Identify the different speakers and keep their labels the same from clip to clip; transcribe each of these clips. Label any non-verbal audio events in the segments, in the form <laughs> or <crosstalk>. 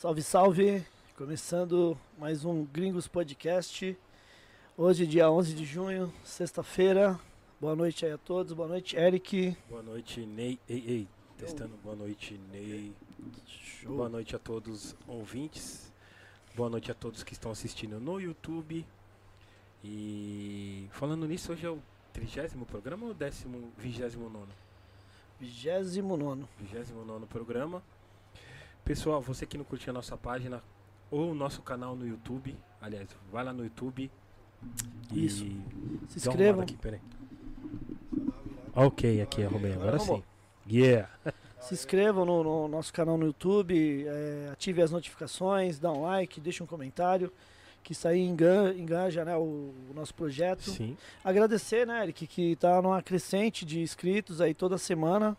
Speaker 1: Salve, salve! Começando mais um Gringos Podcast. Hoje, dia 11 de junho, sexta-feira. Boa noite aí a todos. Boa noite, Eric.
Speaker 2: Boa noite, Ney. Ei, ei. Testando. Boa noite, Ney.
Speaker 1: Show.
Speaker 2: Boa noite a todos ouvintes. Boa noite a todos que estão assistindo no YouTube. E falando nisso, hoje é o trigésimo programa ou décimo, vigésimo nono?
Speaker 1: 29.
Speaker 2: 29 programa. Pessoal, você que não curtiu a nossa página ou o nosso canal no YouTube, aliás, vai lá no YouTube. e
Speaker 1: Isso. Se inscrevam.
Speaker 2: Aqui, peraí. Ok, aqui arrumei, agora
Speaker 1: Agora
Speaker 2: sim. Yeah.
Speaker 1: Se inscrevam no, no nosso canal no YouTube, é, ative as notificações, dá um like, deixa um comentário, que isso aí engan- engaja né, o, o nosso projeto.
Speaker 2: Sim.
Speaker 1: Agradecer, né, Eric, que tá numa crescente de inscritos aí toda semana.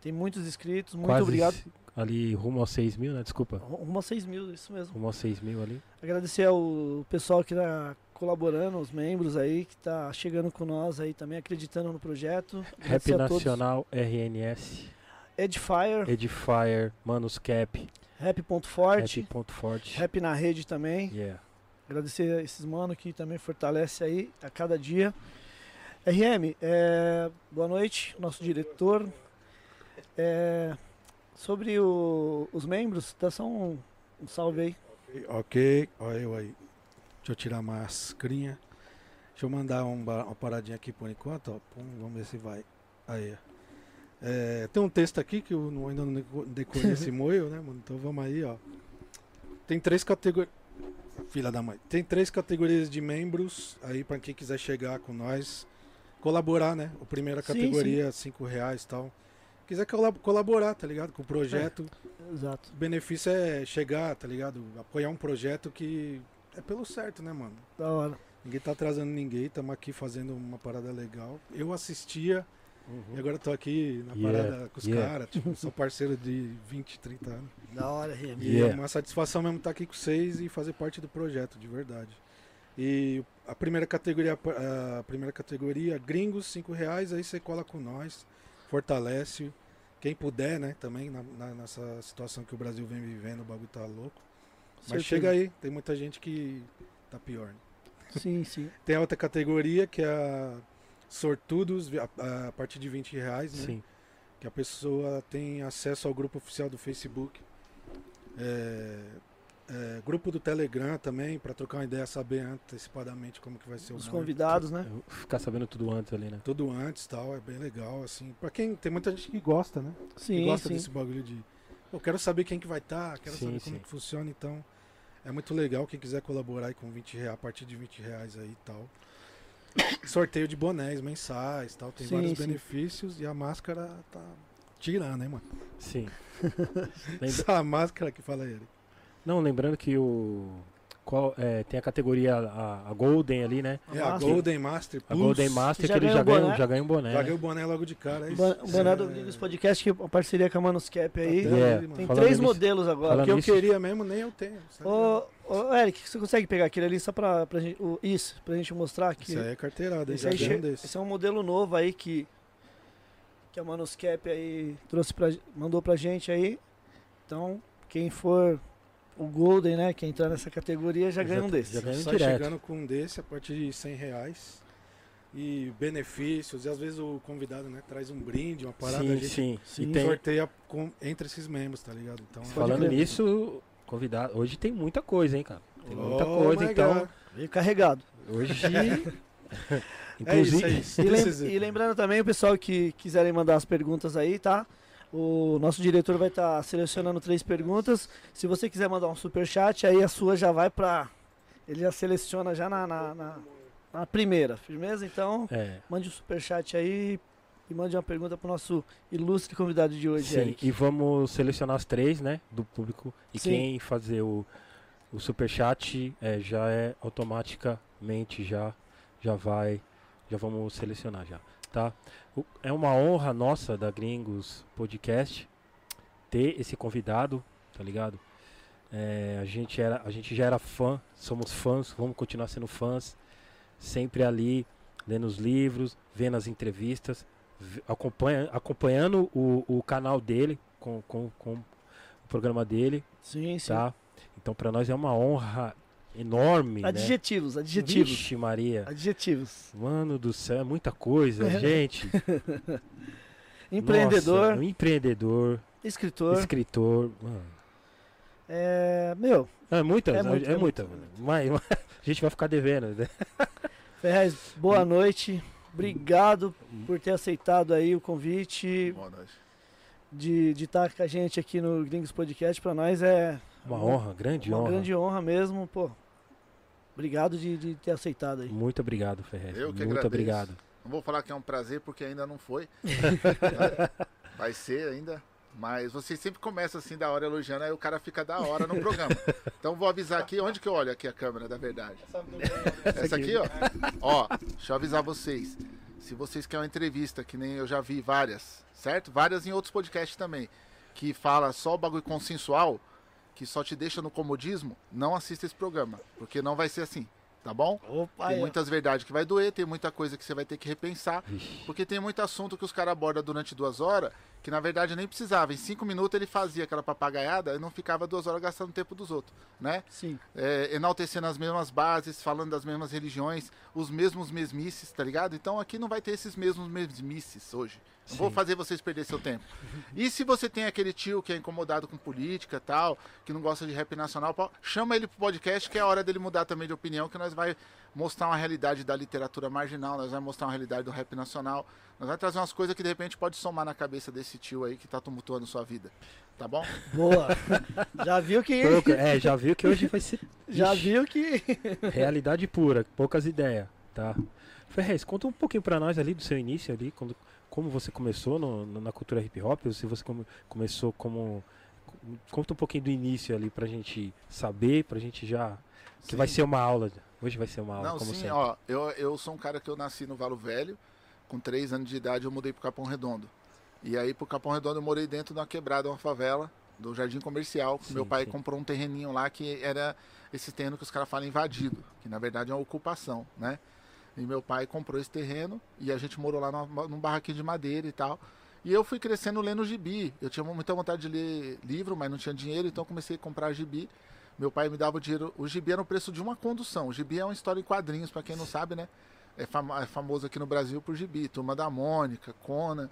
Speaker 1: Tem muitos inscritos, muito
Speaker 2: Quase
Speaker 1: obrigado.
Speaker 2: Ali rumo aos 6 mil, né? Desculpa.
Speaker 1: Rumo a 6 mil, isso mesmo.
Speaker 2: Rumo aos 6 mil ali.
Speaker 1: Agradecer ao pessoal que tá colaborando, os membros aí, que tá chegando com nós aí também, acreditando no projeto. <laughs>
Speaker 2: Rap
Speaker 1: Agradecer.
Speaker 2: Nacional, RNS,
Speaker 1: Edifier,
Speaker 2: Edifier, Manus Cap,
Speaker 1: Rap.forte,
Speaker 2: Rap Ponto Forte.
Speaker 1: Rap na rede também.
Speaker 2: Yeah.
Speaker 1: Agradecer a esses mano que também fortalece aí a cada dia. RM, é, boa noite, nosso diretor. É, sobre o- os membros, dá só um, um salve aí.
Speaker 3: Ok, olha eu aí. Deixa eu tirar a mascarinha. Deixa eu mandar um ba- uma paradinha aqui por enquanto, ó. Pum, vamos ver se vai. Aí. É, tem um texto aqui que eu não- ainda não deco- decorei <laughs> esse moio, né, mano? Então vamos aí, ó. Tem três categorias. Filha da mãe. Tem três categorias de membros aí pra quem quiser chegar com nós. Colaborar, né? A primeira
Speaker 1: Sim,
Speaker 3: categoria, cinco reais e tal. Quiser colab- colaborar, tá ligado? Com o projeto.
Speaker 1: Exato.
Speaker 3: O benefício é chegar, tá ligado? Apoiar um projeto que é pelo certo, né, mano?
Speaker 1: Da hora.
Speaker 3: Ninguém tá atrasando ninguém, estamos aqui fazendo uma parada legal. Eu assistia e agora tô aqui na
Speaker 2: Uhum. Yeah,
Speaker 3: parada com os
Speaker 2: yeah.
Speaker 3: caras, tipo, sou parceiro de 20, 30 anos.
Speaker 1: Da hora.
Speaker 3: E
Speaker 2: Yeah.
Speaker 3: é uma satisfação mesmo estar aqui com vocês e fazer parte do projeto, de verdade. E a primeira categoria, a primeira categoria, gringos, 5 reais, aí você cola com nós, fortalece. Quem puder, né, também, na- na- nessa situação que o Brasil vem vivendo, o bagulho tá louco. Mas chega aí, tem muita gente que tá pior. Né?
Speaker 1: Sim, sim. <laughs>
Speaker 3: Tem a outra categoria que é a sortudos, a, a partir de 20 reais, né?
Speaker 2: Sim.
Speaker 3: Que a pessoa tem acesso ao grupo oficial do Facebook. É, é, grupo do Telegram também, para trocar uma ideia, saber antecipadamente como que vai ser o
Speaker 1: Os convidados, né?
Speaker 2: Eu Ficar sabendo tudo antes ali, né?
Speaker 3: Tudo antes tal, é bem legal, assim. Pra quem. Tem muita gente que gosta, né? que
Speaker 1: Sim,
Speaker 3: gosta
Speaker 1: sim.
Speaker 3: desse bagulho de. Eu quero saber quem que vai estar, quero
Speaker 2: Sim,
Speaker 3: saber como
Speaker 2: sim.
Speaker 3: que funciona, então. É muito legal quem quiser colaborar aí com 20 reais, a partir de 20 reais aí e tal. <coughs> Sorteio de bonés mensais tal, tem
Speaker 1: Sim,
Speaker 3: vários
Speaker 1: sim.
Speaker 3: benefícios e a máscara tá tirando, hein, mano?
Speaker 2: Sim. <laughs>
Speaker 3: Essa máscara que fala ele.
Speaker 2: Não, lembrando que o. Qual, é, tem a categoria, a, a Golden ali, né?
Speaker 3: É a
Speaker 1: Master.
Speaker 3: Golden Master
Speaker 2: A. Golden Master,
Speaker 1: já
Speaker 2: que ele já ganha,
Speaker 1: boné.
Speaker 2: já ganha um boné.
Speaker 3: Já
Speaker 2: né?
Speaker 3: ganhei o boné logo de cara. é
Speaker 1: O
Speaker 3: isso.
Speaker 1: o boné do
Speaker 3: É.
Speaker 1: Gringos Podcast, que é uma parceria com a Manuscap aí.
Speaker 3: Tá
Speaker 2: Yeah.
Speaker 3: ali, mano.
Speaker 1: Tem
Speaker 2: Falando
Speaker 1: três
Speaker 2: nisso-
Speaker 1: modelos agora.
Speaker 2: falando
Speaker 3: que eu
Speaker 2: nisso-
Speaker 3: queria mesmo, nem eu tenho.
Speaker 1: Ô, ô, Eric, você consegue pegar aquele ali só pra, pra gente. o- isso, pra gente mostrar aqui.
Speaker 3: Isso aí é carteirada?
Speaker 1: Esse, aí
Speaker 3: ganhei
Speaker 1: che-
Speaker 3: desse.
Speaker 1: esse é um modelo novo aí que, que a Manuscap aí trouxe pra, mandou pra gente aí. Então, quem for o Golden, né, quem entrar nessa categoria já ganha um desses.
Speaker 2: já ganha um direto.
Speaker 3: chegando com um desse a partir de 100 reais. E benefícios, e às vezes o convidado né, traz um brinde, uma parada, a
Speaker 2: Sim,
Speaker 3: gente
Speaker 2: sim.
Speaker 1: Sim.
Speaker 2: E tem,
Speaker 3: sorteia com- entre esses membros, tá ligado? Então,
Speaker 2: falando
Speaker 1: crer.
Speaker 2: nisso, convidado. Hoje tem muita coisa, hein, cara? Tem muita
Speaker 3: Oh
Speaker 2: coisa, então.
Speaker 3: God.
Speaker 1: Veio carregado.
Speaker 2: Hoje. <laughs>
Speaker 3: É isso, é isso.
Speaker 1: E, lem- e lembrando também, o pessoal que quiserem mandar as perguntas aí, tá? O nosso diretor vai estar selecionando três perguntas. Se você quiser mandar um super chat, aí a sua já vai pra. Ele já seleciona já na, na, na- na primeira, firmeza? Então,
Speaker 2: É.
Speaker 1: mande um super chat aí e mande uma pergunta pro nosso ilustre convidado de hoje,
Speaker 2: Sim,
Speaker 1: Eric.
Speaker 2: e vamos selecionar as três, né? Do público. E
Speaker 1: Sim.
Speaker 2: quem fazer o, o superchat é, já é automaticamente já, já vai. Já vamos selecionar já. Tá? O- é uma honra nossa da Gringos Podcast ter esse convidado, tá ligado? É, a, gente era, a gente já era fã, somos fãs, vamos continuar sendo fãs. Sempre ali, lendo os livros, vendo as entrevistas, acompanha, acompanhando o, o canal dele com, com, com o programa dele,
Speaker 1: Sim, sim.
Speaker 2: tá? Então pra nós é uma honra enorme, né?
Speaker 1: Adjetivos, adjetivos.
Speaker 2: Vixe Maria.
Speaker 1: Adjetivos.
Speaker 2: Mano do céu, é muita coisa, <laughs> gente.
Speaker 1: Empreendedor,
Speaker 2: Nossa, um empreendedor,
Speaker 1: escritor.
Speaker 2: escritor. Mano.
Speaker 1: É, meu,
Speaker 2: É muita,
Speaker 1: É
Speaker 2: é,
Speaker 1: muito, é
Speaker 2: muita.
Speaker 1: muito,
Speaker 2: Mas, mas a gente vai ficar devendo, né? <laughs>
Speaker 1: Ferrez, boa noite. Obrigado por ter aceitado aí o convite
Speaker 4: Boa noite.
Speaker 1: de de estar com a gente aqui no Gringos Podcast. Pra nós é
Speaker 2: Uma honra, grande
Speaker 1: uma
Speaker 2: honra.
Speaker 1: grande honra mesmo, pô. Obrigado de, de ter aceitado aí.
Speaker 2: Muito obrigado, Ferrez.
Speaker 4: Eu que
Speaker 2: Muito
Speaker 4: agradeço.
Speaker 2: obrigado.
Speaker 4: Não vou falar que é um prazer porque ainda não foi. <laughs> Vai ser ainda. Mas vocês sempre começam assim da hora elogiando, aí o cara fica da hora no programa. Então vou avisar aqui, onde que eu olho aqui a câmera da verdade? Essa aqui, ó. Ó, deixa eu avisar vocês. Se vocês querem uma entrevista, que nem eu já vi várias, certo? Várias em outros podcasts também, que fala só o bagulho consensual, que só te deixa no comodismo, não assista esse programa, porque não vai ser assim, tá bom?
Speaker 1: Opa,
Speaker 4: Tem muitas verdades que vai doer, tem muita coisa que você vai ter que repensar. Porque tem muito assunto que os caras abordam durante duas horas, que na verdade nem precisava. Em cinco minutos ele fazia aquela papagaiada e não ficava duas horas gastando tempo dos outros, né?
Speaker 1: Sim.
Speaker 4: É, enaltecendo as mesmas bases, falando das mesmas religiões, os mesmos mesmices, tá ligado? Então aqui não vai ter esses mesmos mesmices hoje. Não vou fazer vocês perder seu tempo. <laughs> E se você tem aquele tio que é incomodado com política tal, que não gosta de rap nacional, chama ele pro podcast que é a hora dele mudar também de opinião, que nós vai mostrar uma realidade da literatura marginal, nós vamos mostrar uma realidade do rap nacional, nós vamos trazer umas coisas que de repente pode somar na cabeça desse tio aí que tá tumultuando sua vida. Tá bom?
Speaker 1: Boa. <laughs> Já viu que.
Speaker 2: É, já viu que hoje vai ser <laughs>
Speaker 1: Já
Speaker 2: Ixi.
Speaker 1: viu que.
Speaker 2: realidade pura, poucas ideias, tá? Ferrez, conta um pouquinho pra nós ali do seu início ali, quando, como você começou no- na cultura hip hop, ou se você come- começou como... Conta um pouquinho do início ali pra gente saber, pra gente já... Que
Speaker 4: Sim.
Speaker 2: vai ser uma aula, hoje vai ser uma aula,
Speaker 4: Não,
Speaker 2: como
Speaker 4: sim,
Speaker 2: sempre.
Speaker 4: ó, eu, eu sou um cara que eu nasci no Valo Velho, com três anos de idade eu mudei pro Capão Redondo. E aí pro Capão Redondo eu morei dentro de uma quebrada, uma favela, do Jardim Comercial. que
Speaker 2: Sim,
Speaker 4: meu pai
Speaker 2: sim.
Speaker 4: comprou um terreninho lá que era esse terreno que os caras falam invadido, que na verdade é uma ocupação, né? E meu pai comprou esse terreno e a gente morou lá numa- num barraquinho de madeira e tal. E eu fui crescendo lendo gibi. Eu tinha muita vontade de ler livro, mas não tinha dinheiro, então eu comecei a comprar gibi. Meu pai me dava o dinheiro. O gibi era o preço de uma condução. O gibi é uma história em quadrinhos, para quem não sabe, né? É, é famoso aqui no Brasil por gibi. Turma da Mônica, Conan.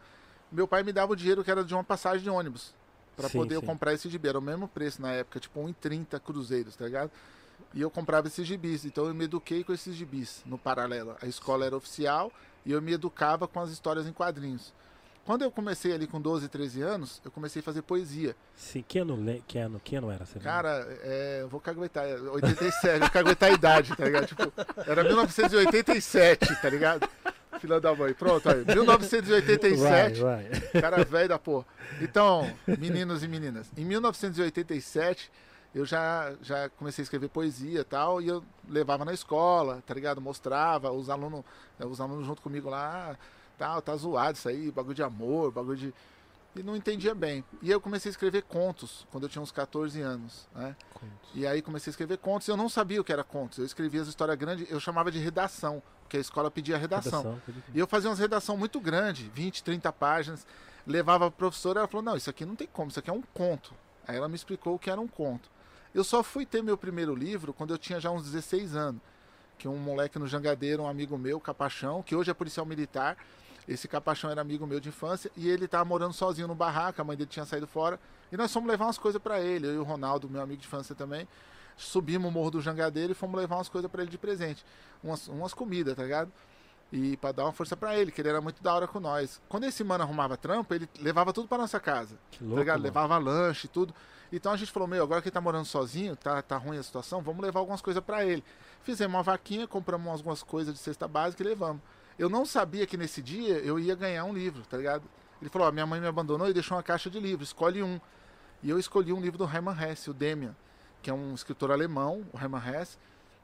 Speaker 4: Meu pai me dava o dinheiro que era de uma passagem de ônibus. Para
Speaker 2: Sim,
Speaker 4: poder eu
Speaker 2: sim.
Speaker 4: comprar esse gibi. Era o mesmo preço na época, tipo 1,30 cruzeiros, tá ligado? E eu comprava esses gibis. Então eu me eduquei com esses gibis no paralelo. A escola era oficial e eu me educava com as histórias em quadrinhos. Quando eu comecei ali com 12, 13 anos, eu comecei a fazer poesia.
Speaker 2: Sim, que ano, le- que ano, que ano era? Você?
Speaker 4: Cara, é, eu vou caguetar, é 87, eu vou caguetar a idade, tá ligado? Tipo, era 1987, tá ligado? Filha da mãe, pronto aí, 1987,
Speaker 2: Vai, vai.
Speaker 4: cara velho da porra. Então, meninos e meninas, em 1987 eu já, já comecei a escrever poesia e tal, e eu levava na escola, tá ligado? Mostrava, os alunos, os alunos junto comigo lá, tal, tá zoado isso aí, bagulho de amor, bagulho de. E não entendia bem. E eu comecei a escrever contos quando eu tinha uns 14 anos, né? E aí comecei a escrever contos, eu não sabia o que era contos. Eu escrevia as histórias grandes, eu chamava de redação, porque a escola pedia redação.
Speaker 2: Redação.
Speaker 4: E eu fazia umas redação muito grande, 20, 30 páginas. Levava a professora, ela falou: "Não, isso aqui não tem como, isso aqui é um conto". Aí ela me explicou o que era um conto. Eu só fui ter meu primeiro livro quando eu tinha já uns 16 anos, que um moleque no Jangadeiro, um amigo meu, Capachão, que hoje é policial militar, esse Capachão era amigo meu de infância e ele tava morando sozinho no barraco, a mãe dele tinha saído fora, e nós fomos levar umas coisas para ele, eu e o Ronaldo, meu amigo de infância também. Subimos o morro do Jangadeiro e fomos levar umas coisas para ele de presente, umas, umas comidas, tá ligado? E para dar uma força para ele, que ele era muito da hora com nós. Quando esse mano arrumava trampo, ele levava tudo para nossa casa.
Speaker 2: Que
Speaker 4: Tá
Speaker 2: louco,
Speaker 4: ligado?
Speaker 2: mano.
Speaker 4: Levava lanche e tudo. Então a gente falou, meu, agora que ele tá morando sozinho, tá, tá ruim a situação, vamos levar algumas coisas pra ele. Fizemos uma vaquinha, compramos algumas coisas de cesta básica e levamos. Eu não sabia que nesse dia eu ia ganhar um livro, tá ligado? Ele falou, ó, minha mãe me abandonou e deixou uma caixa de livros, escolhe um. E eu escolhi um livro do Hermann Hesse, o Demian, que é um escritor alemão, o Hermann Hesse.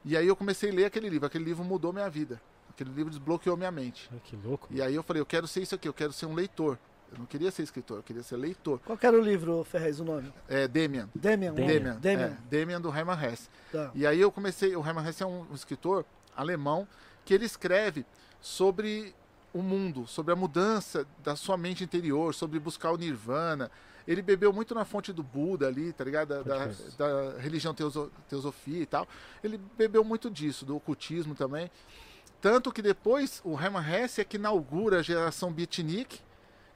Speaker 4: E aí eu comecei a ler aquele livro, aquele livro mudou minha vida. Aquele livro desbloqueou minha mente.
Speaker 2: Ah, Que louco.
Speaker 4: E aí eu falei, eu quero ser isso aqui, eu quero ser um leitor. Eu não queria ser escritor, eu queria ser leitor.
Speaker 1: Qual era o livro, Ferrez, o nome?
Speaker 4: É Demian.
Speaker 1: Demian.
Speaker 2: Demian.
Speaker 4: Demian.
Speaker 1: Demian.
Speaker 4: É, Demian do Hermann Hesse.
Speaker 1: Tá.
Speaker 4: E aí eu comecei, o Hermann Hesse é um escritor alemão que ele escreve sobre o mundo, sobre a mudança da sua mente interior, sobre buscar o nirvana. Ele bebeu muito na fonte do Buda ali, tá ligado? Da, da, da religião teoso- teosofia e tal. Ele bebeu muito disso, do ocultismo também. Tanto que depois o Herman Hesse é que inaugura a geração beatnik,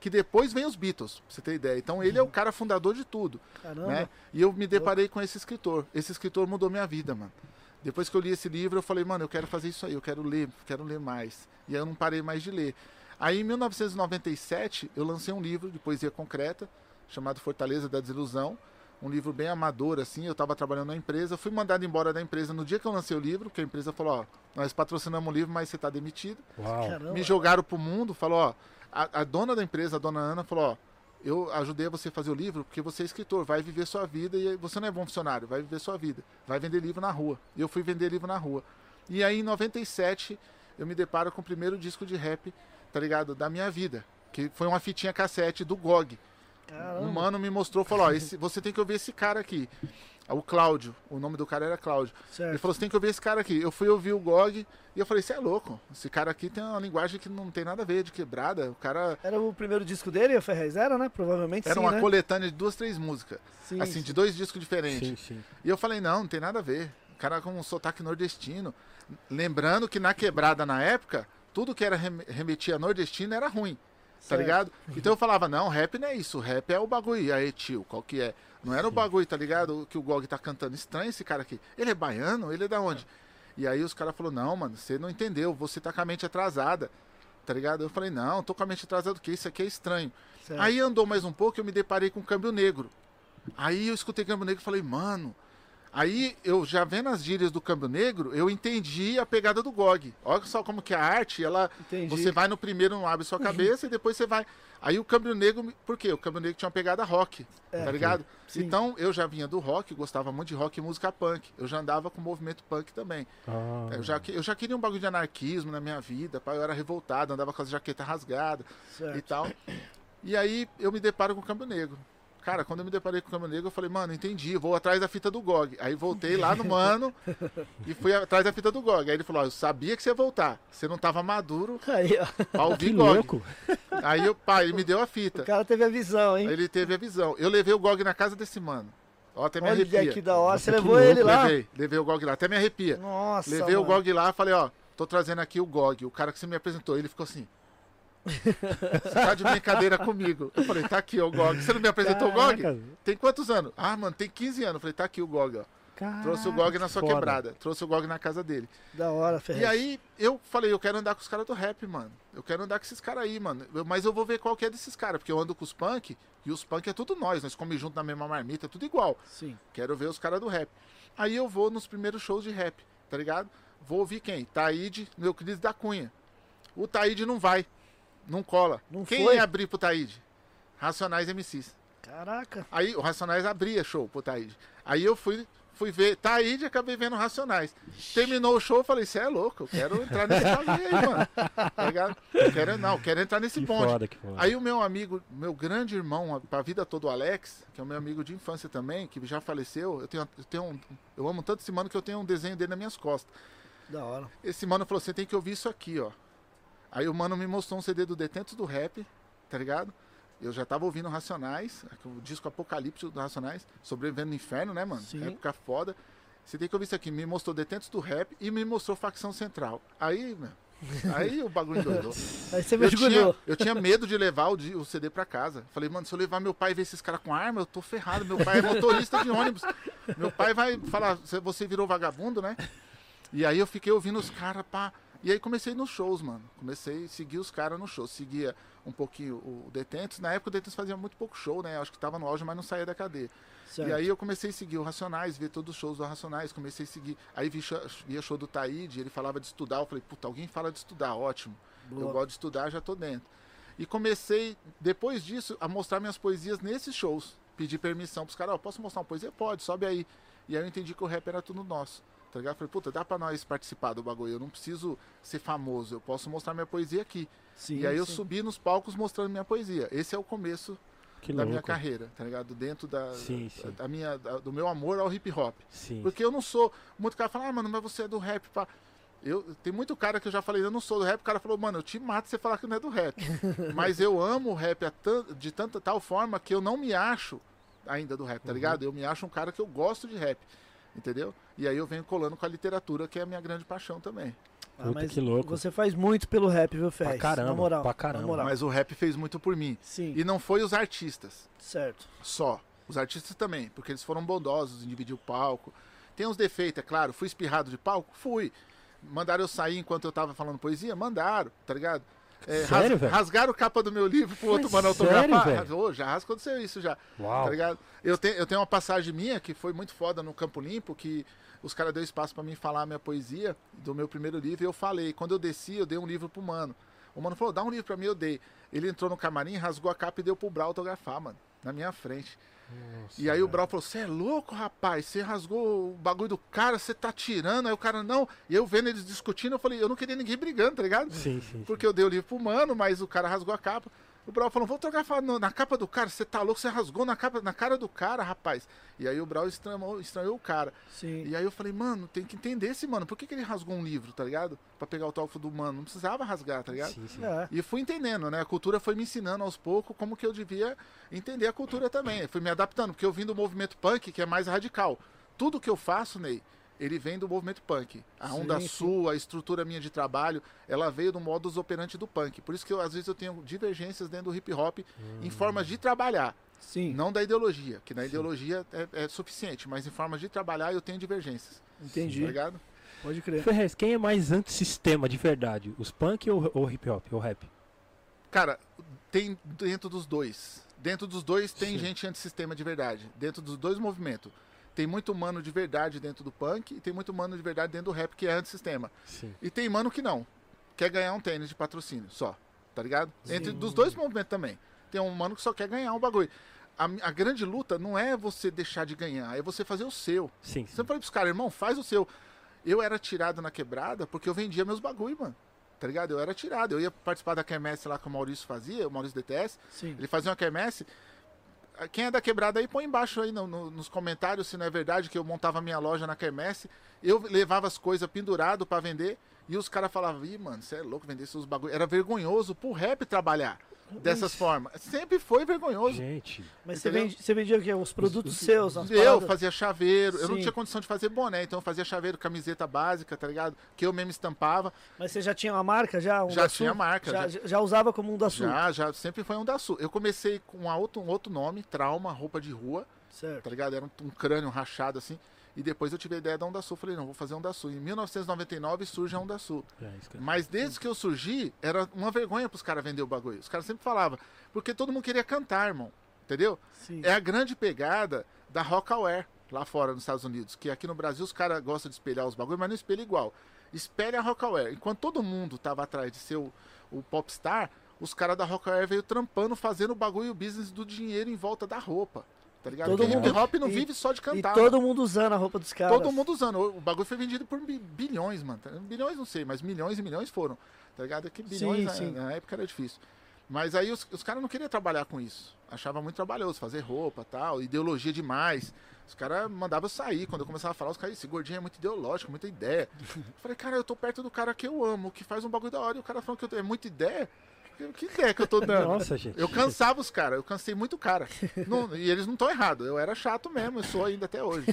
Speaker 4: que depois vem os Beatles, pra você ter ideia. Então ele é o cara fundador de tudo,
Speaker 1: Caramba.
Speaker 4: né? E eu me deparei com esse escritor. Esse escritor mudou minha vida, mano. Depois que eu li esse livro, eu falei, mano, eu quero fazer isso aí, eu quero ler, quero ler mais. E aí eu não parei mais de ler. Aí em 1997, eu lancei um livro de poesia concreta, chamado Fortaleza da Desilusão. Um livro bem amador, assim. Eu estava trabalhando na empresa, fui mandado embora da empresa no dia que eu lancei o livro, que a empresa falou: Ó, nós patrocinamos o livro, mas você está demitido.
Speaker 2: Uau.
Speaker 1: Caramba.
Speaker 4: Me jogaram pro mundo, falou: Ó, a, a dona da empresa, a dona Ana, falou: Ó, eu ajudei você a fazer o livro porque você é escritor, vai viver sua vida e você não é bom funcionário, vai viver sua vida, vai vender livro na rua. E eu fui vender livro na rua. E aí em 97 eu me deparo com o primeiro disco de rap, tá ligado? Da minha vida, que foi uma fitinha cassete do GOG.
Speaker 1: Caramba.
Speaker 4: Um mano me mostrou, falou: Ó, esse, você tem que ouvir esse cara aqui. O Cláudio, o nome do cara era Cláudio. Ele falou: você tem que ouvir esse cara aqui. Eu fui ouvir o GOG e eu falei: você é louco. Esse cara aqui tem uma linguagem que não tem nada a ver de quebrada. O cara
Speaker 1: Era o primeiro disco dele, a Ferrez era, né? Provavelmente
Speaker 4: era
Speaker 1: sim,
Speaker 4: uma
Speaker 1: né?
Speaker 4: coletânea de duas, três músicas.
Speaker 1: Sim,
Speaker 4: assim,
Speaker 1: sim.
Speaker 4: de dois discos diferentes.
Speaker 2: Sim, sim.
Speaker 4: E eu falei: não, não tem nada a ver. O cara com um sotaque nordestino. Lembrando que na quebrada na época, tudo que era rem- remetia a nordestino era ruim. Tá ligado? Então eu falava, não, rap não é isso, rap é o bagulho. E aí, tio, qual que é? Não era o bagulho, tá ligado? Que o Gog tá cantando. Estranho esse cara aqui. Ele é baiano? Ele é da onde? E aí os caras falaram, não, mano, você não entendeu, você tá com a mente atrasada. Tá ligado? Eu falei, não, tô com a mente atrasada, porque isso aqui é estranho.
Speaker 1: Certo.
Speaker 4: Aí andou mais um pouco, eu me deparei com câmbio negro. Aí eu escutei câmbio negro e falei, mano. Aí eu já vendo as gírias do câmbio negro, eu entendi a pegada do GOG. Olha só como que a arte, ela.
Speaker 1: Entendi.
Speaker 4: Você vai no primeiro, não abre sua cabeça, e depois você vai. Aí o câmbio negro. Por quê? O câmbio negro tinha uma pegada rock.
Speaker 1: É,
Speaker 4: tá ligado?
Speaker 1: sim.
Speaker 4: Então eu já vinha do rock, gostava muito de rock e música punk. Eu já andava com o movimento punk também.
Speaker 2: Ah,
Speaker 4: Eu já, eu já queria um bagulho de anarquismo na minha vida. pá, Eu era revoltado, andava com as jaquetas rasgadas e
Speaker 1: Certo.
Speaker 4: tal. E aí eu me deparo com o Câmbio Negro. Cara, quando eu me deparei com o Câmbio Negro, eu falei, mano, entendi, vou atrás da fita do GOG. Aí voltei lá no mano <laughs> e fui atrás da fita do GOG. Aí ele falou, ó, eu sabia que você ia voltar. Você não tava maduro <laughs>
Speaker 1: Aí, ó.
Speaker 4: pra ouvir
Speaker 2: que
Speaker 4: GOG.
Speaker 2: louco. <laughs>
Speaker 4: Aí eu, pá, ele me deu a
Speaker 1: O
Speaker 4: fita.
Speaker 1: cara teve a visão, hein?
Speaker 4: Ele teve a visão. Eu levei o GOG na casa desse mano. Ó, até me
Speaker 1: Olha
Speaker 4: arrepia.
Speaker 1: que da hora. Você
Speaker 2: Nossa,
Speaker 1: levou ele
Speaker 2: louco,
Speaker 1: lá?
Speaker 4: Levei, levei o GOG lá, até me arrepia.
Speaker 1: Nossa,
Speaker 4: Levei o
Speaker 1: mano.
Speaker 4: GOG lá, falei, ó, tô trazendo aqui o GOG, o cara que você me apresentou. Ele ficou assim. Você tá de brincadeira comigo. Eu falei, tá aqui ó, o GOG. Você não me apresentou o GOG?
Speaker 2: Caraca,
Speaker 4: Tem quantos anos? Ah, mano, tem 15 anos. Eu falei, tá aqui o GOG, ó. Trouxe o GOG na sua
Speaker 2: foda.
Speaker 4: quebrada. Trouxe o GOG na casa dele.
Speaker 1: Da hora, Ferrez.
Speaker 4: E aí, eu falei, eu quero andar com os caras do rap, mano. Eu quero andar com esses caras aí, mano. Eu- mas eu vou ver qual que é desses caras, porque eu ando com os punk, e os punk é tudo nós. Nós comemos junto na mesma marmita, é tudo igual.
Speaker 1: Sim.
Speaker 4: Quero ver os caras do rap. Aí eu vou nos primeiros shows de rap, tá ligado? Vou ouvir quem? Taíde, no Euclides da Cunha. O Taíde não vai. Não cola.
Speaker 1: Não
Speaker 4: quem
Speaker 1: foi?
Speaker 4: ia abrir pro Taíde? Racionais MCs.
Speaker 1: Caraca.
Speaker 4: Aí o Racionais abria show pro Taíde. Aí eu fui, fui ver Taíde e acabei vendo Racionais. Terminou o show, eu falei, você é louco, eu quero entrar nesse aí, mano. <laughs> Tá ligado? Eu quero, não, eu quero entrar nesse
Speaker 2: Que
Speaker 4: bonde.
Speaker 2: foda, que foda.
Speaker 4: Aí o meu amigo, meu grande irmão, pra vida toda, o Alex, que é o meu amigo de infância também, que já faleceu, eu tenho, eu tenho um, eu amo tanto esse mano que eu tenho um desenho dele nas minhas costas.
Speaker 1: Da hora.
Speaker 4: Esse mano falou, você tem que ouvir isso aqui, ó. Aí o mano me mostrou um CD do Detentos do Rap, tá ligado? Eu já tava ouvindo Racionais, o disco Apocalipse do Racionais, Sobrevivendo no Inferno, né, mano?
Speaker 1: Sim.
Speaker 4: Época foda. Você tem que ouvir isso aqui. Me mostrou Detentos do Rap e me mostrou Facção Central. Aí, meu, aí o bagulho doidou. <laughs>
Speaker 1: Aí você
Speaker 4: Eu tinha, eu tinha medo de levar o, o CD pra casa. Falei, mano, se eu levar meu pai e ver esses caras com arma, eu tô ferrado. Meu pai é motorista de ônibus. Meu pai vai falar, "Você- você virou vagabundo, né? E aí eu fiquei ouvindo os caras, pá. E aí comecei nos shows, mano. Comecei a seguir os caras no show. Seguia um pouquinho o Detentos. Na época o Detentos fazia muito pouco show, né? Acho que tava no auge, mas não saía da cadeia.
Speaker 1: Certo.
Speaker 4: E aí eu comecei a seguir o Racionais, ver todos os shows do Racionais, comecei a seguir. Aí vi, via show do Taíde, ele falava de estudar, eu falei, puta, alguém fala de estudar, ótimo. Eu
Speaker 1: Boa.
Speaker 4: gosto de estudar, já tô dentro. E comecei, depois disso, a mostrar minhas poesias nesses shows. Pedi permissão pros caras, ó, posso mostrar uma poesia? Pode, sobe aí. E aí eu entendi que o rap era tudo nosso. Tá ligado? Falei, puta, dá pra nós participar do bagulho. Eu não preciso ser famoso, eu posso mostrar minha poesia aqui.
Speaker 1: Sim,
Speaker 4: e aí eu
Speaker 1: sim.
Speaker 4: subi nos palcos mostrando minha poesia. Esse é o começo
Speaker 2: Que
Speaker 4: da minha
Speaker 2: louco.
Speaker 4: carreira, tá ligado? Dentro da,
Speaker 2: Sim, sim.
Speaker 4: da minha, da- do meu amor ao hip hop.
Speaker 2: Sim.
Speaker 4: Porque eu não sou. Muito cara fala, ah, mano, mas você é do rap, pá. Eu, tem muito cara que eu já falei, eu não sou do rap, o cara falou, mano, eu te mato se você falar que não é do rap. <laughs> Mas eu amo o rap de tanta tal forma que eu não me acho ainda do rap, tá ligado? Eu me acho um cara que eu gosto de rap, entendeu? E aí eu venho colando com a literatura, que é a minha grande paixão também.
Speaker 1: Ah,
Speaker 2: Puta,
Speaker 1: mas
Speaker 2: que louco.
Speaker 1: Você faz muito pelo rap, viu, Ferrez?
Speaker 2: caramba,
Speaker 1: na moral.
Speaker 2: pra caramba.
Speaker 1: Na moral.
Speaker 4: Mas o rap fez muito por mim.
Speaker 1: Sim,
Speaker 4: E não foi os artistas.
Speaker 1: certo.
Speaker 4: só. Os artistas também, porque eles foram bondosos em dividir o palco. Tem uns defeitos, é claro. Fui espirrado de palco? Fui. Mandaram eu sair enquanto eu tava falando poesia? Mandaram, tá ligado? É,
Speaker 2: Sério, velho?
Speaker 4: rasgaram capa do meu livro pro outro mano
Speaker 2: sério,
Speaker 4: autografar.
Speaker 2: velho?
Speaker 4: Ô, já aconteceu isso já.
Speaker 2: Uau.
Speaker 4: Tá ligado? Eu, te, eu tenho uma passagem minha que foi muito foda no Campo Limpo, que os caras deu espaço pra mim falar a minha poesia do meu primeiro livro e eu falei. Quando eu desci, eu dei um livro pro mano. O mano falou, dá um livro pra mim, eu dei. Ele entrou no camarim, rasgou a capa e deu pro Brau autografar, mano. Na minha frente. E aí o Brau falou, você é louco, rapaz? Você rasgou o bagulho do cara, você tá tirando. Aí o cara, não. E eu vendo eles discutindo, eu falei, eu não queria ninguém brigando, tá ligado?
Speaker 2: Sim, sim. sim.
Speaker 4: Porque eu dei o livro pro mano, mas o cara rasgou a capa. O Brau falou, vou autografar no- na capa do cara, você tá louco, você rasgou na, capa, na cara do cara, rapaz. E aí o Brau estranhou, estranhou o cara.
Speaker 1: Sim.
Speaker 4: E aí eu falei, mano, tem que entender esse mano. Por que, que ele rasgou um livro, tá ligado? Pra pegar o autógrafo do mano. Não precisava rasgar, tá ligado?
Speaker 2: Sim, sim.
Speaker 1: É.
Speaker 4: E fui entendendo, né? A cultura foi me ensinando aos poucos como que eu devia entender a cultura também. Eu fui me adaptando, porque eu vim do movimento punk, que é mais radical. Tudo que eu faço, Ney, ele vem do movimento punk. A
Speaker 1: Sim,
Speaker 4: onda
Speaker 1: sim.
Speaker 4: sul, a estrutura minha de trabalho, ela veio do modus operandi do punk. Por isso que eu, às vezes eu tenho divergências dentro do hip hop em formas de trabalhar.
Speaker 1: Sim,
Speaker 4: Não da ideologia, que na ideologia é, é suficiente, mas em formas de trabalhar eu tenho divergências. Tá
Speaker 1: entendi.
Speaker 4: ligado?
Speaker 1: Pode crer.
Speaker 2: Ferrez, quem é mais antissistema de verdade? Os punk ou o hip hop? Ou rap?
Speaker 4: Cara, tem dentro dos dois. Dentro dos dois tem
Speaker 2: Sim.
Speaker 4: gente antissistema de verdade. Dentro dos dois movimentos. Tem muito mano de verdade dentro do punk e tem muito mano de verdade dentro do rap que é antissistema.
Speaker 2: Sim.
Speaker 4: E tem mano que não. Quer ganhar um tênis de patrocínio só. Tá ligado? Entre dos dois movimentos também. Tem um mano que só quer ganhar um bagulho. A, a grande luta não é você deixar de ganhar, é você fazer o seu.
Speaker 2: Sim.
Speaker 4: Você falei pros caras, irmão, faz o seu. Eu era tirado na quebrada porque eu vendia meus bagulho, mano. Tá ligado? Eu era tirado. Eu ia participar da quermesse lá que o Maurício fazia, o Maurício DTS.
Speaker 1: Sim.
Speaker 4: Ele fazia uma quermesse. Quem é da quebrada aí, põe embaixo aí no- no- nos comentários se não é verdade que eu montava minha loja na quermesse. Eu levava as coisas pendurado pra vender. E os caras falavam, ih, mano, você é louco vender seus bagulho. Era vergonhoso pro rap trabalhar dessas formas. Sempre foi vergonhoso.
Speaker 2: Gente.
Speaker 1: Mas você, vende, você vendia o quê? Os produtos
Speaker 2: os-
Speaker 1: seus, as
Speaker 4: Eu
Speaker 1: paradas?
Speaker 4: fazia chaveiro, eu não
Speaker 1: Sim.
Speaker 4: tinha condição de fazer boné, então eu fazia chaveiro, camiseta básica, tá ligado? Que eu mesmo estampava.
Speaker 1: Mas você já tinha uma marca já? Um
Speaker 4: Já
Speaker 1: Sul?
Speaker 4: tinha marca,
Speaker 1: Já,
Speaker 4: já.
Speaker 1: já usava como um da Sul?
Speaker 4: Já, já, sempre foi um da Sul. Eu comecei com outro, um outro nome, Trauma, roupa de rua,
Speaker 1: Certo.
Speaker 4: tá ligado? Era um, um crânio rachado assim. E depois eu tive a ideia da Onda Sul. Falei, não, vou fazer um da Sul. Em 1999 surge a Onda Sul.
Speaker 2: É que eu-
Speaker 4: Mas desde que eu surgi, era uma vergonha pros caras vender o bagulho. Os caras sempre falavam. Porque todo mundo queria cantar, irmão. Entendeu?
Speaker 1: Sim.
Speaker 4: É a grande pegada da Rockaware lá fora nos Estados Unidos. Que aqui no Brasil os caras gostam de espelhar os bagulhos, mas não espelha igual. Espelha a Rockaware. Enquanto todo mundo tava atrás de ser o, o popstar, os caras da Rockaware veio trampando, fazendo o bagulho o business do dinheiro em volta da roupa. Tá ligado?
Speaker 1: Todo mundo-
Speaker 4: hip hop não
Speaker 1: e-
Speaker 4: vive só de
Speaker 1: E
Speaker 4: cantar.
Speaker 1: todo
Speaker 4: mano.
Speaker 1: mundo usando a roupa dos caras.
Speaker 4: Todo mundo usando. O bagulho foi vendido por bi- bilhões, mano. Bilhões não sei, mas milhões e milhões foram. Tá ligado? Que bilhões
Speaker 1: Sim,
Speaker 4: na,
Speaker 1: sim.
Speaker 4: na época era difícil. Mas aí os, os caras não queriam trabalhar com isso. Achava muito trabalhoso, fazer roupa tal, ideologia demais. Os caras mandavam eu sair. Quando eu começava a falar, os caras, esse gordinho é muito ideológico, muita ideia. <laughs> Eu falei, cara, eu tô perto do cara que eu amo, que faz um bagulho da hora. E o cara falando que eu, é muita ideia. Que- Que ideia que eu tô dando?
Speaker 2: Nossa, gente.
Speaker 4: Eu cansava os caras, eu cansei muito cara. Não- e eles não estão errados, eu era chato mesmo, eu sou ainda até hoje.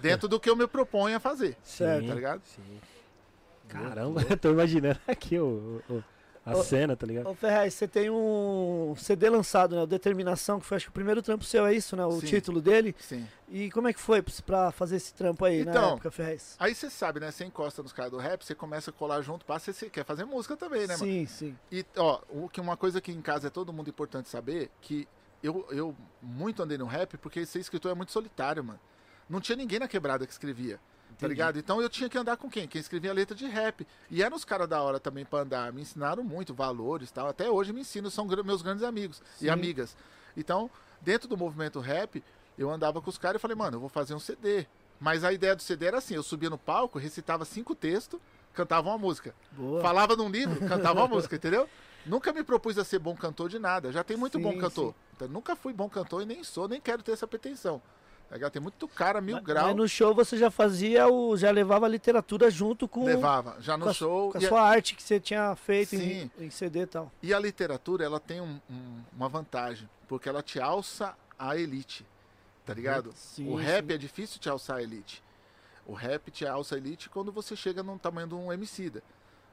Speaker 4: Dentro do que eu me proponho a fazer.
Speaker 1: Certo.
Speaker 4: Tá ligado?
Speaker 2: Sim. Caramba, eu tô imaginando aqui o, o- a
Speaker 1: Ô,
Speaker 2: cena, tá ligado?
Speaker 1: Ô Ferraz, você tem um CD lançado, né? O Determinação, que foi acho que o primeiro trampo seu, é isso, né? O
Speaker 4: Sim.
Speaker 1: título dele.
Speaker 4: Sim.
Speaker 1: E como é que foi pra fazer esse trampo aí na
Speaker 4: Então,
Speaker 1: época, Ferraz?
Speaker 4: Aí você sabe, né? Você encosta nos caras do rap, você começa a colar junto, passa, você quer fazer música também, né, mano?
Speaker 1: sim, sim.
Speaker 4: E, ó, o que uma coisa que em casa é todo mundo importante saber, que eu, eu muito andei no rap porque ser escritor é muito solitário, mano. Não tinha ninguém na quebrada que escrevia. Tá
Speaker 1: Entendi.
Speaker 4: ligado? Então eu tinha que andar com quem? Quem escrevia letra de rap. E eram os caras da hora também pra andar. Me ensinaram muito, valores tal. Até hoje me ensinam, são meus grandes amigos
Speaker 1: Sim.
Speaker 4: e amigas. Então, dentro do movimento rap, eu andava com os caras e falei, mano, eu vou fazer um CD. Mas a ideia do CD era assim: eu subia no palco, recitava cinco textos, cantava uma música.
Speaker 1: Boa.
Speaker 4: Falava num livro, <laughs> cantava uma música, entendeu? Nunca me propus a ser bom cantor de nada. Já tem muito
Speaker 1: Sim,
Speaker 4: bom cantor. Então, nunca fui bom cantor e nem sou, nem quero ter essa pretensão. Tá ligado? Tem muito cara, mil
Speaker 1: Mas-
Speaker 4: graus.
Speaker 1: Mas no show você já fazia o. já levava a literatura junto com,
Speaker 4: Levava, já no
Speaker 1: com a,
Speaker 4: show.
Speaker 1: com a
Speaker 4: e, a,
Speaker 1: sua arte que você tinha feito em, em CD e tal.
Speaker 4: e a literatura, ela tem um- um- uma vantagem, porque ela te alça a elite. Tá ligado?
Speaker 1: Sim,
Speaker 4: o rap
Speaker 1: sim.
Speaker 4: é difícil te alçar a elite. O rap te alça a elite quando você chega no tamanho de um Emicida.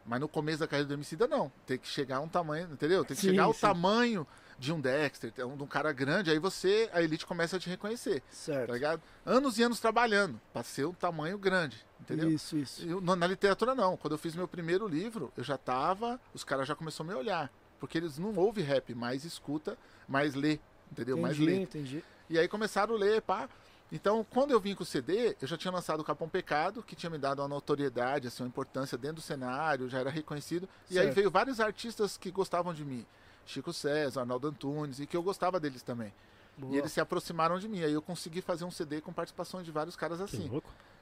Speaker 4: Mas no começo da carreira do Emicida, não. Tem que chegar a um tamanho, entendeu? Tem que
Speaker 1: Sim,
Speaker 4: chegar ao tamanho de um Dexter, de um cara grande, aí você, a elite começa a te reconhecer, tá
Speaker 1: Certo.
Speaker 4: ligado? Anos e anos trabalhando pra ser um tamanho grande, entendeu?
Speaker 1: Isso, isso.
Speaker 4: Eu- na literatura não. Quando eu fiz meu primeiro livro, eu já tava, os caras já começaram a me olhar, porque eles não ouvem rap, mais escuta, mais lê, entendeu? mais
Speaker 1: Entendi,
Speaker 4: lê.
Speaker 1: entendi.
Speaker 4: E aí começaram a ler, pá. Então, quando eu vim com o CD, eu já tinha lançado o Capão Pecado, que tinha me dado uma notoriedade, assim, uma importância dentro do cenário, já era reconhecido. E aí
Speaker 1: Certo.
Speaker 4: veio vários artistas que gostavam de mim. Chico César, Arnaldo Antunes, e que eu gostava deles também.
Speaker 1: Boa.
Speaker 4: E eles se aproximaram de mim. Aí eu consegui fazer um CD com participações de vários caras
Speaker 2: Que
Speaker 4: assim.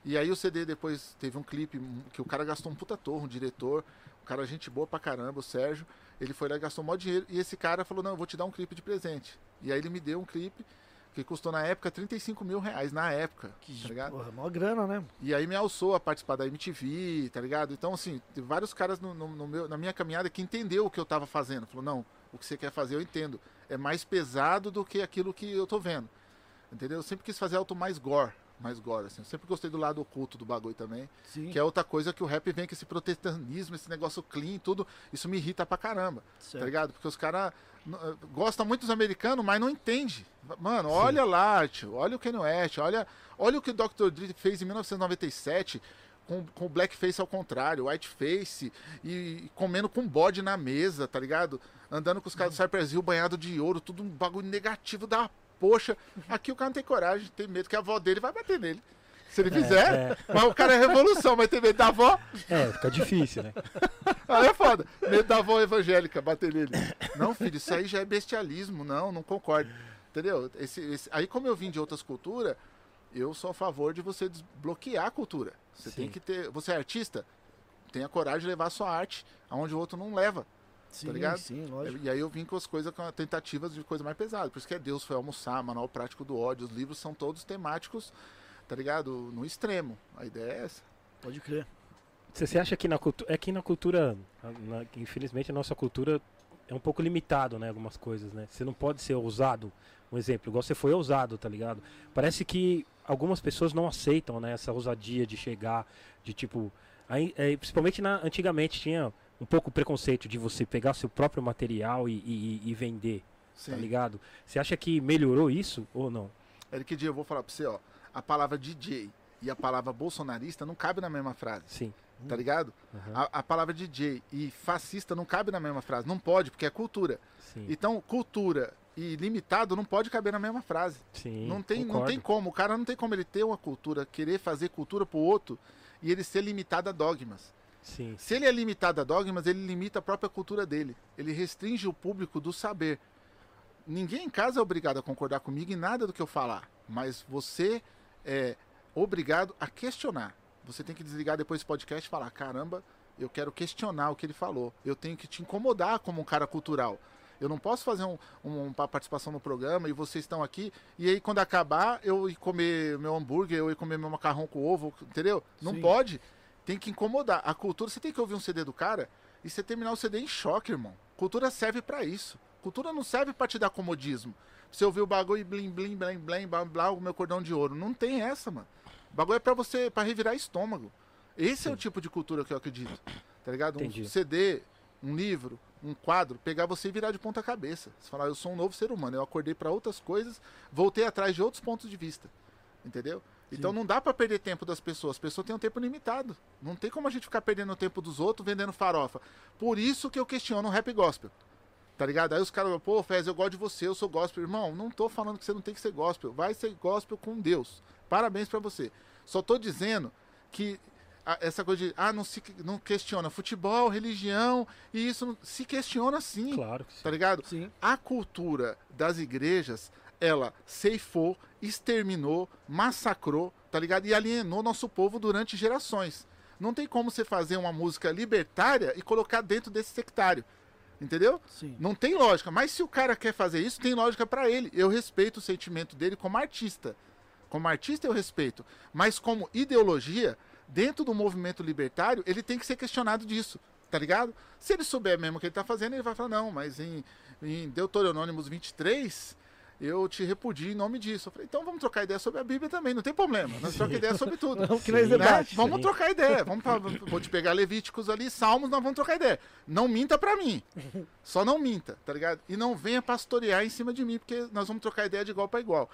Speaker 4: E aí o CD depois teve um clipe que o cara gastou um puta torre, um diretor, um cara gente boa pra caramba, o Sérgio. Ele foi lá e gastou um maior dinheiro. E esse cara falou, não, eu vou te dar um clipe de presente. E aí ele me deu um clipe que custou na época 35 mil reais, na época, tá ligado?
Speaker 1: Porra, mó grana, né?
Speaker 4: E aí me alçou a participar da MTV, tá ligado? Então, assim, vários caras no, no- no meu, na minha caminhada que entendeu o que eu tava fazendo. Falou, não, o que você quer fazer eu entendo. É mais pesado do que aquilo que eu tô vendo. Entendeu? Eu sempre quis fazer algo mais gore. Mais gore, assim. Eu sempre gostei do lado oculto do bagulho também.
Speaker 1: Sim.
Speaker 4: Que é outra coisa que o rap vem com esse protestantismo, esse negócio clean, tudo. Isso me irrita pra caramba,
Speaker 1: certo.
Speaker 4: tá ligado? Porque os caras gostam muito dos americanos, mas não entende. Mano, olha lá, tio, olha o Kanye West, olha, olha o que o Dr. Dre fez em 1997 com, com o blackface ao contrário, whiteface e, e comendo com bode na mesa, tá ligado? Andando com os caras do Cypress Hill banhado de ouro, tudo um bagulho negativo da poxa. Aqui o cara não tem coragem, tem medo que a avó dele vai bater nele. Se ele fizer,
Speaker 2: é.
Speaker 4: mas o cara é revolução, vai ter medo da avó.
Speaker 2: É, fica difícil, né? <laughs>
Speaker 4: Aí é foda. Medo da avó evangélica bater nele. Não, filho, isso aí já é bestialismo. Não, não concordo. Entendeu? Esse, esse- Aí, como eu vim de outras culturas, eu sou a favor de você desbloquear a cultura. Você
Speaker 2: Sim.
Speaker 4: tem que ter. Você é artista? Tenha coragem de levar a sua arte aonde o outro não leva.
Speaker 1: Sim,
Speaker 4: ligado?
Speaker 1: sim, lógico.
Speaker 4: E aí eu vim com as coisas, com tentativas de coisa mais pesada. Por isso que é Deus foi almoçar, Manual Prático do Ódio. Os livros são todos temáticos, tá ligado? No extremo. A ideia é essa.
Speaker 1: Pode crer.
Speaker 2: Você, você acha que na cultura. É que na cultura. na- na- infelizmente a nossa cultura é um pouco limitado, né? Algumas coisas, né? Você não pode ser ousado. Um exemplo, igual você foi ousado, tá ligado? Parece que algumas pessoas não aceitam, né? Essa ousadia de chegar, de tipo. Aí, é, principalmente na, antigamente tinha um pouco preconceito de você pegar seu próprio material e, e- e vender,
Speaker 4: Sim.
Speaker 2: tá ligado? Você acha que melhorou isso ou não?
Speaker 4: Eric Dia, eu vou falar pra você, ó. A palavra DJ e a palavra bolsonarista não cabe na mesma frase,
Speaker 2: Sim.
Speaker 4: tá ligado?
Speaker 2: Aham,
Speaker 4: A, a palavra DJ e fascista não cabe na mesma frase. Não pode, porque é cultura.
Speaker 2: Sim.
Speaker 4: Então, cultura e limitado não pode caber na mesma frase.
Speaker 2: Sim.
Speaker 4: não, tem, não
Speaker 2: concordo.
Speaker 4: tem como. O cara não tem como ele ter uma cultura, querer fazer cultura pro outro e ele ser limitado a dogmas.
Speaker 2: Sim.
Speaker 4: Se ele é limitado a dogmas, ele limita a própria cultura dele. Ele restringe o público do saber. Ninguém em casa é obrigado a concordar comigo em nada do que eu falar, mas você é obrigado a questionar. Você tem que desligar depois desse podcast e falar: caramba, eu quero questionar o que ele falou. Eu tenho que te incomodar como um cara cultural. Eu não posso fazer um, um- uma participação no programa e vocês estão aqui, e aí quando acabar eu ir comer meu hambúrguer, eu ir comer meu macarrão com ovo, entendeu? Não
Speaker 1: Sim.
Speaker 4: pode. Tem que incomodar. A cultura, você tem que ouvir um CD do cara e você terminar o CD em choque, irmão. Cultura serve pra isso. Cultura não serve pra te dar comodismo. Você ouvir o bagulho e blim, blim, blim, blim, blá, blá, o meu cordão de ouro. Não tem essa, mano. O bagulho é pra você, pra revirar estômago. Esse é o tipo de cultura que eu acredito. Tá ligado? Um
Speaker 2: Entendi.
Speaker 4: CD, um livro, um quadro, pegar você e virar de ponta cabeça. Você falar, eu sou um novo ser humano. Eu acordei pra outras coisas, voltei atrás de outros pontos de vista. Entendeu? Então não dá pra perder tempo das pessoas. As pessoas têm um tempo limitado. Não tem como a gente ficar perdendo o tempo dos outros vendendo farofa. Por isso que eu questiono o rap gospel. Tá ligado? Aí os caras, pô, Fez, eu gosto de você, eu sou gospel. Irmão, não tô falando que você não tem que ser gospel. Vai ser gospel com Deus. Parabéns pra você. Só tô dizendo que essa coisa de, ah, não se não questiona futebol, religião, e isso não- se questiona sim.
Speaker 2: Claro que sim.
Speaker 4: Tá ligado?
Speaker 1: Sim.
Speaker 4: a cultura das igrejas, ela ceifou, exterminou, massacrou, tá ligado? E alienou nosso povo durante gerações. Não tem como você fazer uma música libertária e colocar dentro desse sectário. Entendeu?
Speaker 1: Sim.
Speaker 4: Não tem lógica. Mas se o cara quer fazer isso, tem lógica pra ele. Eu respeito o sentimento dele como artista. Como artista eu respeito. Mas como ideologia, dentro do movimento libertário, ele tem que ser questionado disso. Tá ligado? Se ele souber mesmo o que ele tá fazendo, ele vai falar, não, mas em, em Deuteronômicos 23, eu te repudio em nome disso. Eu falei, então vamos trocar ideia sobre a Bíblia também, não tem problema. Nós trocamos ideia sobre tudo. <laughs>
Speaker 1: Não, que nós.
Speaker 4: Né? Vamos trocar ideia. Vamos pra- vou te pegar Levíticos ali, Salmos, nós vamos trocar ideia. Não minta pra mim. <laughs> Só não minta, tá ligado? E não venha pastorear em cima de mim, porque nós vamos trocar ideia de igual pra igual.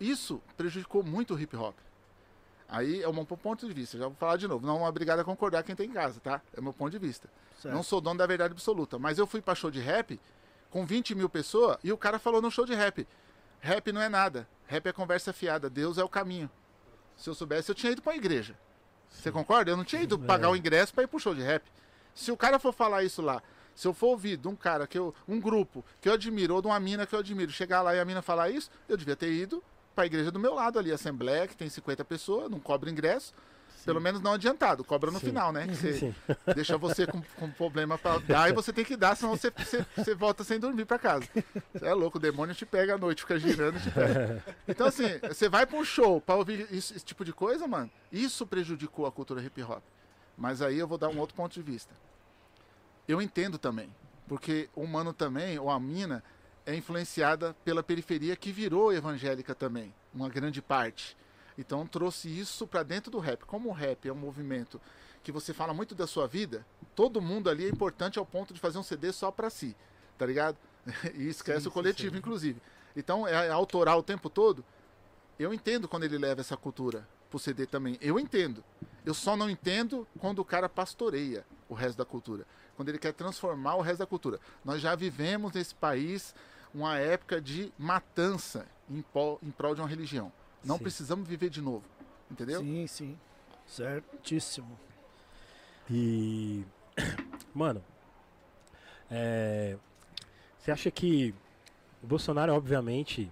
Speaker 4: Isso prejudicou muito o hip hop. Aí é o meu ponto de vista. Já vou falar de novo. Não é obrigado a concordar quem tem em casa, tá? É o meu ponto de vista.
Speaker 1: Certo.
Speaker 4: Não sou dono da verdade absoluta. Mas eu fui pra show de rap com 20 mil pessoas e o cara falou no show de rap: rap não é nada. Rap é conversa fiada. Deus é o caminho. Se eu soubesse, eu tinha ido pra igreja. Você concorda? Eu não tinha ido pagar
Speaker 2: É.
Speaker 4: o ingresso pra ir pro show de rap. Se o cara for falar isso lá, se eu for ouvir de um cara que eu. um grupo que eu admiro, ou de uma mina que eu admiro, chegar lá e a mina falar isso, eu devia ter ido pra igreja do meu lado ali, Assembleia, que tem 50 pessoas, não cobra ingresso. Pelo menos não adiantado, cobra no
Speaker 2: Sim.
Speaker 4: final, né? <laughs> Que você deixa você com, com problema pra dar e você tem que dar, senão você, você, você volta sem dormir pra casa. Você é louco, o demônio te pega à noite, fica girando e te pega. <laughs> Então, assim, você vai pra um show pra ouvir isso- esse tipo de coisa, mano, isso prejudicou a cultura hip hop. Mas aí eu vou dar um outro ponto de vista. Eu entendo também, porque o humano também, ou a mina, é influenciada pela periferia que virou evangélica também, uma grande parte. Então trouxe isso pra dentro do rap. Como o rap é um movimento que você fala muito da sua vida, todo mundo ali é importante ao ponto de fazer um CD só pra si, tá ligado? <laughs> E esquece
Speaker 2: Sim,
Speaker 4: o coletivo,
Speaker 2: sim.
Speaker 4: inclusive. Então é autoral o tempo todo. Eu entendo quando ele leva essa cultura pro CD também. Eu entendo. Eu só não entendo quando o cara pastoreia o resto da cultura. Quando ele quer transformar o resto da cultura. Nós já vivemos nesse país uma época de matança em, em prol de uma religião. Não
Speaker 2: Sim.
Speaker 4: precisamos viver de novo. Entendeu?
Speaker 1: Sim, sim. Certíssimo.
Speaker 2: E. <coughs> Mano. é, Você acha que. O Bolsonaro, obviamente.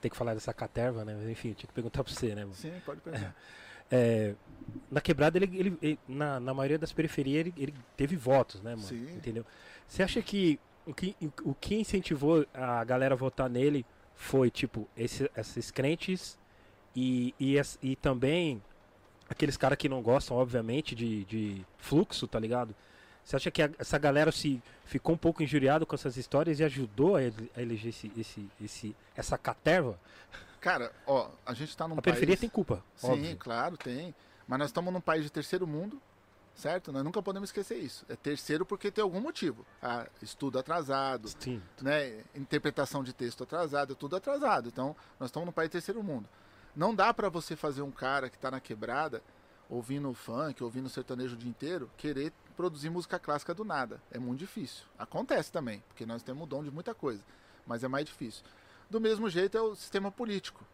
Speaker 2: Tem que falar dessa caterva, né? Mas enfim, tinha que perguntar pra você, né? mano?
Speaker 4: Sim, pode pensar. <laughs>
Speaker 2: É, na quebrada, ele, ele- ele- na, na maioria das periferias, ele, ele teve votos, né, mano?
Speaker 4: Sim.
Speaker 2: Entendeu? Você acha que o, que o que incentivou a galera a votar nele foi, tipo, esse- esses crentes e, e, e também aqueles caras que não gostam, obviamente, de, de fluxo, tá ligado? Você acha que a- essa galera se ficou um pouco injuriado com essas histórias e ajudou a, a eleger esse, esse, esse, essa caterva?
Speaker 4: Cara, ó, a gente tá num
Speaker 2: A periferia
Speaker 4: país...
Speaker 2: tem culpa,
Speaker 4: Sim,
Speaker 2: óbvio.
Speaker 4: claro, tem. Mas nós estamos num país de terceiro mundo, certo? Nós nunca podemos esquecer isso. É terceiro porque tem algum motivo. Ah, estudo atrasado,
Speaker 2: Sim.
Speaker 4: né? Interpretação de texto atrasado, é tudo atrasado. Então, nós estamos num país terceiro mundo. Não dá pra você fazer um cara que tá na quebrada, ouvindo funk, ouvindo sertanejo o dia inteiro, querer produzir música clássica do nada. É muito difícil. Acontece também, porque nós temos o dom de muita coisa, mas é mais difícil. Do mesmo jeito é o sistema político.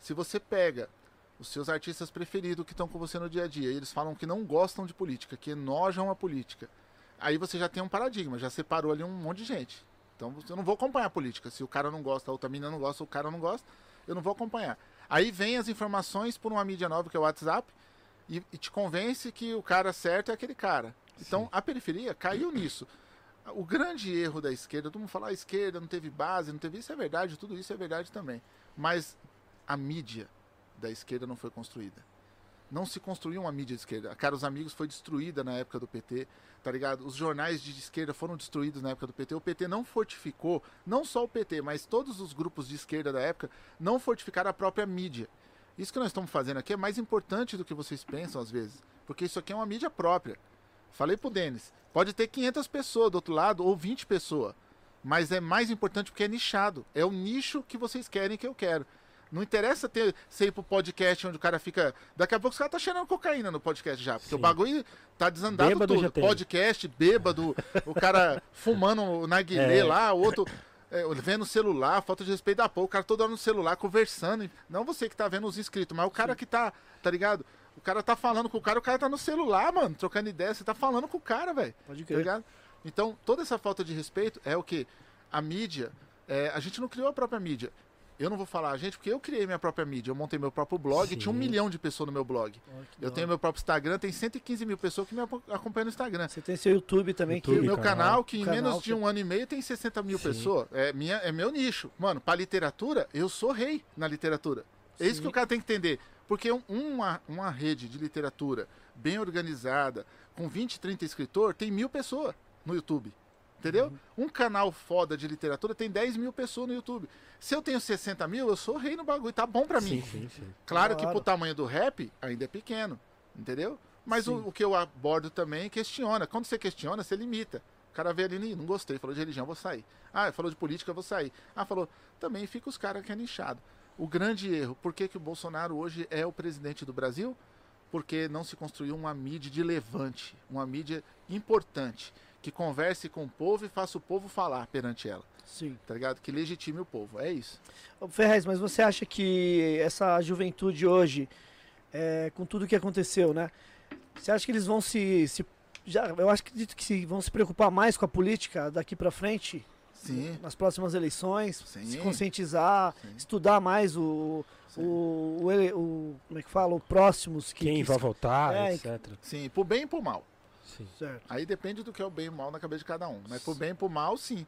Speaker 4: Se você pega os seus artistas preferidos que estão com você no dia a dia, e eles falam que não gostam de política, que enojam a política, aí você já tem um paradigma, já separou ali um monte de gente. Então eu não vou acompanhar a política. Se o cara não gosta, a outra mina não gosta, o cara não gosta, eu não vou acompanhar. Aí vem as informações por uma mídia nova que é o WhatsApp e, e te convence que o cara certo é aquele cara. Então
Speaker 2: Sim.
Speaker 4: a periferia caiu nisso. O grande erro da esquerda, todo mundo fala, "Ah, a esquerda não teve base, não teve isso, é verdade, tudo isso é verdade também. Mas a mídia da esquerda não foi construída. Não se construiu uma mídia de esquerda. A Cara, os Amigos foi destruída na época do PT, tá ligado? Os jornais de esquerda foram destruídos na época do PT. O PT não fortificou, não só o PT, mas todos os grupos de esquerda da época não fortificaram a própria mídia. Isso que nós estamos fazendo aqui é mais importante do que vocês pensam às vezes, porque isso aqui é uma mídia própria. Falei pro Denis, pode ter 500 pessoas do outro lado ou 20 pessoas, mas é mais importante porque é nichado. É o nicho que vocês querem que eu quero. Não interessa ter, você ir pro podcast onde o cara fica. Daqui a pouco os caras tá cheirando cocaína no podcast já. Porque
Speaker 2: Sim.
Speaker 4: o bagulho tá desandado
Speaker 2: Bêbado
Speaker 4: tudo. Podcast, bêbado, o cara <laughs> fumando na guilê
Speaker 2: É.
Speaker 4: lá, o outro é, vendo o celular, falta de respeito da porra, o cara todo hora no celular conversando. Não você que tá vendo os inscritos, mas o cara que tá, tá ligado? O cara tá falando com o cara, o cara tá no celular, mano, trocando ideia. Você tá falando com o cara, velho.
Speaker 1: Pode
Speaker 4: Tá
Speaker 1: crer.
Speaker 4: ligado? Então, toda essa falta de respeito é o que? A mídia. é, a gente não criou a própria mídia. Eu não vou falar a gente, porque eu criei minha própria mídia. Eu montei meu próprio blog,
Speaker 2: Sim.
Speaker 4: tinha um milhão de pessoas no meu blog.
Speaker 1: Que
Speaker 4: Eu
Speaker 1: da
Speaker 4: tenho meu próprio Instagram, tem 115 mil pessoas que me acompanham no Instagram.
Speaker 1: Você tem seu YouTube também
Speaker 2: YouTube,
Speaker 1: que
Speaker 4: meu
Speaker 2: canal.
Speaker 4: canal, que em
Speaker 1: Canal
Speaker 4: menos
Speaker 1: que-
Speaker 4: de um ano e meio tem 60 mil
Speaker 2: Sim.
Speaker 4: pessoas. É, minha, é meu nicho. Mano, pra literatura, eu sou rei na literatura. É isso
Speaker 1: Sim.
Speaker 4: que o cara tem que entender. Porque um- uma, uma rede de literatura bem organizada, com 20, 30 escritor, tem mil pessoas no YouTube. Entendeu?
Speaker 1: Uhum.
Speaker 4: Um canal foda de literatura tem 10 mil pessoas no YouTube. Se eu tenho 60 mil, eu sou rei no bagulho. Tá bom pra mim.
Speaker 2: Sim, sim, sim.
Speaker 4: Claro que
Speaker 1: Claro.
Speaker 4: pro tamanho do rap, ainda é pequeno. Entendeu? Mas o, o que eu abordo também questiona. Quando você questiona, você limita. O cara vê ali, "Ih, não gostei, falou de religião, vou sair. Ah, falou de política, vou sair. Ah, falou. Também fica os caras que é nichado. O grande erro, por que, que o Bolsonaro hoje é o presidente do Brasil? Porque não se construiu uma mídia de levante, uma mídia importante, que converse com o povo e faça o povo falar perante ela,
Speaker 1: Sim.
Speaker 4: tá ligado? Que legitime o povo, é isso.
Speaker 1: Ô, Ferrez, mas você acha que essa juventude hoje, é, com tudo que aconteceu, né? Você acha que eles vão se, se já, eu acho que acredito que se, vão se preocupar mais com a política daqui pra frente,
Speaker 4: Sim,
Speaker 1: nas próximas eleições,
Speaker 4: Sim.
Speaker 1: se conscientizar,
Speaker 4: Sim.
Speaker 1: estudar mais o, o, o, o- como é que fala, o próximos que
Speaker 2: Quem
Speaker 1: que-
Speaker 2: vai votar,
Speaker 1: É,
Speaker 2: etc.
Speaker 4: Sim, pro bem e pro mal.
Speaker 2: Sim.
Speaker 1: certo.
Speaker 4: Aí depende do que é o bem e o mal na cabeça de cada um. Mas pro bem e pro mal, sim.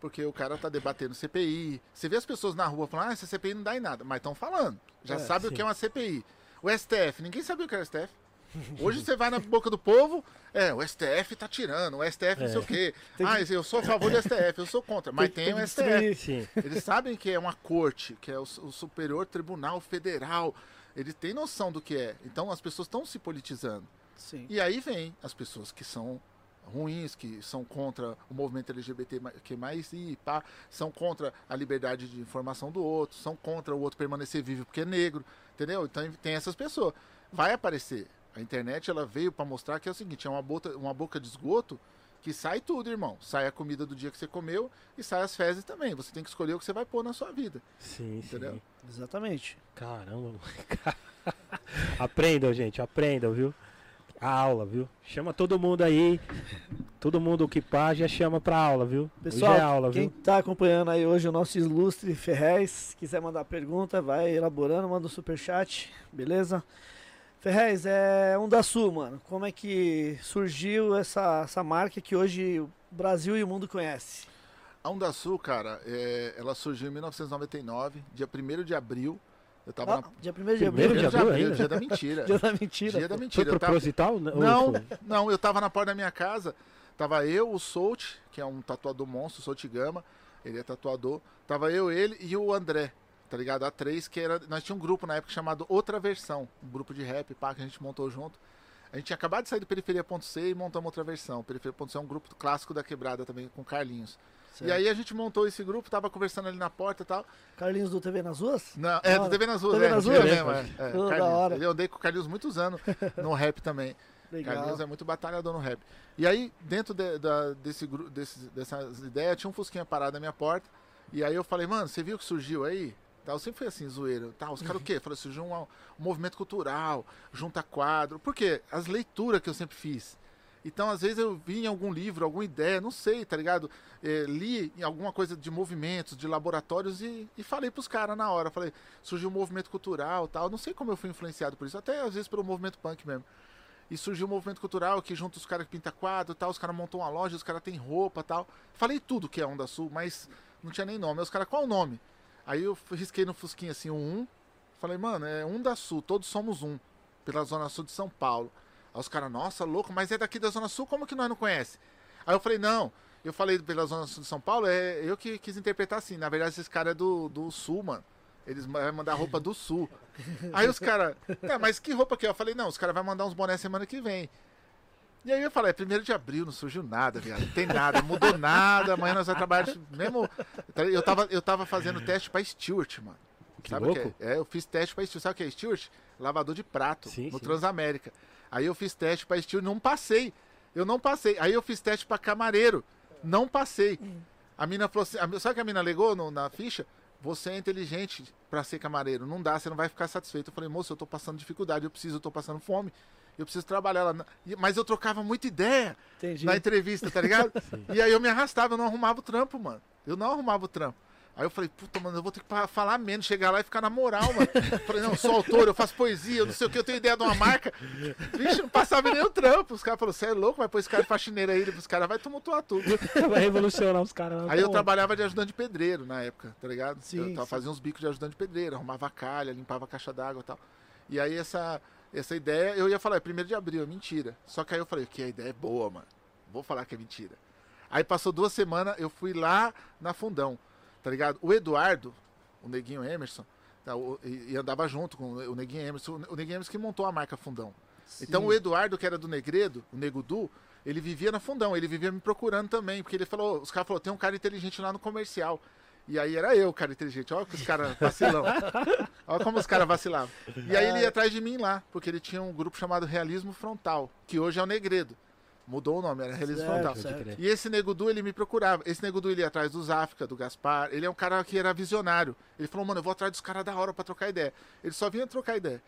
Speaker 4: Porque o cara tá debatendo CPI. Você vê as pessoas na rua falando, ah, essa CPI não dá em nada. Mas estão falando. Já
Speaker 1: É,
Speaker 4: sabe o
Speaker 2: sim.
Speaker 4: que é uma CPI. O STF, ninguém sabia o que era o STF. <laughs> Hoje você vai na boca do povo, é, o STF tá tirando, o STF não sei
Speaker 2: É.
Speaker 4: o quê. <laughs>
Speaker 1: Tem que-
Speaker 4: Ah, eu sou a favor do STF, eu sou contra. <laughs> Mas tem,
Speaker 1: tem
Speaker 4: o
Speaker 1: que
Speaker 4: STF.
Speaker 1: destruir.
Speaker 2: Sim.
Speaker 4: Eles sabem que é uma corte, que é o, o Superior Tribunal Federal. Eles têm noção do que é. Então as pessoas estão se politizando.
Speaker 1: Sim.
Speaker 4: E aí vem as pessoas que são ruins, que são contra o movimento LGBT que mais e pá, são contra a liberdade de informação do outro, são contra o outro permanecer vivo porque é negro, entendeu? Então tem essas pessoas. Vai aparecer. A internet ela veio para mostrar que é o seguinte, é uma boca, uma boca de esgoto que sai tudo, irmão. Sai a comida do dia que você comeu e sai as fezes também. Você tem que escolher o que você vai pôr na sua vida.
Speaker 2: Sim,
Speaker 4: Entendeu?
Speaker 2: sim.
Speaker 1: Exatamente.
Speaker 2: Caramba. <laughs> aprendam, gente, aprendam, viu? A aula, viu? Chama todo mundo aí. Todo mundo que pá já chama pra aula, viu?
Speaker 1: Pessoal,
Speaker 2: é aula,
Speaker 1: quem
Speaker 2: viu?
Speaker 1: tá acompanhando aí hoje o nosso ilustre Ferrez, quiser mandar pergunta, vai elaborando, manda um superchat, beleza? Ferrez, é um da Sul, mano. Como é que surgiu essa, essa marca que hoje o Brasil e o mundo conhece?
Speaker 4: A Onda Sul, cara, é, ela surgiu em 1999, dia 1 de abril. Eu tava
Speaker 1: Ah,
Speaker 4: na
Speaker 1: dia 1 de
Speaker 2: Primeiro
Speaker 1: abril,
Speaker 2: de abril ainda? <laughs>
Speaker 4: dia da mentira.
Speaker 1: dia da mentira.
Speaker 4: Dia da mentira.
Speaker 2: Foi
Speaker 4: Eu tava-
Speaker 2: proposital? Ou
Speaker 4: Não,
Speaker 2: foi?
Speaker 4: não, eu tava na porta da minha casa, tava eu, o Solt, que é um tatuador monstro, Solt Gama, ele é tatuador, tava eu, ele e o André, tá ligado? A três, que era, nós tínhamos um grupo na época chamado Outra Versão, um grupo de rap, pá, que a gente montou junto. A gente tinha acabado de sair do Periferia.c e montamos outra versão. Periferia.c é um grupo clássico da quebrada também, com Carlinhos.
Speaker 1: Certo.
Speaker 4: E aí a gente montou esse grupo, tava conversando ali na porta e tal.
Speaker 1: Carlinhos do TV nas ruas?
Speaker 4: Não, é,
Speaker 1: Da
Speaker 4: do. TV nas ruas,
Speaker 1: TV
Speaker 4: é,
Speaker 1: nas
Speaker 4: do TV
Speaker 1: ruas?
Speaker 4: mesmo, é, é, Carlinhos.
Speaker 1: hora.
Speaker 4: Eu andei com o Carlinhos muitos anos <laughs> no rap também.
Speaker 1: Legal.
Speaker 4: Carlinhos é muito batalhador no rap. E aí, dentro de- da- desse, desse, dessas ideias, tinha um Fusquinha parado na minha porta. E aí eu falei, mano, você viu o que surgiu aí? Tá, eu sempre fui assim, zoeiro. Tá, os caras o quê? <laughs> Falei, surgiu um, um movimento cultural, junta quadro. Por quê? As leituras que eu sempre fiz. Então, às vezes eu vi em algum livro, alguma ideia, não sei, tá ligado? Eh, li em alguma coisa de movimentos, de laboratórios e, e falei pros caras na hora. Falei, surgiu um movimento cultural tal. Não sei como eu fui influenciado por isso, até às vezes pelo movimento punk mesmo. E surgiu um movimento cultural que junta os caras que pinta quadro tal, os caras montam uma loja, os caras têm roupa tal. Falei tudo que é Onda Sul, mas não tinha nem nome. Aí os caras, qual o nome? Aí eu risquei no Fusquinha assim, um 1. Falei, mano, é Onda Sul, todos somos um. Pela Zona Sul de São Paulo. Aí os caras, nossa, louco, mas é daqui da Zona Sul, como que nós não conhece? Aí eu falei, não, eu falei pela Zona Sul de São Paulo, é eu que quis interpretar assim. Na verdade, esses caras é do, do Sul, mano. Eles vão mandar roupa do Sul. <laughs> Aí os caras, tá, mas que roupa que é? Eu falei, não, os caras vão mandar uns bonés semana que vem. E aí eu falei, é primeiro de abril, não surgiu nada, viado. Não tem nada, mudou nada, amanhã nós vamos trabalhar. Mesmo. Eu tava, eu tava fazendo teste pra Stewart, mano.
Speaker 2: Que
Speaker 4: Sabe o
Speaker 2: louco.
Speaker 4: que é? É, eu fiz teste pra Stewart. Sabe o que é Stewart? Lavador de prato
Speaker 2: Sim,
Speaker 4: no
Speaker 2: sim.
Speaker 4: Transamérica. Aí eu fiz teste pra Stewart, não passei. Eu não passei. Aí eu fiz teste pra camareiro. Não passei. A mina falou assim, a- sabe o que a mina alegou no- na ficha? Você é inteligente pra ser camareiro. Não dá, você não vai ficar satisfeito. Eu falei, moço, eu tô passando dificuldade, eu preciso, eu tô passando fome. Eu preciso trabalhar lá. Mas eu trocava muita ideia
Speaker 1: Entendi.
Speaker 4: na entrevista, tá ligado? <laughs> e aí eu me arrastava, eu não arrumava o trampo, mano. Eu não arrumava o trampo. Aí eu falei, puta, mano, eu vou ter que falar menos, chegar lá e ficar na moral, mano. falei, não, eu sou autor, eu faço poesia, eu não sei o que, eu tenho ideia de uma marca. Vixe, não passava nem o trampo. Os caras falaram, você é louco, vai pôr esse cara de faxineira aí, os caras vai tumultuar tudo. <laughs>
Speaker 2: Vai revolucionar os caras.
Speaker 4: Aí eu
Speaker 2: Pô,
Speaker 4: trabalhava de ajudante de pedreiro na época, tá ligado?
Speaker 1: Sim,
Speaker 4: eu fazia uns bicos de ajudante de pedreiro, arrumava calha, limpava a caixa d'água e tal. E aí essa, essa ideia, eu ia falar, é primeiro de abril, é mentira. Só que aí eu falei, que a ideia é boa, mano. Vou falar que é mentira. Aí passou duas semanas, eu fui lá na Fundão, tá ligado? O Eduardo, o Neguinho Emerson, tá, o- e, e andava junto com o Neguinho Emerson, o Neguinho Emerson que montou a marca Fundão. Então o Eduardo, que era do Negredo, o Nego Du, ele vivia na Fundão, ele vivia me procurando também, porque ele falou, os caras falaram, tem um cara inteligente lá no comercial. E aí era eu, o cara inteligente. Olha que os caras vacilão. <laughs> Olha como os caras vacilavam. E aí ele ia atrás de mim lá, porque ele tinha um grupo chamado Realismo Frontal, que hoje é o Negredo. Mudou o nome, era
Speaker 1: Certo,
Speaker 4: Frontal. E esse Nego Du, ele me procurava. Esse Nego Du, ele ia atrás do Zafka, do Gaspar. Ele é um cara que era visionário. Ele falou, mano, eu vou atrás dos caras da hora pra trocar ideia. Ele só vinha trocar ideia.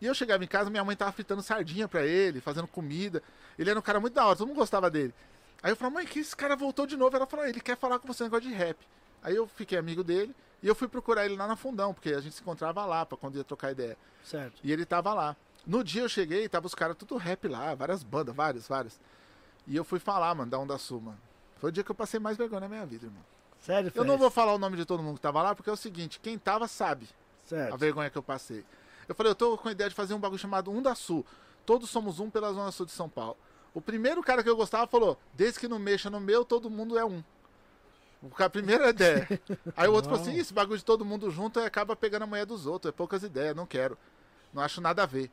Speaker 4: E eu chegava em casa, minha mãe tava fritando sardinha pra ele, fazendo comida. Ele era um cara muito da hora, todo mundo gostava dele. Aí eu falei, mãe, que esse cara voltou de novo. Ela falou, ele quer falar com você um negócio de rap. Aí eu fiquei amigo dele e eu fui procurar ele lá na Fundão, porque a gente se encontrava lá pra quando ia trocar ideia.
Speaker 1: Certo.
Speaker 4: E ele tava lá. No dia eu cheguei, tava os caras tudo rap lá, várias bandas, várias, várias. E eu fui falar, mano, da Onda Sul, mano. Foi o dia que eu passei mais vergonha na minha vida, irmão.
Speaker 1: Sério,
Speaker 4: Eu não vou falar o nome de todo mundo que tava lá, porque é o seguinte, quem tava sabe a
Speaker 1: Certo.
Speaker 4: vergonha que eu passei. Eu falei, eu tô com a ideia de fazer um bagulho chamado Um da Sul. Todos somos um pela Zona Sul de São Paulo. O primeiro cara que eu gostava falou, desde que não mexa no meu, todo mundo é um. A primeira ideia. <laughs> Aí o outro falou assim, esse bagulho de todo mundo junto acaba pegando a mulher dos outros. É poucas ideias, não quero. Não acho nada a ver.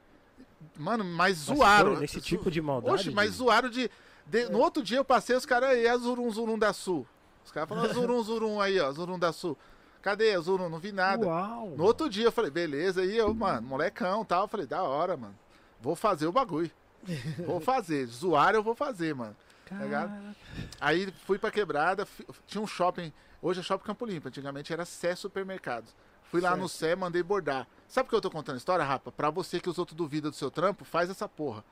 Speaker 4: Mano, mas
Speaker 2: Mas
Speaker 4: zoaram. Zo-
Speaker 2: tipo de maldade.
Speaker 4: Oxe, mas
Speaker 2: de-
Speaker 4: zoaram de, de- No outro dia eu passei, os caras aí, é Zurum Zurum da Sul. Os caras falaram Zurum <laughs> Zurum aí, ó, Zurum da Sul. Cadê? Zurum? Não vi nada.
Speaker 2: Uau.
Speaker 4: No outro dia eu falei, beleza, e eu, mano, molecão tal. Eu falei, da hora, mano. Vou fazer o bagulho. <laughs> Vou fazer. Zoar eu vou fazer, mano. Tá? Aí fui pra quebrada, tinha um shopping. Hoje é shopping Campo Limpo, antigamente era Sé Supermercados. Fui lá no Sé, mandei bordar. Sabe por que eu tô contando a história, Rapa? Pra você que os outros duvidam do seu trampo, faz essa porra.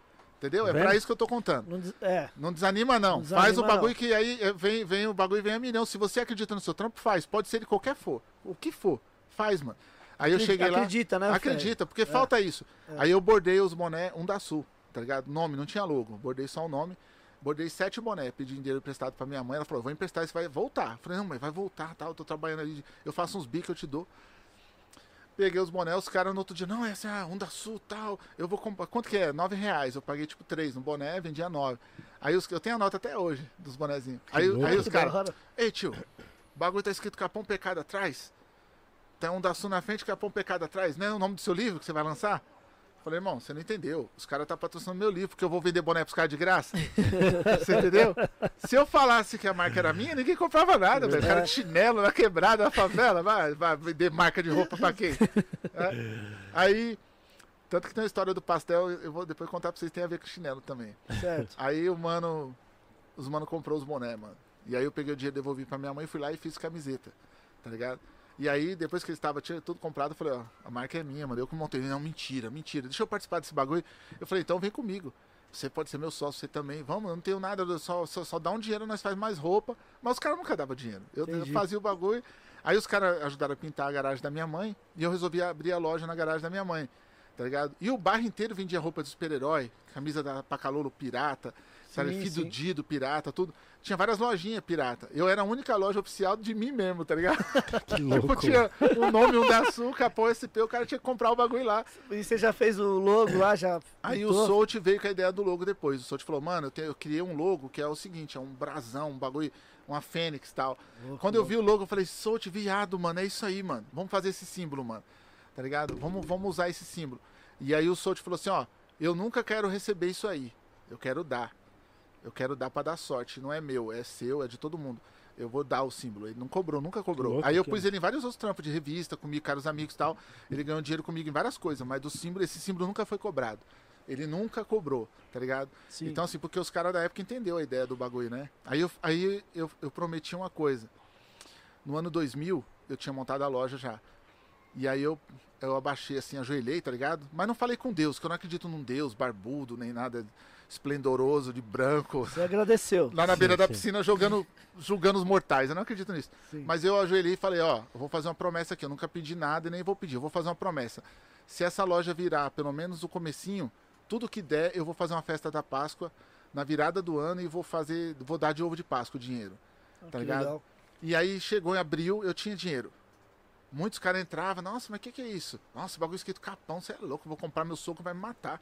Speaker 4: Entendeu? É pra isso que eu tô contando.
Speaker 1: Não des- É,
Speaker 4: Não desanima, não.
Speaker 1: Não
Speaker 4: faz o
Speaker 1: desanima,
Speaker 4: bagulho
Speaker 1: não.
Speaker 4: que aí eh, vem, vem o bagulho e vem a milhão. Se você acredita no seu trampo, faz. Pode ser de qualquer for. O que for. Faz, mano. Aí eu cheguei lá.
Speaker 1: acredita, né?
Speaker 4: Acredita, porque falta isso. Aí eu bordei os boné, um da Sul, tá ligado? Nome, não tinha logo. Bordei só o nome. Bordei sete boné, pedi dinheiro emprestado pra minha mãe. Ela falou, vou emprestar, isso vai voltar. Eu falei, não, mãe, vai voltar, tal. Eu tô trabalhando ali. Eu faço uns bicos, eu te dou. Peguei os boné, os caras no outro dia, não, essa é a Onda Sul, tal. Eu vou comprar. Quanto que é? Nove reais. Eu paguei tipo três no boné, vendia nove. Aí os, eu tenho a nota até hoje dos bonezinhos. Aí, aí os caras. Ei, tio, o bagulho tá escrito Capão Pecado atrás. Tem um da Sul na frente, Capão Pecado atrás. Não é o nome do seu livro que você vai lançar? Falei, irmão, você não entendeu. Os caras tá patrocinando meu livro, porque eu vou vender boné pros caras de graça. <laughs> você entendeu? Se eu falasse que a marca era minha, ninguém comprava nada, velho. Cara de chinelo na quebrada, na favela, vai, vai vender marca de roupa pra quem? É. Aí, tanto que tem a história do pastel, eu vou depois contar pra vocês, tem a ver com chinelo também.
Speaker 1: certo.
Speaker 4: Aí o mano. Os mano comprou os boné, mano. E aí eu peguei o dinheiro, devolvi pra minha mãe, fui lá e fiz camiseta. Tá ligado? E aí, depois que eles estavam, tinha tudo comprado, eu falei, ó, a marca é minha, mano. Eu que montei. Não, mentira, mentira. Deixa eu participar desse bagulho. Eu falei, então vem comigo. Você pode ser meu sócio, você também. Vamos, eu não tenho nada, só, só, só dá um dinheiro, nós faz mais roupa. Mas os caras nunca davam dinheiro. Eu, eu fazia o bagulho. Aí os caras ajudaram a pintar a garagem da minha mãe. E eu resolvi abrir a loja na garagem da minha mãe. Tá ligado? E o bairro inteiro vendia roupa de super-herói, camisa da Pacalolo pirata, sabe?
Speaker 1: Sim,
Speaker 4: Fido
Speaker 1: sim.
Speaker 4: Dido pirata, tudo. Tinha várias lojinhas pirata. Eu era a única loja oficial de mim mesmo, tá ligado? <laughs>
Speaker 2: Que
Speaker 4: Tipo,
Speaker 2: louco.
Speaker 4: tinha o nome, um da Sul, Capão SP, o cara tinha que comprar o bagulho lá.
Speaker 1: E você já fez o logo lá, já
Speaker 4: Aí o
Speaker 1: pintou?
Speaker 4: Solt veio com a ideia do logo depois. O Solt falou, mano, eu, tenho- eu criei um logo que é o seguinte, é um brasão, um bagulho, uma fênix e tal.
Speaker 1: Louco,
Speaker 4: Quando eu vi o logo, eu falei, Solt, viado, mano, é isso aí, mano. Vamos fazer esse símbolo, mano. Tá ligado? Vamos, vamos usar esse símbolo. E aí o Solt falou assim, ó, eu nunca quero receber isso aí. Eu quero dar. Eu quero dar pra dar sorte. Não é meu, é seu, é de todo mundo. Eu vou dar o símbolo. Ele não cobrou, nunca cobrou.
Speaker 2: louco,
Speaker 4: aí eu pus ele em vários outros trampos de revista, comigo, caros amigos e tal. Ele ganhou dinheiro comigo em várias coisas, mas do símbolo, esse símbolo nunca foi cobrado. Ele nunca cobrou, tá ligado?
Speaker 1: Sim.
Speaker 4: Então, assim, porque os caras da época entendeu a ideia do bagulho, né? Aí eu, aí eu, eu prometi uma coisa. No ano 2000, eu tinha montado a loja já. E aí eu, eu abaixei assim, ajoelhei, tá ligado? Mas não falei com Deus, que eu não acredito num Deus barbudo, nem nada esplendoroso, de branco.
Speaker 1: Você agradeceu.
Speaker 4: Lá na
Speaker 2: Sim,
Speaker 4: beira da
Speaker 2: sim.
Speaker 4: piscina jogando, julgando os mortais. Eu não acredito nisso.
Speaker 1: Sim.
Speaker 4: Mas eu ajoelhei e falei, ó, eu vou fazer uma promessa aqui. Eu nunca pedi nada e nem vou pedir. Eu vou fazer uma promessa. Se essa loja virar pelo menos o comecinho, tudo que der, eu vou fazer uma festa da Páscoa na virada do ano e vou fazer, vou dar de ovo de Páscoa o dinheiro.
Speaker 1: Ah,
Speaker 4: tá
Speaker 1: que
Speaker 4: ligado?
Speaker 1: legal.
Speaker 4: E aí chegou em abril, eu tinha dinheiro. Muitos caras entravam, nossa, mas o que, que é isso? Nossa, bagulho escrito capão, você é louco, vou comprar meu soco, vai me matar.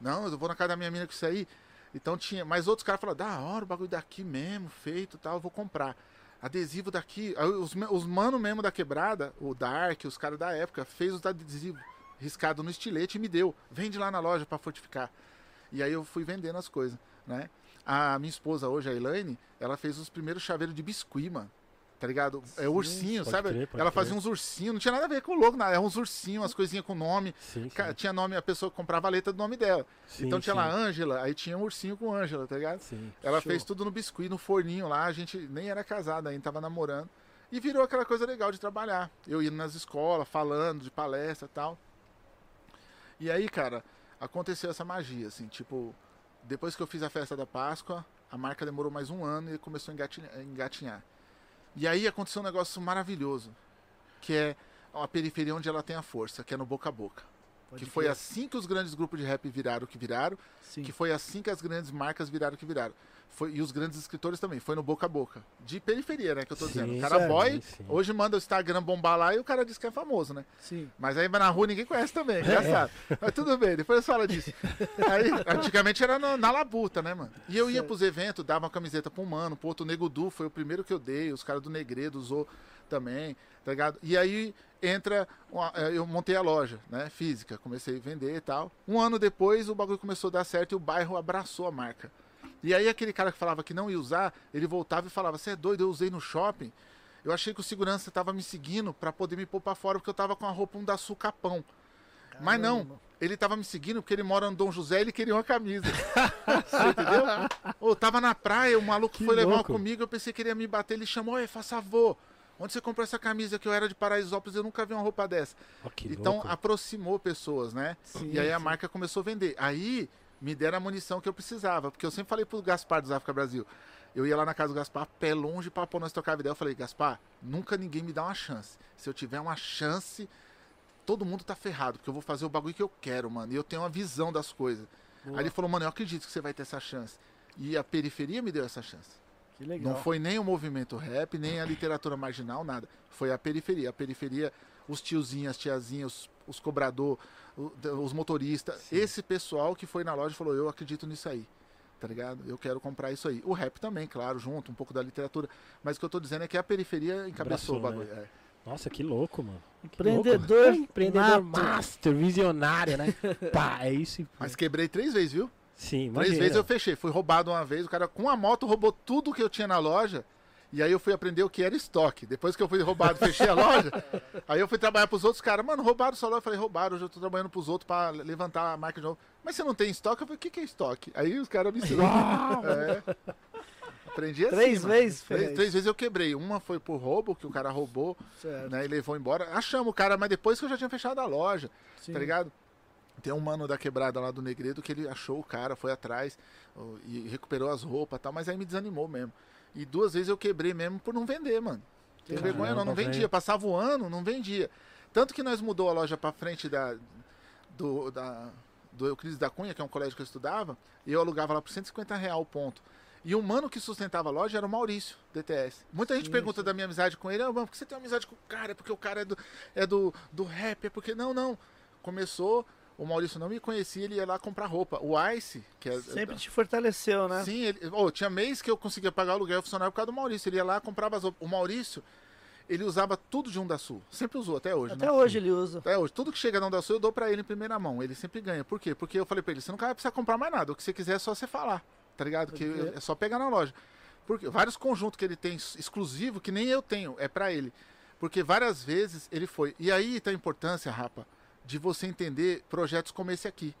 Speaker 4: Não, eu vou na casa da minha mina com isso aí. Então tinha, mas outros caras falaram, da hora, o bagulho daqui mesmo, feito tal, eu vou comprar. Adesivo daqui, os, os mano mesmo da quebrada, o Dark, os caras da época, fez os adesivos riscado no estilete e me deu. Vende lá na loja pra fortificar. E aí eu fui vendendo as coisas, né? A minha esposa hoje, a Elaine, ela fez os primeiros chaveiros de biscuit, mano. Tá ligado? É ursinho, sabe?
Speaker 2: crer,
Speaker 4: ela
Speaker 2: crer.
Speaker 4: fazia uns ursinhos, não tinha nada a ver com o logo, nada. Era uns ursinhos, umas coisinhas com nome.
Speaker 2: Sim, sim.
Speaker 4: Tinha nome, a pessoa comprava a letra do nome dela.
Speaker 2: Sim,
Speaker 4: então tinha lá Ângela, aí tinha um ursinho com Ângela, tá ligado?
Speaker 2: Sim.
Speaker 4: Ela
Speaker 1: Show.
Speaker 4: fez tudo no biscuit, no forninho lá, a gente nem era casada ainda, tava namorando. E virou aquela coisa legal de trabalhar. Eu indo nas escolas, falando de palestra e tal. E aí, cara, aconteceu essa magia, assim, tipo, depois que eu fiz a festa da Páscoa, a marca demorou mais um ano e começou a engatinhar. a engatinhar. E aí aconteceu um negócio maravilhoso, que é a periferia onde ela tem a força, que é no boca a boca.
Speaker 1: Pode
Speaker 4: que foi assim que os grandes grupos de rap viraram o que viraram,
Speaker 1: Sim.
Speaker 4: que foi assim que as grandes marcas viraram o que viraram. Foi, e os grandes escritores também, foi no boca a boca. De periferia, né, que eu tô
Speaker 2: Sim,
Speaker 4: dizendo. O cara
Speaker 1: certo.
Speaker 4: boy,
Speaker 2: Sim,
Speaker 4: hoje manda o Instagram bombar lá e o cara diz que é famoso, né?
Speaker 1: Sim.
Speaker 4: Mas aí na rua ninguém conhece também, <laughs> engraçado. Mas tudo bem, depois fala disso. <laughs> Aí, antigamente era no- na labuta, né, mano? E eu ia pros eventos, dava uma camiseta pra um mano, pro outro Nego Du, foi o primeiro que eu dei, os caras do Negredo usou também, tá ligado? E aí entra, uma- eh, eu montei a loja, né, física, comecei a vender e tal. Um ano depois o bagulho começou a dar certo e o bairro abraçou a marca. E aí aquele cara que falava que não ia usar, ele voltava e falava, você é doido, eu usei no shopping. Eu achei que o segurança tava me seguindo pra poder me pôr pra fora porque eu tava com a roupa um da Sul Capão. Mas não,
Speaker 1: Caramba.
Speaker 4: ele tava me seguindo porque ele mora no Dom José e ele queria uma camisa. <laughs> Você entendeu? Ou tava na praia, o maluco
Speaker 2: Que
Speaker 4: foi levar
Speaker 2: louco.
Speaker 4: comigo, eu pensei que ele ia me bater, ele chamou, oi, faz favor. Onde você comprou essa camisa que eu era de Paraisópolis, eu nunca vi uma roupa dessa.
Speaker 2: Que
Speaker 4: então
Speaker 2: louco.
Speaker 4: aproximou pessoas, né?
Speaker 1: Sim,
Speaker 4: e aí a
Speaker 1: sim.
Speaker 4: marca começou a vender. Aí me deram a munição que eu precisava, porque eu sempre falei pro Gaspar dos África Brasil. Eu ia lá na casa do Gaspar, pé longe, pra pôr nós trocava ideia. Eu falei, Gaspar, nunca ninguém me dá uma chance. Se eu tiver uma chance, todo mundo tá ferrado, porque eu vou fazer o bagulho que eu quero, mano. E eu tenho uma visão das coisas.
Speaker 1: Boa.
Speaker 4: Aí ele falou, mano, eu acredito que você vai ter essa chance. E a periferia me deu essa chance.
Speaker 1: Que legal.
Speaker 4: Não foi nem o movimento rap, nem a literatura marginal, nada. Foi a periferia. A periferia, os tiozinhos, as tiazinhas, os, os cobrador, os motoristas.
Speaker 2: Sim.
Speaker 4: Esse pessoal que foi na loja e falou, eu acredito nisso aí. Tá ligado? Eu quero comprar isso aí. O rap também, claro, junto, um pouco da literatura. Mas o que eu tô dizendo é que a periferia encabeçou o
Speaker 2: Abraçou,
Speaker 4: bagulho. é.
Speaker 2: Nossa, que louco, mano. Que
Speaker 1: Empreendedor
Speaker 2: louco. Empreendedor master, visionário, né? <laughs> Pá, é isso.
Speaker 4: Mas quebrei três vezes, viu?
Speaker 2: Sim,
Speaker 4: Três
Speaker 2: imagina.
Speaker 4: vezes eu fechei. Fui roubado uma vez, o cara com a moto roubou tudo que eu tinha na loja. E aí eu fui aprender o que era estoque. Depois que eu fui roubado, <laughs> fechei a loja. Aí eu fui trabalhar pros outros caras. Mano, roubaram sua loja. Eu falei, roubaram, hoje eu tô trabalhando pros outros pra levantar a marca de novo. Mas você não tem estoque? Eu falei, o que, que é estoque? Aí os caras me ensinaram. <laughs> É. Aprendi assim.
Speaker 1: Três
Speaker 4: mano.
Speaker 1: vezes
Speaker 4: Três, três vezes eu quebrei. Uma foi por roubo, que o cara roubou,
Speaker 1: Certo.
Speaker 4: né? E levou embora. Achamos o cara, mas depois que eu já tinha fechado a loja
Speaker 1: Sim.
Speaker 4: tá ligado? Tem um mano da quebrada lá do Negredo que ele achou o cara, foi atrás e recuperou as roupas e tal, mas aí me desanimou mesmo. E duas vezes eu quebrei mesmo por não vender, mano. Tem vergonha não, não vendia. Passava o ano, não vendia. Tanto que nós mudou a loja pra frente da, do, da, do Euclides da Cunha, que é um colégio que eu estudava, e eu alugava lá por 150 real o ponto. E o mano que sustentava a loja era o Maurício, DTS. Muita gente
Speaker 1: Sim,
Speaker 4: pergunta da minha amizade com ele, ah, mano, por que você tem amizade com o cara? É porque o cara é do, é do, do rap, é porque. Não, não. Começou, o Maurício não me conhecia, ele ia lá comprar roupa. O Ice, que é.
Speaker 1: Sempre te fortaleceu, né?
Speaker 4: Sim, ele, oh, tinha mês que eu conseguia pagar o aluguel funcionário por causa do Maurício. Ele ia lá, comprava as roupas. O Maurício, ele usava tudo de um da Sul. Sempre usou, até hoje.
Speaker 1: Até
Speaker 4: né?
Speaker 1: hoje ele usa.
Speaker 4: Até hoje. Tudo que chega da um da Sul, eu dou pra ele em primeira mão. Ele sempre ganha. Por quê? Porque eu falei pra ele, você não vai precisar comprar mais nada. O que você quiser é só você falar. Tá ligado? Que é só pegar na loja. Porque vários conjuntos que ele tem ex- exclusivo, que nem eu tenho, é pra ele. Porque várias vezes ele foi. E aí tá a importância, rapa, de você entender projetos como esse aqui.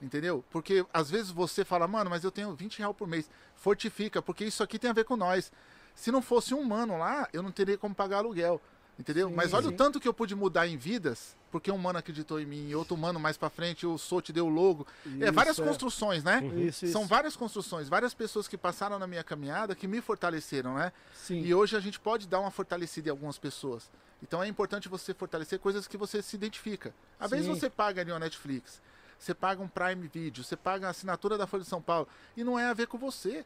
Speaker 4: Entendeu? Porque às vezes você fala, mano, mas eu tenho 20 reais por mês. Fortifica, porque isso aqui tem a ver com nós. Se não fosse um mano lá, eu não teria como pagar aluguel. Entendeu?
Speaker 1: Sim,
Speaker 4: Mas olha
Speaker 1: sim.
Speaker 4: o tanto que eu pude mudar em vidas, porque um mano acreditou em mim, e outro mano mais pra frente, o Sou te deu o logo. é várias
Speaker 1: Isso,
Speaker 4: construções, né?
Speaker 1: Isso, isso.
Speaker 4: São várias construções, várias pessoas que passaram na minha caminhada que me fortaleceram, né?
Speaker 1: Sim.
Speaker 4: E hoje a gente pode dar uma fortalecida em algumas pessoas. Então é importante você fortalecer coisas que você se identifica. Às vezes você paga ali uma Netflix, você paga um Prime Video, você paga a assinatura da Folha de São Paulo e não é a ver com você.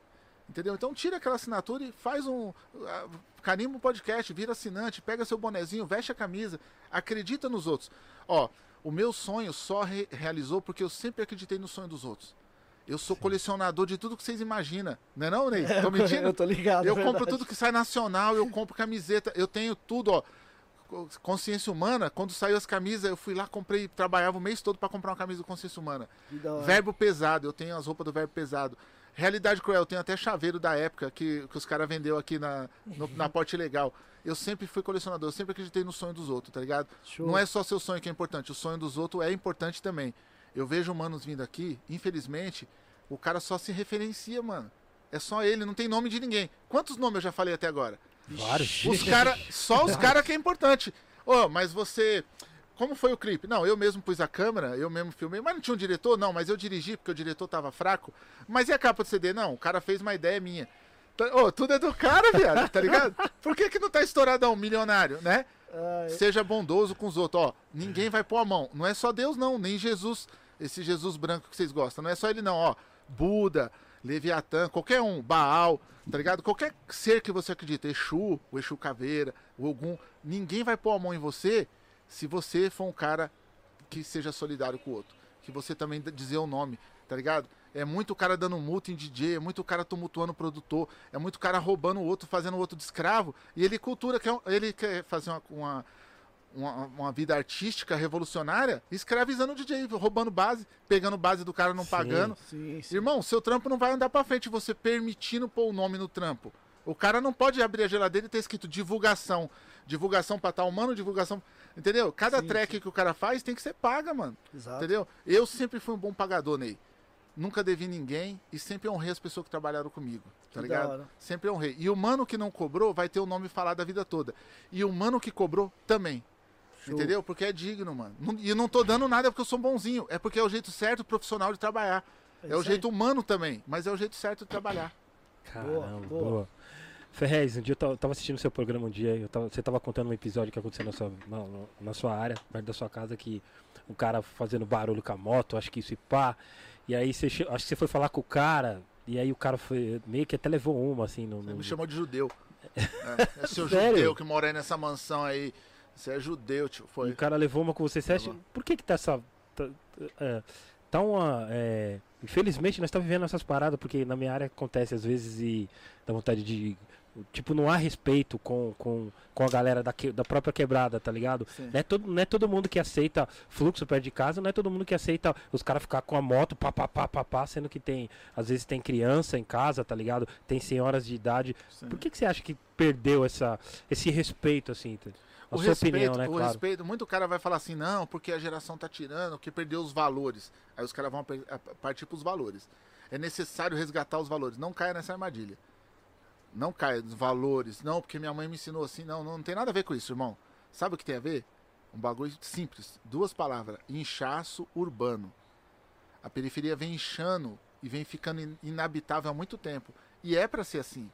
Speaker 4: Entendeu? Então tira aquela assinatura e faz um. Carimba um podcast, vira assinante, pega seu bonezinho, veste a camisa, acredita nos outros. Ó, o meu sonho só re- realizou porque eu sempre acreditei no sonho dos outros. Eu sou colecionador de tudo que vocês imaginam. Não é não, Ney? <laughs> Tô mentindo?
Speaker 1: Eu tô ligado.
Speaker 4: Eu
Speaker 1: é
Speaker 4: compro
Speaker 1: verdade.
Speaker 4: tudo que sai nacional, eu compro camiseta, eu tenho tudo, ó. Consciência Humana, quando saiu as camisas, eu fui lá, comprei, trabalhava o mês todo para comprar uma camisa do Consciência Humana. Verbo Pesado, eu tenho as roupas do Verbo Pesado. Realidade Cruel, eu tenho até chaveiro da época que, que os caras vendeu aqui na, no- na <laughs> Porte Legal. Eu sempre fui colecionador, eu sempre acreditei no sonho dos outros, tá ligado?
Speaker 1: Show.
Speaker 4: Não é só seu sonho que é importante, o sonho dos outros é importante também. Eu vejo humanos vindo aqui, infelizmente, o cara só se referencia, mano. É só ele, não tem nome de ninguém. Quantos nomes eu já falei até agora?
Speaker 2: Vários.
Speaker 4: Os cara, só os <laughs> caras que é importante. Ô, mas você. Como foi o clipe? Não, eu mesmo pus a câmera, eu mesmo filmei, mas não tinha um diretor? Não, mas eu dirigi porque o diretor tava fraco. Mas e a capa do CD? Não, o cara fez uma ideia minha. Ô, tudo é do cara, viado, tá ligado? <laughs> Por que, que não tá estouradão, milionário, né?
Speaker 1: Ah,
Speaker 4: Seja bondoso com os outros. Ó, ninguém vai pôr a mão. Não é só Deus, não, nem Jesus. Esse Jesus branco que vocês gostam. Não é só ele, não. Ó, Buda, Leviatã, qualquer um, Baal, tá ligado? Qualquer ser que você acredita, Exu, o Exu Caveira, o Ogum, ninguém vai pôr a mão em você se você for um cara que seja solidário com o outro. Que você também dizer o nome, tá ligado? É muito cara dando multa em DJ, é muito cara tumultuando o produtor, é muito cara roubando o outro, fazendo o outro de escravo. E ele cultura, quer, ele quer fazer uma, uma, uma, uma vida artística revolucionária, escravizando o DJ, roubando base, pegando base do cara não
Speaker 2: Sim.
Speaker 4: pagando.
Speaker 1: sim, sim.
Speaker 4: Irmão, seu trampo não vai andar pra frente você permitindo pôr o nome no trampo. O cara não pode abrir a geladeira e ter escrito divulgação. Divulgação pra tal mano, divulgação. Entendeu? Cada
Speaker 1: Sim,
Speaker 4: track que o cara faz tem que ser paga, mano.
Speaker 1: Exato.
Speaker 4: Entendeu? Eu sempre fui um bom pagador, Ney. Nunca devi ninguém e sempre honrei as pessoas que trabalharam comigo. Tá
Speaker 1: Que
Speaker 4: ligado? Sempre honrei. E o mano que não cobrou vai ter o nome falado a vida toda. E o mano que cobrou também.
Speaker 1: Show.
Speaker 4: Entendeu? Porque é digno, mano. E eu não tô dando nada porque eu sou bonzinho. É porque é o jeito certo profissional de trabalhar. É,
Speaker 1: isso
Speaker 4: o jeito humano também, mas é o jeito certo de trabalhar.
Speaker 2: Caramba,
Speaker 1: boa.
Speaker 2: boa. Ferrez, um dia eu ta- eu tava assistindo seu programa um dia, eu tava- você tava contando um episódio que aconteceu na sua, na, na sua área, perto da sua casa, que um cara fazendo barulho com a moto, acho que isso e pá. E aí você, acho que você foi falar com o cara, e aí o cara foi, meio que até levou uma, assim, no... No-
Speaker 4: me chamou de judeu. <laughs> É, é seu
Speaker 2: Sério?
Speaker 4: judeu que mora aí nessa mansão aí. Você é judeu, tio.
Speaker 2: E
Speaker 4: Foi.
Speaker 2: o cara levou uma com você. Você acha, por que que tá essa... Tá, é, tá uma... é, infelizmente nós estamos vivendo essas paradas, porque na minha área acontece às vezes e dá vontade de... Tipo, não há respeito com, com, com a galera da, que- da própria quebrada, tá ligado?
Speaker 4: Sim.
Speaker 2: Não é, todo, não é todo mundo que aceita fluxo perto de casa, não é todo mundo que aceita os caras ficar com a moto, pá, pá, pá, pá, pá, sendo que tem, às vezes tem criança em casa, tá ligado? Tem senhoras de idade.
Speaker 4: Sim.
Speaker 2: Por que, que você acha que perdeu essa, esse respeito, assim? tá? A
Speaker 4: o
Speaker 2: sua
Speaker 4: respeito,
Speaker 2: opinião, né,
Speaker 4: o
Speaker 2: claro.
Speaker 4: respeito, muito cara vai falar assim, não, porque a geração tá tirando, que perdeu os valores. Aí os caras vão partir pros valores. É necessário resgatar os valores. Não caia nessa armadilha. Não caia nos valores. Não, porque minha mãe me ensinou assim. Não, não, não tem nada a ver com isso, irmão. Sabe o que tem a ver? Um bagulho simples. Duas palavras. Inchaço urbano. A periferia vem inchando e vem ficando in- inabitável há muito tempo. E é pra ser assim.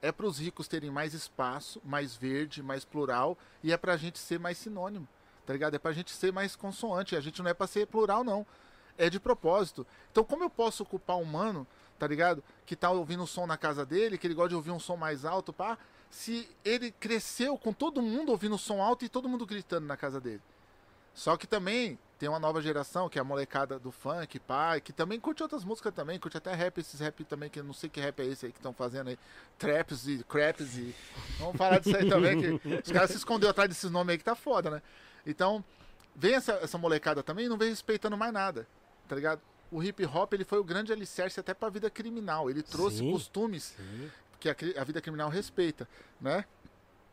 Speaker 4: É para os ricos terem mais espaço, mais verde, mais plural, e é pra gente ser mais sinônimo, tá ligado? É pra gente ser mais consoante. A gente não é pra ser plural, não. É de propósito. Então, como eu posso ocupar um mano, tá ligado? Que tá ouvindo um som na casa dele, que ele gosta de ouvir um som mais alto, pá, se ele cresceu com todo mundo ouvindo som alto e todo mundo gritando na casa dele. Só que também tem uma nova geração, que é a molecada do funk, pai, que também curte outras músicas também, curte até rap, esses rap também, que não sei que rap é esse aí que estão fazendo aí. Traps e craps e. Vamos falar disso aí também, que os caras se escondeu atrás desses nomes aí que tá foda, né? Então, vem essa, essa molecada também e não vem respeitando mais nada, tá ligado? O hip hop ele foi o grande alicerce até pra vida criminal. Ele trouxe
Speaker 2: Sim.
Speaker 4: costumes
Speaker 2: Sim.
Speaker 4: que a, a vida criminal respeita, né?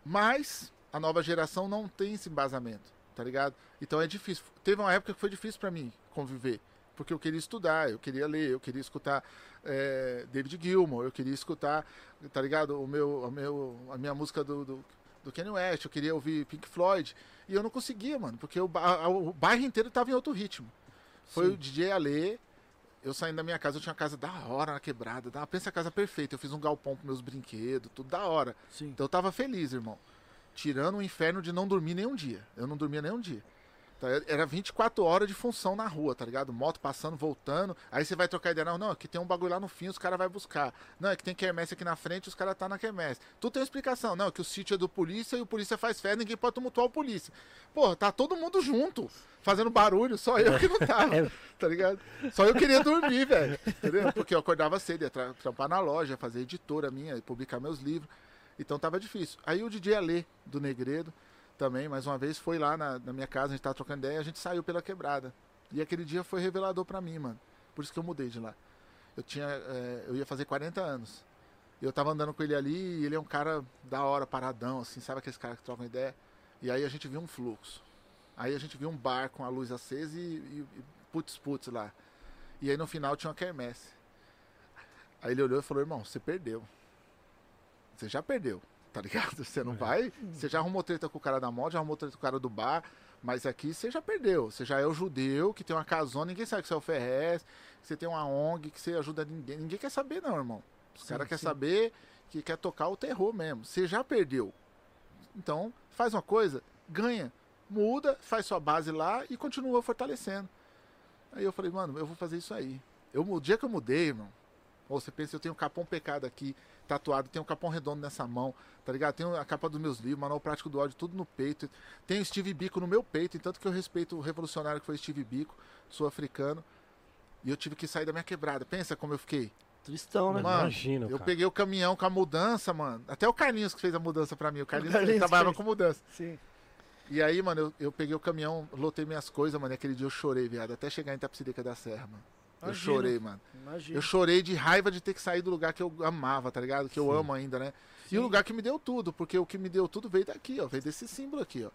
Speaker 4: Mas a nova geração não tem esse embasamento, tá ligado? Então é difícil. Teve uma época que foi difícil pra mim conviver, porque eu queria estudar, eu queria ler, eu queria escutar é, David Gilmour, eu queria escutar, tá ligado? O meu, o meu, a minha música do, do do Kanye West, eu queria ouvir Pink Floyd. E eu não conseguia, mano, porque o, ba- o bairro inteiro tava em outro ritmo. Foi
Speaker 1: Sim.
Speaker 4: o DJ Alê, eu saindo da minha casa, eu tinha uma casa da hora na quebrada. Da, pensa a casa perfeita, eu fiz um galpão pros meus brinquedos, tudo da hora.
Speaker 1: Sim.
Speaker 4: Então eu tava feliz, irmão. Tirando o inferno de não dormir nem um dia. Eu não dormia nem um dia. Tá, Era 24 horas de função na rua, tá ligado? Moto passando, voltando. Aí você vai trocar ideia. Não, não, aqui tem um bagulho lá no fim, os caras vão buscar. Não, é que tem quermesse aqui na frente, os caras tá na quermesse. Tudo tem uma explicação. Não, é que o sítio é do polícia e o polícia faz fé, ninguém pode tumultuar o polícia. Porra, tá todo mundo junto, fazendo barulho, só eu que não tava, <laughs>
Speaker 2: É.
Speaker 4: tá ligado? Só eu queria dormir, velho. Entendeu? Porque eu acordava cedo, ia tra- trampar na loja, fazer editora minha, publicar meus livros. Então tava difícil. Aí o DJ Alê, do Negredo, também, mais uma vez, foi lá na, na minha casa, a gente tava trocando ideia, a gente saiu pela quebrada. E aquele dia foi revelador pra mim, mano. Por isso que eu mudei de lá. Eu tinha. é, eu ia fazer 40 anos. Eu tava andando com ele ali e ele é um cara da hora, paradão, assim, sabe aqueles caras que trocam ideia? E aí a gente viu um fluxo. Aí a gente viu um bar com a luz acesa e, e, e putz putz lá. E aí no final tinha uma quermesse. Aí ele olhou e falou, irmão, você perdeu. Você já perdeu, tá ligado? Você não vai. Você já arrumou treta com o cara da moto, já arrumou treta com o cara do bar. Mas aqui você já perdeu. Você já é o judeu que tem uma casona, ninguém sabe que você é o Ferrez, que você tem uma ONG, que você ajuda ninguém. Ninguém quer saber, não, irmão. Os
Speaker 1: Sim,
Speaker 4: caras querem
Speaker 1: sim.
Speaker 4: saber que quer tocar o terror mesmo. Você já perdeu. Então, faz uma coisa, ganha, muda, faz sua base lá e continua fortalecendo. Aí eu falei, mano, eu vou fazer isso aí. Eu, o dia que eu mudei, irmão, ou você pensa, eu tenho um capão pecado aqui, tatuado, tenho um capão redondo nessa mão, tá ligado? Tenho a capa dos meus livros, manual prático do ódio, tudo no peito. Tenho Steve Biko no meu peito, tanto que eu respeito o revolucionário que foi Steve Biko, sul-africano. E eu tive que sair da minha quebrada. Pensa como eu fiquei.
Speaker 1: Tristão, né?
Speaker 4: Mano,
Speaker 2: Imagino,
Speaker 4: Eu
Speaker 2: cara.
Speaker 4: peguei o caminhão com a mudança, mano. Até o Carlinhos que fez a mudança pra mim. O Carlinhos,
Speaker 1: Carlinhos
Speaker 4: trabalhava
Speaker 1: fez.
Speaker 4: com mudança.
Speaker 1: Sim.
Speaker 4: E aí, mano, eu, eu peguei o caminhão, lotei minhas coisas, mano. E aquele dia eu chorei, viado. Até chegar em Itapecerica da Serra, mano. Eu
Speaker 1: Imagino.
Speaker 4: chorei, mano.
Speaker 1: Imagina.
Speaker 4: Eu chorei de raiva de ter que sair do lugar que eu amava, tá ligado? Que eu
Speaker 2: Sim.
Speaker 4: amo ainda, né? E
Speaker 1: Sim.
Speaker 4: o lugar que me deu tudo, porque o que me deu tudo veio daqui, ó. Veio desse símbolo aqui, ó.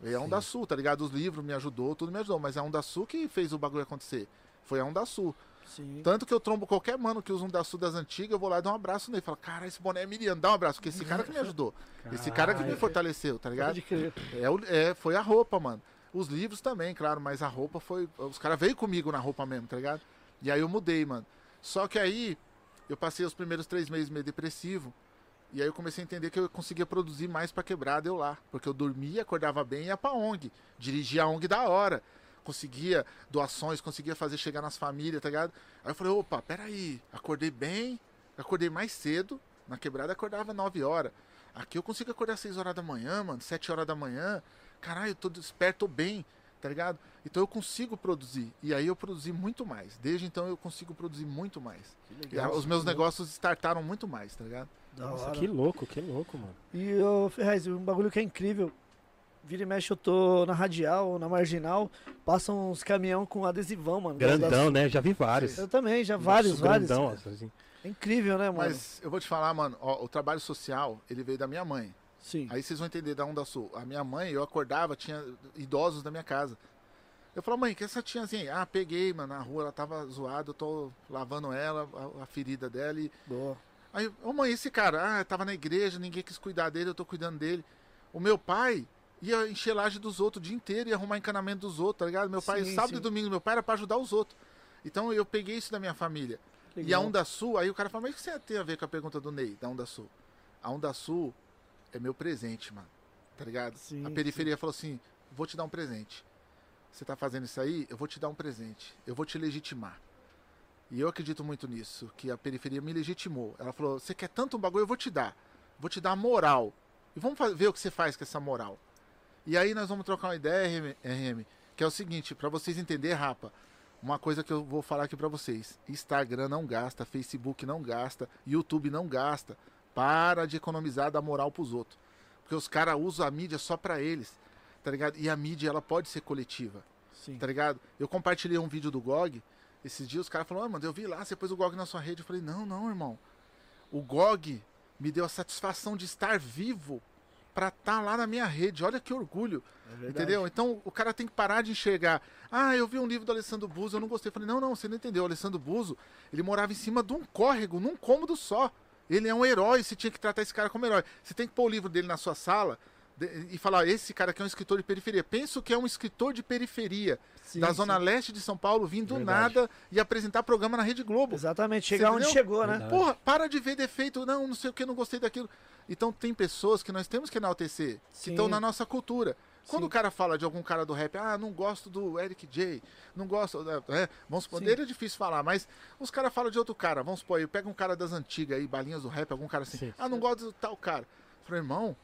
Speaker 4: Veio a Onda Sul, tá ligado? Os livros me ajudou, tudo me ajudou. Mas é a Onda Sul que fez o bagulho acontecer. Foi a Onda Sul.
Speaker 1: Sim.
Speaker 4: Tanto que eu trombo qualquer mano que usa um da Sul das antigas, eu vou lá e dou um abraço nele. Falo, cara, esse boné é Miriam, dá um abraço, porque esse cara que me <laughs> ajudou. Esse cara que me
Speaker 2: Caralho.
Speaker 4: fortaleceu, tá ligado?
Speaker 1: Pode crer.
Speaker 4: É, é, foi a roupa, mano. Os livros também, claro, mas a roupa foi. Os caras veio comigo na roupa mesmo, tá ligado? E aí eu mudei, mano. Só que aí eu passei os primeiros três meses meio depressivo. E aí eu comecei a entender que eu conseguia produzir mais pra quebrada eu lá. Porque eu dormia, acordava bem e ia pra ONG. Dirigia a ONG da hora. Conseguia doações, conseguia fazer chegar nas famílias, tá ligado? Aí eu falei, opa, peraí, acordei bem, acordei mais cedo. Na quebrada acordava 9 horas. Aqui eu consigo acordar 6 horas da manhã, mano, 7 horas da manhã. Caralho, eu tô desperto bem, tá ligado? Então eu consigo produzir. E aí eu produzi muito mais. Desde então eu consigo produzir muito mais.
Speaker 1: Que
Speaker 4: E a- os meus negócios startaram muito mais, tá ligado?
Speaker 1: Da
Speaker 2: Nossa,
Speaker 1: hora.
Speaker 2: que louco, que louco, mano.
Speaker 1: E, ô, Ferrez, um bagulho que é incrível. Vira e mexe, eu tô na radial na marginal, passam uns caminhão com adesivão, mano.
Speaker 2: Grandão, né? Já vi vários.
Speaker 1: Eu também, já vários,
Speaker 2: Nossa,
Speaker 1: vários.
Speaker 2: Grandão,
Speaker 1: cara.
Speaker 2: assim.
Speaker 1: É incrível, né, mano?
Speaker 4: Mas eu vou te falar, mano, ó, o trabalho social, ele veio da minha mãe.
Speaker 1: Sim.
Speaker 4: Aí vocês vão entender da Onda Sul. A minha mãe, eu acordava, tinha idosos da minha casa. Eu falava, mãe, que essa tiazinha? Ah, peguei, mano, na rua, ela tava zoada, eu tô lavando ela, a, a ferida dela. E...
Speaker 1: Boa.
Speaker 4: Aí, ô mãe, esse cara, ah, tava na igreja, ninguém quis cuidar dele, eu tô cuidando dele. O meu pai ia encher laje dos outros o dia inteiro, ia arrumar encanamento dos outros, tá ligado? Meu pai,
Speaker 1: Sim,
Speaker 4: sábado
Speaker 1: sim.
Speaker 4: e domingo, meu pai era pra ajudar os outros. Então eu peguei isso da minha família. E a
Speaker 1: Legal.
Speaker 4: Onda Sul, aí o cara fala, mas o que você tem a ver com a pergunta do Ney, da Onda Sul? A Onda Sul é meu presente, mano. Tá ligado?
Speaker 1: Sim,
Speaker 4: a periferia falou assim: vou te dar um presente. Você tá fazendo isso aí, eu vou te dar um presente. Eu vou te legitimar. E eu acredito muito nisso, que a periferia me legitimou. Ela falou: você quer tanto um bagulho, eu vou te dar. Vou te dar a moral. E vamos ver o que você faz com essa moral. E aí nós vamos trocar uma ideia, RM, RM, que é o seguinte, pra vocês entenderem, rapa, uma coisa que eu vou falar aqui pra vocês. Instagram não gasta, Facebook não gasta, YouTube não gasta. Para de economizar da moral pros outros. Porque os caras usam a mídia só pra eles, tá ligado? E a mídia, ela pode ser coletiva,
Speaker 1: Sim.
Speaker 4: tá ligado? Eu compartilhei um vídeo do GOG, esses dias os caras falaram, ah, mano, eu vi lá, você pôs o GOG na sua rede. Eu falei, não, não, irmão. O GOG me deu a satisfação de estar vivo pra estar lá na minha rede. Olha que orgulho.
Speaker 1: É.
Speaker 4: Entendeu? Então o cara tem que parar de enxergar. Ah, eu vi um livro do Alessandro Buzo, eu não gostei. Eu falei, não, não, você não entendeu. O Alessandro Buzo, ele morava em cima de um córrego, num cômodo só. Ele é um herói, você tinha que tratar esse cara como herói. Você tem que pôr o livro dele na sua sala, e falar, esse cara aqui é um escritor de periferia. Penso que é um escritor de periferia,
Speaker 1: Sim,
Speaker 4: da
Speaker 1: sim.
Speaker 4: Zona Leste de São Paulo, vindo do nada e apresentar programa na Rede Globo.
Speaker 1: Exatamente, chegar onde chegou, né?
Speaker 2: Verdade.
Speaker 4: Porra, para de ver defeito, não, não sei o que, não gostei daquilo. Então tem pessoas que nós temos que enaltecer, que
Speaker 1: Sim.
Speaker 4: estão na nossa cultura. Quando
Speaker 1: Sim.
Speaker 4: o cara fala de algum cara do rap, ah, não gosto do Eric J, não gosto, é, vamos supor,
Speaker 1: Sim.
Speaker 4: dele é difícil falar, mas os caras falam de outro cara, vamos supor, pega um cara das antigas aí, balinhas do rap, algum cara assim,
Speaker 2: Sim.
Speaker 4: ah, não gosto do tal cara. Eu falei, irmão,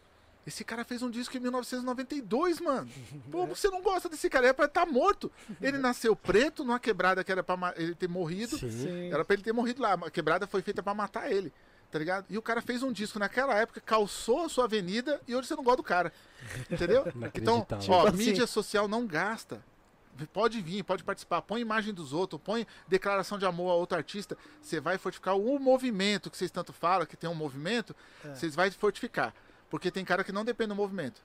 Speaker 4: esse cara fez um disco em 1992, mano. <laughs> Pô, você não gosta desse cara, é pra estar morto. Ele nasceu preto numa quebrada que era pra ele ter morrido.
Speaker 2: Sim.
Speaker 4: Era pra ele ter morrido lá. A quebrada foi feita pra matar ele. Tá ligado? E o cara fez um disco naquela época, calçou a sua avenida e hoje você não gosta do cara. Entendeu? <laughs> então, ó,
Speaker 1: Tipo assim.
Speaker 4: mídia social não gasta. Pode vir, pode participar. Põe imagem dos outros, põe declaração de amor a outro artista. Você vai fortificar o movimento que vocês tanto falam, que tem um movimento,
Speaker 1: É.
Speaker 4: vocês vai fortificar. Porque tem cara que não depende do movimento.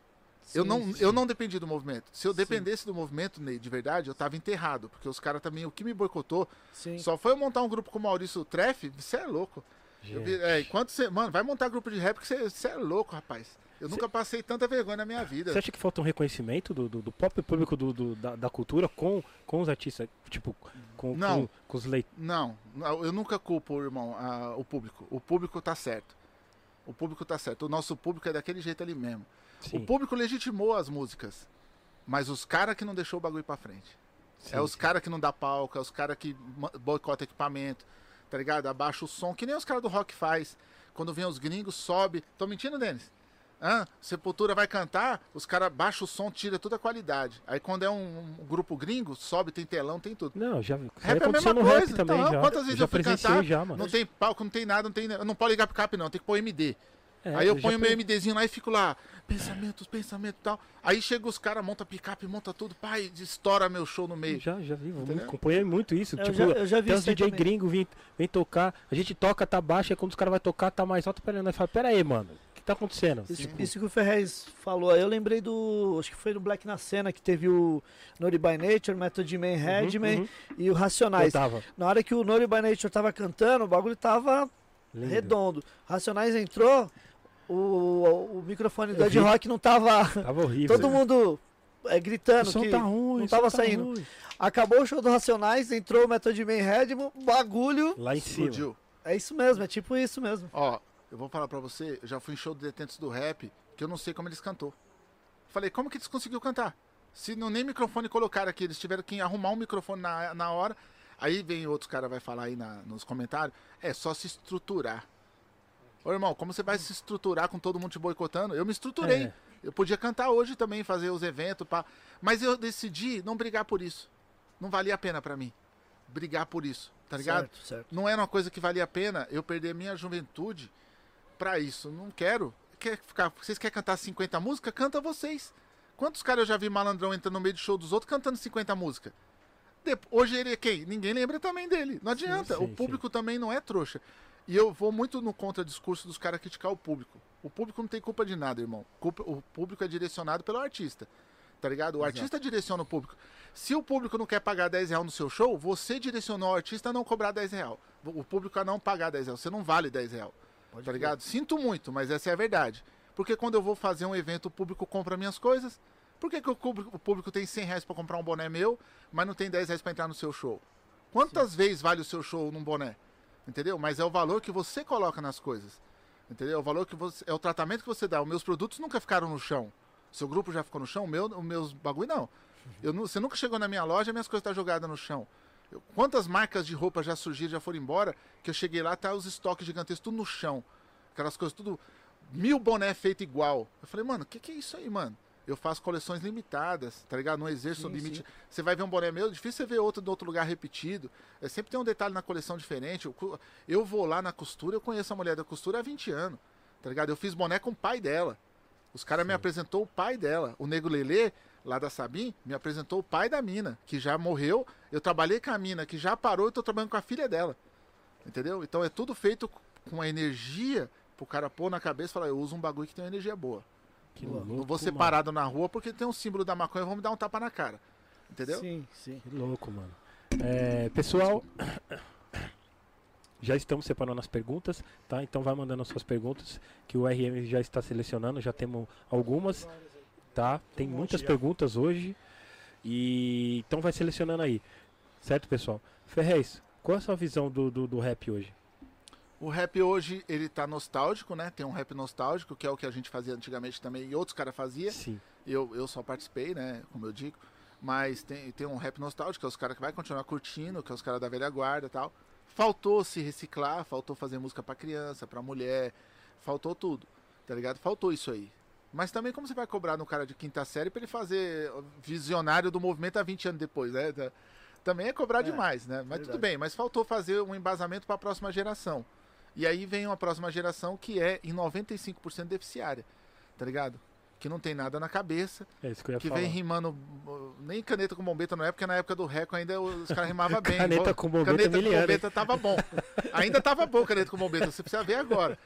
Speaker 4: eu,
Speaker 1: Sim,
Speaker 4: não,
Speaker 1: sim.
Speaker 4: eu não dependi do movimento. Se eu
Speaker 1: Sim.
Speaker 4: dependesse do movimento, Ney, de verdade, eu tava enterrado. Porque os caras também, o que me boicotou,
Speaker 1: Sim.
Speaker 4: só foi eu montar um grupo com o Maurício Treff, você é louco. Eu vi- é, enquanto você. Mano, vai montar grupo de rap que você você é louco, rapaz. Eu nunca passei tanta vergonha na minha vida.
Speaker 2: Você acha que falta um reconhecimento do, do, do próprio público do, do- da, da cultura com, com os artistas? Tipo, com,
Speaker 4: Não.
Speaker 2: com, com os leitores.
Speaker 4: Não, eu nunca culpo, irmão, a- o público. O público tá certo. O público tá certo. O nosso público é daquele jeito ali mesmo. O público legitimou as músicas. Mas os caras que não deixou o bagulho pra frente. é os caras que não dá palco, é os caras que boicota equipamento, tá ligado? Abaixa o som, que nem os caras do rock faz. Quando vem os gringos, sobe. Tô mentindo, Denis? Sepultura vai cantar, os caras baixam o som, tira toda a qualidade. Aí quando é um, um grupo gringo, sobe, tem telão, tem tudo.
Speaker 2: Não, já
Speaker 4: Rap é a mesma coisa,
Speaker 2: também
Speaker 4: então,
Speaker 2: já.
Speaker 4: quantas vezes
Speaker 2: já
Speaker 4: eu fui cantar,
Speaker 2: já, mano.
Speaker 4: Não tem palco, não tem nada, não tem. Não pode ligar picape, não, tem que pôr MD.
Speaker 2: É,
Speaker 4: Aí eu
Speaker 2: já
Speaker 4: ponho meu MDzinho lá e fico lá, pensamentos, pensamento e tal. Aí chega os caras, monta picape, monta tudo, pai, estoura meu show no meio.
Speaker 2: Já, já vi, eu
Speaker 4: Entendeu?
Speaker 2: acompanhei muito isso.
Speaker 1: Eu
Speaker 2: tipo,
Speaker 1: já- eu já vi
Speaker 2: tem
Speaker 1: aí
Speaker 2: DJ
Speaker 1: também.
Speaker 2: gringo vem, vem tocar, a gente toca, tá baixo, aí quando os caras vão tocar, tá mais alto, pera aí, nós fala, pera aí, mano, o que tá acontecendo?
Speaker 1: Isso,
Speaker 2: Tipo,
Speaker 1: isso que o Ferrez falou aí, eu lembrei do. Acho que foi no Black na Cena que teve o Naughty by Nature, Method Man, Redman
Speaker 2: uhum.
Speaker 1: e o
Speaker 2: eu
Speaker 1: Racionais.
Speaker 2: tava.
Speaker 1: Na hora que o Naughty by Nature tava cantando, o bagulho tava
Speaker 2: Lindo.
Speaker 1: redondo. Racionais entrou, o, o, o microfone do Ed. Rock não tava.
Speaker 2: Tava horrível.
Speaker 1: Todo mundo é,
Speaker 2: o
Speaker 1: gritando
Speaker 2: som
Speaker 1: que
Speaker 2: tá ruim,
Speaker 1: não
Speaker 2: o som
Speaker 1: tava
Speaker 2: tá
Speaker 1: saindo.
Speaker 2: ruim.
Speaker 1: Acabou o show do Racionais, entrou o Method Man Redman, bagulho.
Speaker 2: Lá em cima.
Speaker 4: Explodiu.
Speaker 1: É isso mesmo, é tipo isso mesmo.
Speaker 4: Ó, eu vou falar pra você, eu já fui em show de detentos do rap, que eu não sei como eles cantou. Falei, como que eles conseguiram cantar? Se não nem microfone colocaram aqui, eles tiveram que arrumar um microfone na, na hora. Aí vem outros caras vai falar aí na- nos comentários, é só se estruturar. Ô irmão, como você vai se estruturar com todo mundo te boicotando? Eu me estruturei.
Speaker 2: É.
Speaker 4: Eu podia cantar hoje também, fazer os eventos, pá. mas eu decidi não brigar por isso. Não valia a pena pra mim brigar por isso, tá ligado?
Speaker 1: Certo, certo.
Speaker 4: Não era uma coisa que valia a pena eu perder minha juventude pra isso. Não quero. Quer ficar, vocês querem cantar 50 músicas? Canta vocês. Quantos caras eu já vi malandrão entrando no meio do show dos outros cantando 50 músicas? Hoje ele é quem? Ninguém lembra também dele. Não adianta.
Speaker 2: sim,
Speaker 4: o público também não é trouxa. E eu vou muito no contradiscurso dos caras criticar o público. O público não tem culpa de nada, irmão. O público é direcionado pelo artista. Tá ligado? O artista direciona o público. Se o público não quer pagar 10 reais no seu show, você direcionou o artista a não cobrar 10 reais. O público a não pagar 10 reais. Você não vale 10 reais. Tá ligado? Sinto muito, mas essa é a verdade. Porque quando eu vou fazer um evento, o público compra minhas coisas. Por que, que o, público, o público tem 100 reais pra comprar um boné meu, mas não tem 10 reais pra entrar no seu show? Quantas vezes vale o seu show num boné? Entendeu? Mas é o valor que você coloca nas coisas. Entendeu? O valor que você. É o tratamento que você dá. Os meus produtos nunca ficaram no chão. Seu grupo já ficou no chão, o meu, os meus bagulho não. Eu, você nunca chegou na minha loja, minhas coisas estão jogadas no chão. Eu- quantas marcas de roupa já surgiram, já foram embora, que eu cheguei lá, tá os estoques gigantescos tudo no chão. Aquelas coisas tudo. Mil boné feito igual. Eu falei, mano, o que, que é isso aí, mano? Eu faço coleções limitadas, tá ligado? Não exerço
Speaker 1: Sim,
Speaker 4: limite.
Speaker 1: sim.
Speaker 4: Você vai ver um boné meu, difícil você ver outro de outro lugar repetido. É, sempre tem um detalhe na coleção diferente. Eu, eu vou lá na costura, eu conheço a mulher da costura há 20 anos, tá ligado? Eu fiz boné com o pai dela. Os caras me apresentou o pai dela. O Nego Lelê, lá da Sabim, me apresentou o pai da mina, que já morreu. Eu trabalhei com a mina, que já parou, e tô trabalhando com a filha dela. Entendeu? Então é tudo feito com a energia pro cara pôr na cabeça e falar, eu uso um bagulho que tem uma energia boa.
Speaker 2: Que louco,
Speaker 4: Não vou ser
Speaker 2: mano.
Speaker 4: parado na rua porque tem um símbolo da maconha vão me dar um tapa na cara. Entendeu?
Speaker 1: Sim, sim.
Speaker 2: Que louco, mano. É, pessoal, <coughs> Já estamos separando as perguntas, tá? Então vai mandando as suas perguntas, que o RM já está selecionando, já temos algumas, tá? Tem muitas perguntas hoje. E então vai selecionando aí. Certo, pessoal? Ferrez, qual é a sua visão do, do, do rap hoje?
Speaker 4: O rap hoje, ele tá nostálgico, né? Tem um rap nostálgico, que é o que a gente fazia antigamente também, e outros caras faziam.
Speaker 2: Sim.
Speaker 4: Eu, eu só participei, né? Como eu digo. Mas tem, tem um rap nostálgico, que é os caras que vai continuar curtindo, que é os caras da velha guarda e tal. Faltou se reciclar, faltou fazer música pra criança, pra mulher, faltou tudo, tá ligado? Faltou isso aí. Mas também como você vai cobrar no cara de quinta série pra ele fazer visionário do movimento há 20 anos depois, né? Também é cobrar
Speaker 1: É,
Speaker 4: demais, né? Mas tudo
Speaker 1: verdade.
Speaker 4: bem, mas faltou fazer um embasamento pra próxima geração. E aí vem uma próxima geração que é em 95% deficiária, tá ligado? Que não tem nada na cabeça,
Speaker 2: É isso que eu ia
Speaker 4: que
Speaker 2: falar.
Speaker 4: vem rimando. Nem caneta com bombeta na época, porque na época do Reco ainda os caras rimavam <laughs> bem.
Speaker 2: Caneta com bombeta
Speaker 4: caneta com bombeta tava bom. Ainda tava bom caneta com bombeta, você precisa ver agora.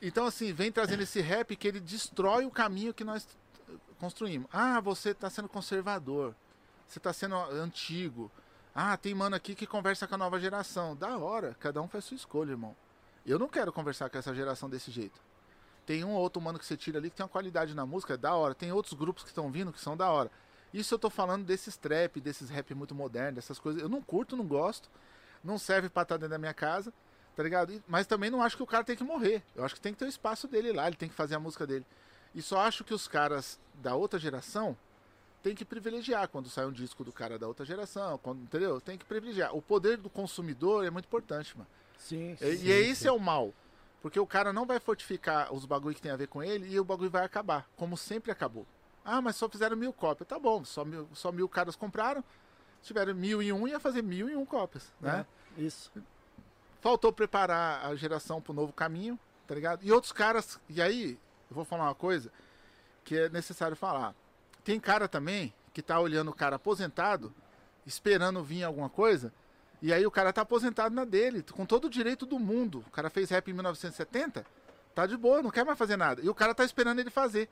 Speaker 4: Então, assim, vem trazendo esse rap que ele destrói o caminho que nós construímos. Ah, você tá sendo conservador. Você tá sendo antigo. Ah, tem mano aqui que conversa com a nova geração. Da hora, cada um faz sua escolha, irmão. Eu não quero conversar com essa geração desse jeito. Tem um ou outro mano que você tira ali que tem uma qualidade na música, é da hora. Tem outros grupos que estão vindo que são da hora. Isso eu tô falando desses trap, desses rap muito modernos, dessas coisas. Eu não curto, não gosto. Não serve pra estar dentro da minha casa, tá ligado? Mas também não acho que o cara tem que morrer. Eu acho que tem que ter o espaço dele lá, ele tem que fazer a música dele. E só acho que os caras da outra geração tem que privilegiar quando sai um disco do cara da outra geração, quando, entendeu? Tem que privilegiar. O poder do consumidor é muito importante, mano.
Speaker 1: Sim.
Speaker 4: E,
Speaker 2: Sim,
Speaker 4: e é esse
Speaker 2: sim.
Speaker 4: é o mal. Porque o cara não vai fortificar os bagulho que tem a ver com ele e o bagulho vai acabar, como sempre acabou. Ah, mas só fizeram mil cópias. Tá bom, só mil, só mil caras compraram. Se tiveram mil e um, ia fazer mil e um cópias, né?
Speaker 1: É, Isso.
Speaker 4: Faltou preparar a geração pro novo caminho, tá ligado? E outros caras. E aí, eu vou falar uma coisa que é necessário falar. Tem cara também que tá olhando o cara aposentado, esperando vir alguma coisa, e aí o cara tá aposentado na dele, com todo o direito do mundo. O cara fez rap em 1970, tá de boa, não quer mais fazer nada. E o cara tá esperando ele fazer.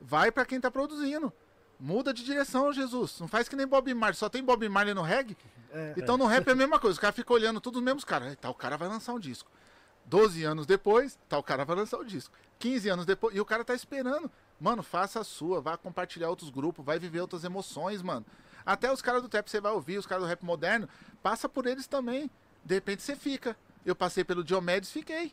Speaker 4: Vai pra quem tá produzindo. Muda de direção, Jesus. Não faz que nem Bob Marley. Só tem Bob Marley no reggae.
Speaker 1: É.
Speaker 4: Então no rap é a mesma coisa. O cara fica olhando todos os mesmos caras. Tal cara vai lançar um disco. 12 anos depois, tal cara vai lançar o disco. 15 anos depois, e o cara tá esperando. Mano, faça a sua, vá compartilhar outros grupos, vai viver outras emoções, mano. Até os caras do trap você vai ouvir, os caras do rap moderno, passa por eles também. De repente você fica. Eu passei pelo Diomedes, fiquei.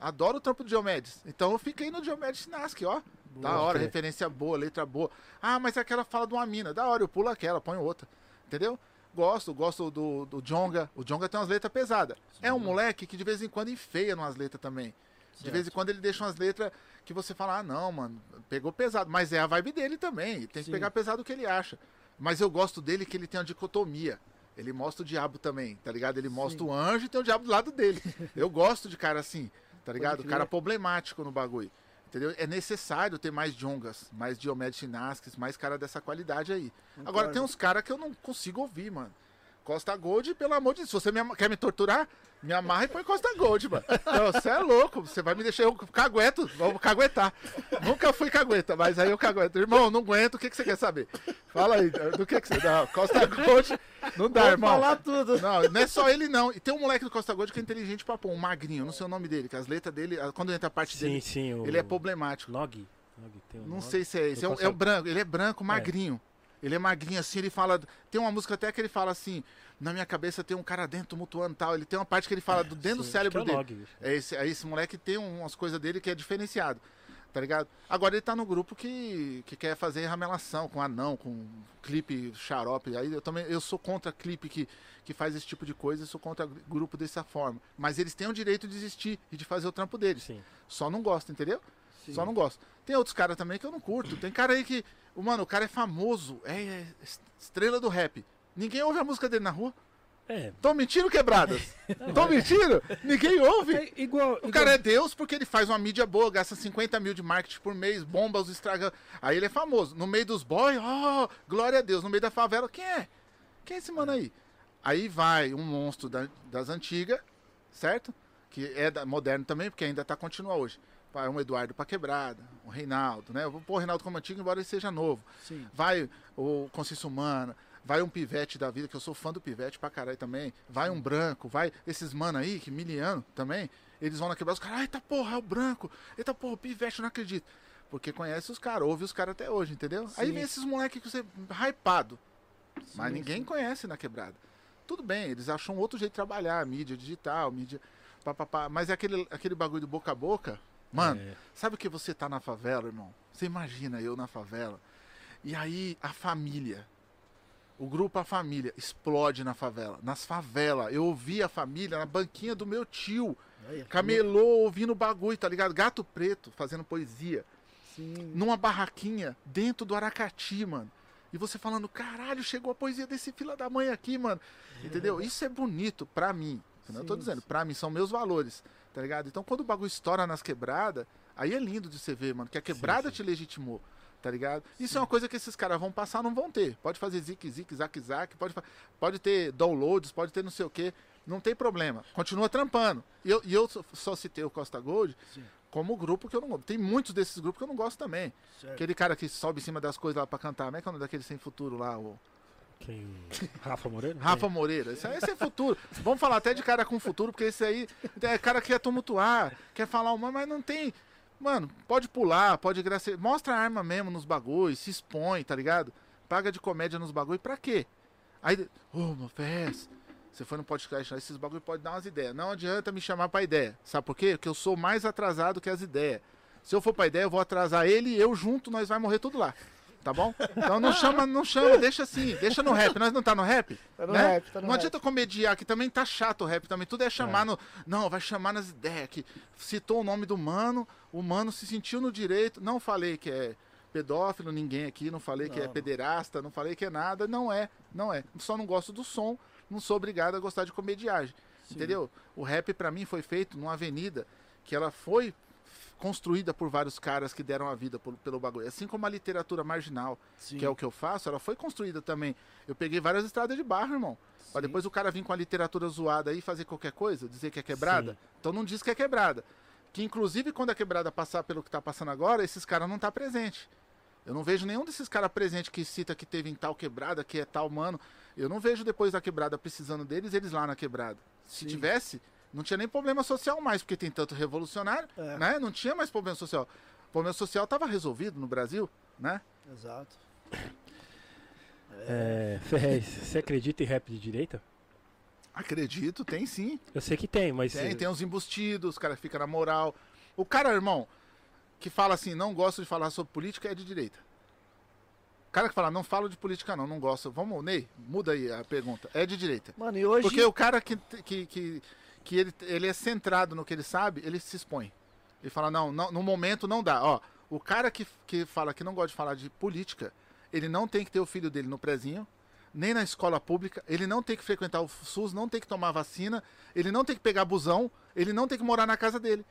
Speaker 4: Adoro o trampo do Diomedes. Então eu fiquei no Diomedes Nasc, ó. Da
Speaker 2: Boa,
Speaker 4: hora,
Speaker 2: ok.
Speaker 4: referência boa, letra boa. Ah, mas aquela fala de uma mina. Da hora, eu pulo aquela, ponho outra. Entendeu? Gosto, gosto do, do Jonga. O Jonga tem umas letras pesadas. É um moleque que de vez em quando enfeia umas letras também. De vez em quando ele deixa umas letras que você fala, ah, não, mano, pegou pesado. Mas é a vibe dele também. Tem que
Speaker 1: Sim.
Speaker 4: pegar pesado o que ele acha. Mas eu gosto dele que ele tem uma dicotomia. Ele mostra o diabo também, tá ligado? Ele mostra
Speaker 1: Sim.
Speaker 4: o anjo e tem o diabo do lado dele. <laughs> Eu gosto de cara assim, tá ligado? Cara problemático no bagulho. Entendeu? É necessário ter mais Jongas, mais Diomedes Sinasques, mais cara dessa qualidade aí. Agora tem uns caras que eu não consigo ouvir, mano. Costa Gold, pelo amor de Deus. Se você me quer me torturar, me amarra e põe Costa Gold, mano. Não, você é louco. Você vai me deixar eu cagueto. Vamos caguetar. Nunca fui cagueta, mas aí eu cagueto. Irmão, não aguento. O que, que você quer saber? Fala aí, do que, que você dá? Costa Gold, não dá,
Speaker 1: Vou
Speaker 4: irmão.
Speaker 1: falar tudo.
Speaker 4: Não, não é só ele, não. E tem um moleque do Costa Gold que é inteligente pra pôr, um magrinho, não sei o nome dele, que as letras dele, quando entra a parte
Speaker 2: Sim,
Speaker 4: dele,
Speaker 2: sim. O...
Speaker 4: ele é problemático.
Speaker 2: Nog tem um
Speaker 4: Não
Speaker 2: Nog?
Speaker 4: sei se é esse. É, o- é o branco, ele é branco, magrinho. Ele é magrinho assim, ele fala. Tem uma música até que ele fala assim: na minha cabeça tem um cara dentro tumultuando e tal. Ele tem uma parte que ele fala do dentro do
Speaker 2: Sim,
Speaker 4: cérebro
Speaker 2: acho que é
Speaker 4: dele.
Speaker 2: Bicho.
Speaker 4: É esse, é esse moleque tem umas coisas dele que é diferenciado. Tá ligado? Agora ele tá no grupo que, que quer fazer ramelação com anão, com clipe xarope. Aí eu também eu sou contra clipe que, que faz esse tipo de coisa, eu sou contra grupo dessa forma. Mas eles têm o direito de existir e de fazer o trampo deles.
Speaker 2: Sim.
Speaker 4: Só não gosto, entendeu?
Speaker 1: Sim.
Speaker 4: Só não gosto. Tem outros caras também que eu não curto. Tem cara aí que. Mano, o cara é famoso. É, é estrela do rap. Ninguém ouve a música dele na rua.
Speaker 2: É.
Speaker 4: Tô mentindo, quebradas? Tô mentindo? Ninguém ouve.
Speaker 2: É igual.
Speaker 4: O cara é Deus porque ele faz uma mídia boa, gasta 50 mil de marketing por mês, bomba os estraga. Aí ele é famoso. No meio dos boys, oh, glória a Deus. No meio da favela, quem é? Quem é esse mano aí? Aí vai um monstro da- das antigas, certo? Que é da, moderno também, porque ainda tá continua hoje. Vai um Eduardo pra quebrada, um Reinaldo, né? Eu vou pôr o Reinaldo como antigo, embora ele seja novo.
Speaker 1: Sim.
Speaker 4: Vai o Consciência Humana, vai um pivete da vida, que eu sou fã do pivete pra caralho também. Vai um branco, vai esses mano aí, que miliano também. Eles vão na quebrada, os caras, eita porra, é o branco. Eita porra, o pivete, eu não acredito. Porque conhece os caras, ouve os caras até hoje, entendeu? Aí
Speaker 1: Sim.
Speaker 4: vem esses moleques que você. hypado. Mas
Speaker 1: Sim,
Speaker 4: ninguém
Speaker 1: sim.
Speaker 4: conhece na quebrada. Tudo bem, eles acham outro jeito de trabalhar, mídia digital, mídia. Pá, pá, pá. Mas é aquele, aquele bagulho do boca a boca. Mano,
Speaker 2: É,
Speaker 4: sabe que você tá na favela, irmão? Você imagina eu na favela. E aí a família, o grupo A Família, explode na favela. Nas favelas. Eu ouvi a família na banquinha do meu tio. Camelô ouvindo bagulho, tá ligado? Gato preto fazendo poesia
Speaker 1: Sim.
Speaker 4: numa barraquinha dentro do Aracati, mano. E você falando, caralho, chegou a poesia desse fila da mãe aqui, mano. Entendeu? Isso é bonito pra mim. entendeu? Eu tô
Speaker 1: Sim,
Speaker 4: dizendo,
Speaker 1: sim.
Speaker 4: pra mim são meus valores, tá ligado? Então quando o bagulho estoura nas quebradas, aí é lindo de você ver, mano, que a quebrada
Speaker 2: sim.
Speaker 4: te legitimou. Tá ligado? Isso é uma coisa que esses caras vão passar, não vão ter. Pode fazer zique, zique, zaque, zaque, pode, pode ter downloads, pode ter não sei o que. Não tem problema. Continua trampando. E eu, e eu só- citei o Costa Gold
Speaker 1: Sim.
Speaker 4: como grupo que eu não gosto. Tem muitos desses grupos que eu não gosto também.
Speaker 1: Certo.
Speaker 4: Aquele cara que sobe em cima das coisas lá pra cantar, como é que é o nome daquele sem futuro lá? O
Speaker 2: quem? Rafa Moreira?
Speaker 4: Rafa Moreira. Esse, aí- esse é futuro. Vamos falar até de cara com futuro, porque esse aí é cara que quer tumultuar, quer falar uma, mas não tem. Mano, pode pular, pode graça. Mostra a arma mesmo nos bagulhos, se expõe, tá ligado? Paga de comédia nos bagulhos, pra quê? Aí, ô, meu fez. Você foi no podcast, esses bagulho pode dar umas ideias. Não adianta me chamar pra ideia. Sabe por quê? Porque eu sou mais atrasado que as ideias. Se eu for pra ideia, eu vou atrasar ele e eu junto, nós vai morrer tudo lá. Tá bom? Então não chama, não chama, deixa assim, deixa no rap. Nós não tá no rap?
Speaker 1: Tá no
Speaker 4: né?
Speaker 1: rap, tá no
Speaker 4: não
Speaker 1: rap.
Speaker 4: adianta comediar, que também tá chato o rap também. Tudo é chamar
Speaker 2: É.
Speaker 4: no. Não, vai chamar nas ideias. Que citou o nome do mano, o mano se sentiu no direito. Não falei que é pedófilo, ninguém aqui, não falei que é
Speaker 1: Não, não.
Speaker 4: pederasta, não falei que é nada. Não é, não é. Só não gosto do som, não sou obrigado a gostar de comediagem. Entendeu? O rap pra mim foi feito numa avenida que ela foi construída por vários caras que deram a vida por- pelo bagulho. Assim como a literatura marginal,
Speaker 1: Sim.
Speaker 4: que é o que eu faço, ela foi construída também. Eu peguei várias estradas de barro, irmão. Pra depois o cara vir com a literatura zoada aí e fazer qualquer coisa, dizer que é quebrada.
Speaker 2: Sim.
Speaker 4: Então não diz que é quebrada. Que inclusive quando a quebrada passar pelo que tá passando agora, esses caras não tá presente. Eu não vejo nenhum desses caras presente que cita que teve em tal quebrada, que é tal mano. Eu não vejo depois da quebrada precisando deles, eles lá na quebrada. Se tivesse, não tinha nem problema social mais, porque tem tanto revolucionário,
Speaker 1: É.
Speaker 4: né? Não tinha mais problema social. O problema social estava resolvido no Brasil, né?
Speaker 1: Exato.
Speaker 2: É, Ferrez, você acredita em rap de direita?
Speaker 4: Acredito, tem sim.
Speaker 2: Eu sei que tem, mas.
Speaker 4: Tem, tem uns embustidos, os caras ficam na moral. O cara, irmão, que fala assim, não gosto de falar sobre política, é de direita. O cara que fala, não falo de política não, não gosto. Vamos, Ney, muda aí a pergunta. É de direita.
Speaker 1: Mano, e hoje.
Speaker 4: Porque o cara que, que, que, que ele, ele é centrado no que ele sabe, ele se expõe. Ele fala, não, não no momento não dá. Ó, o cara que, que fala que não gosta de falar de política, ele não tem que ter o filho dele no prezinho, nem na escola pública, ele não tem que frequentar o SUS, não tem que tomar vacina, ele não tem que pegar busão, ele não tem que morar na casa dele.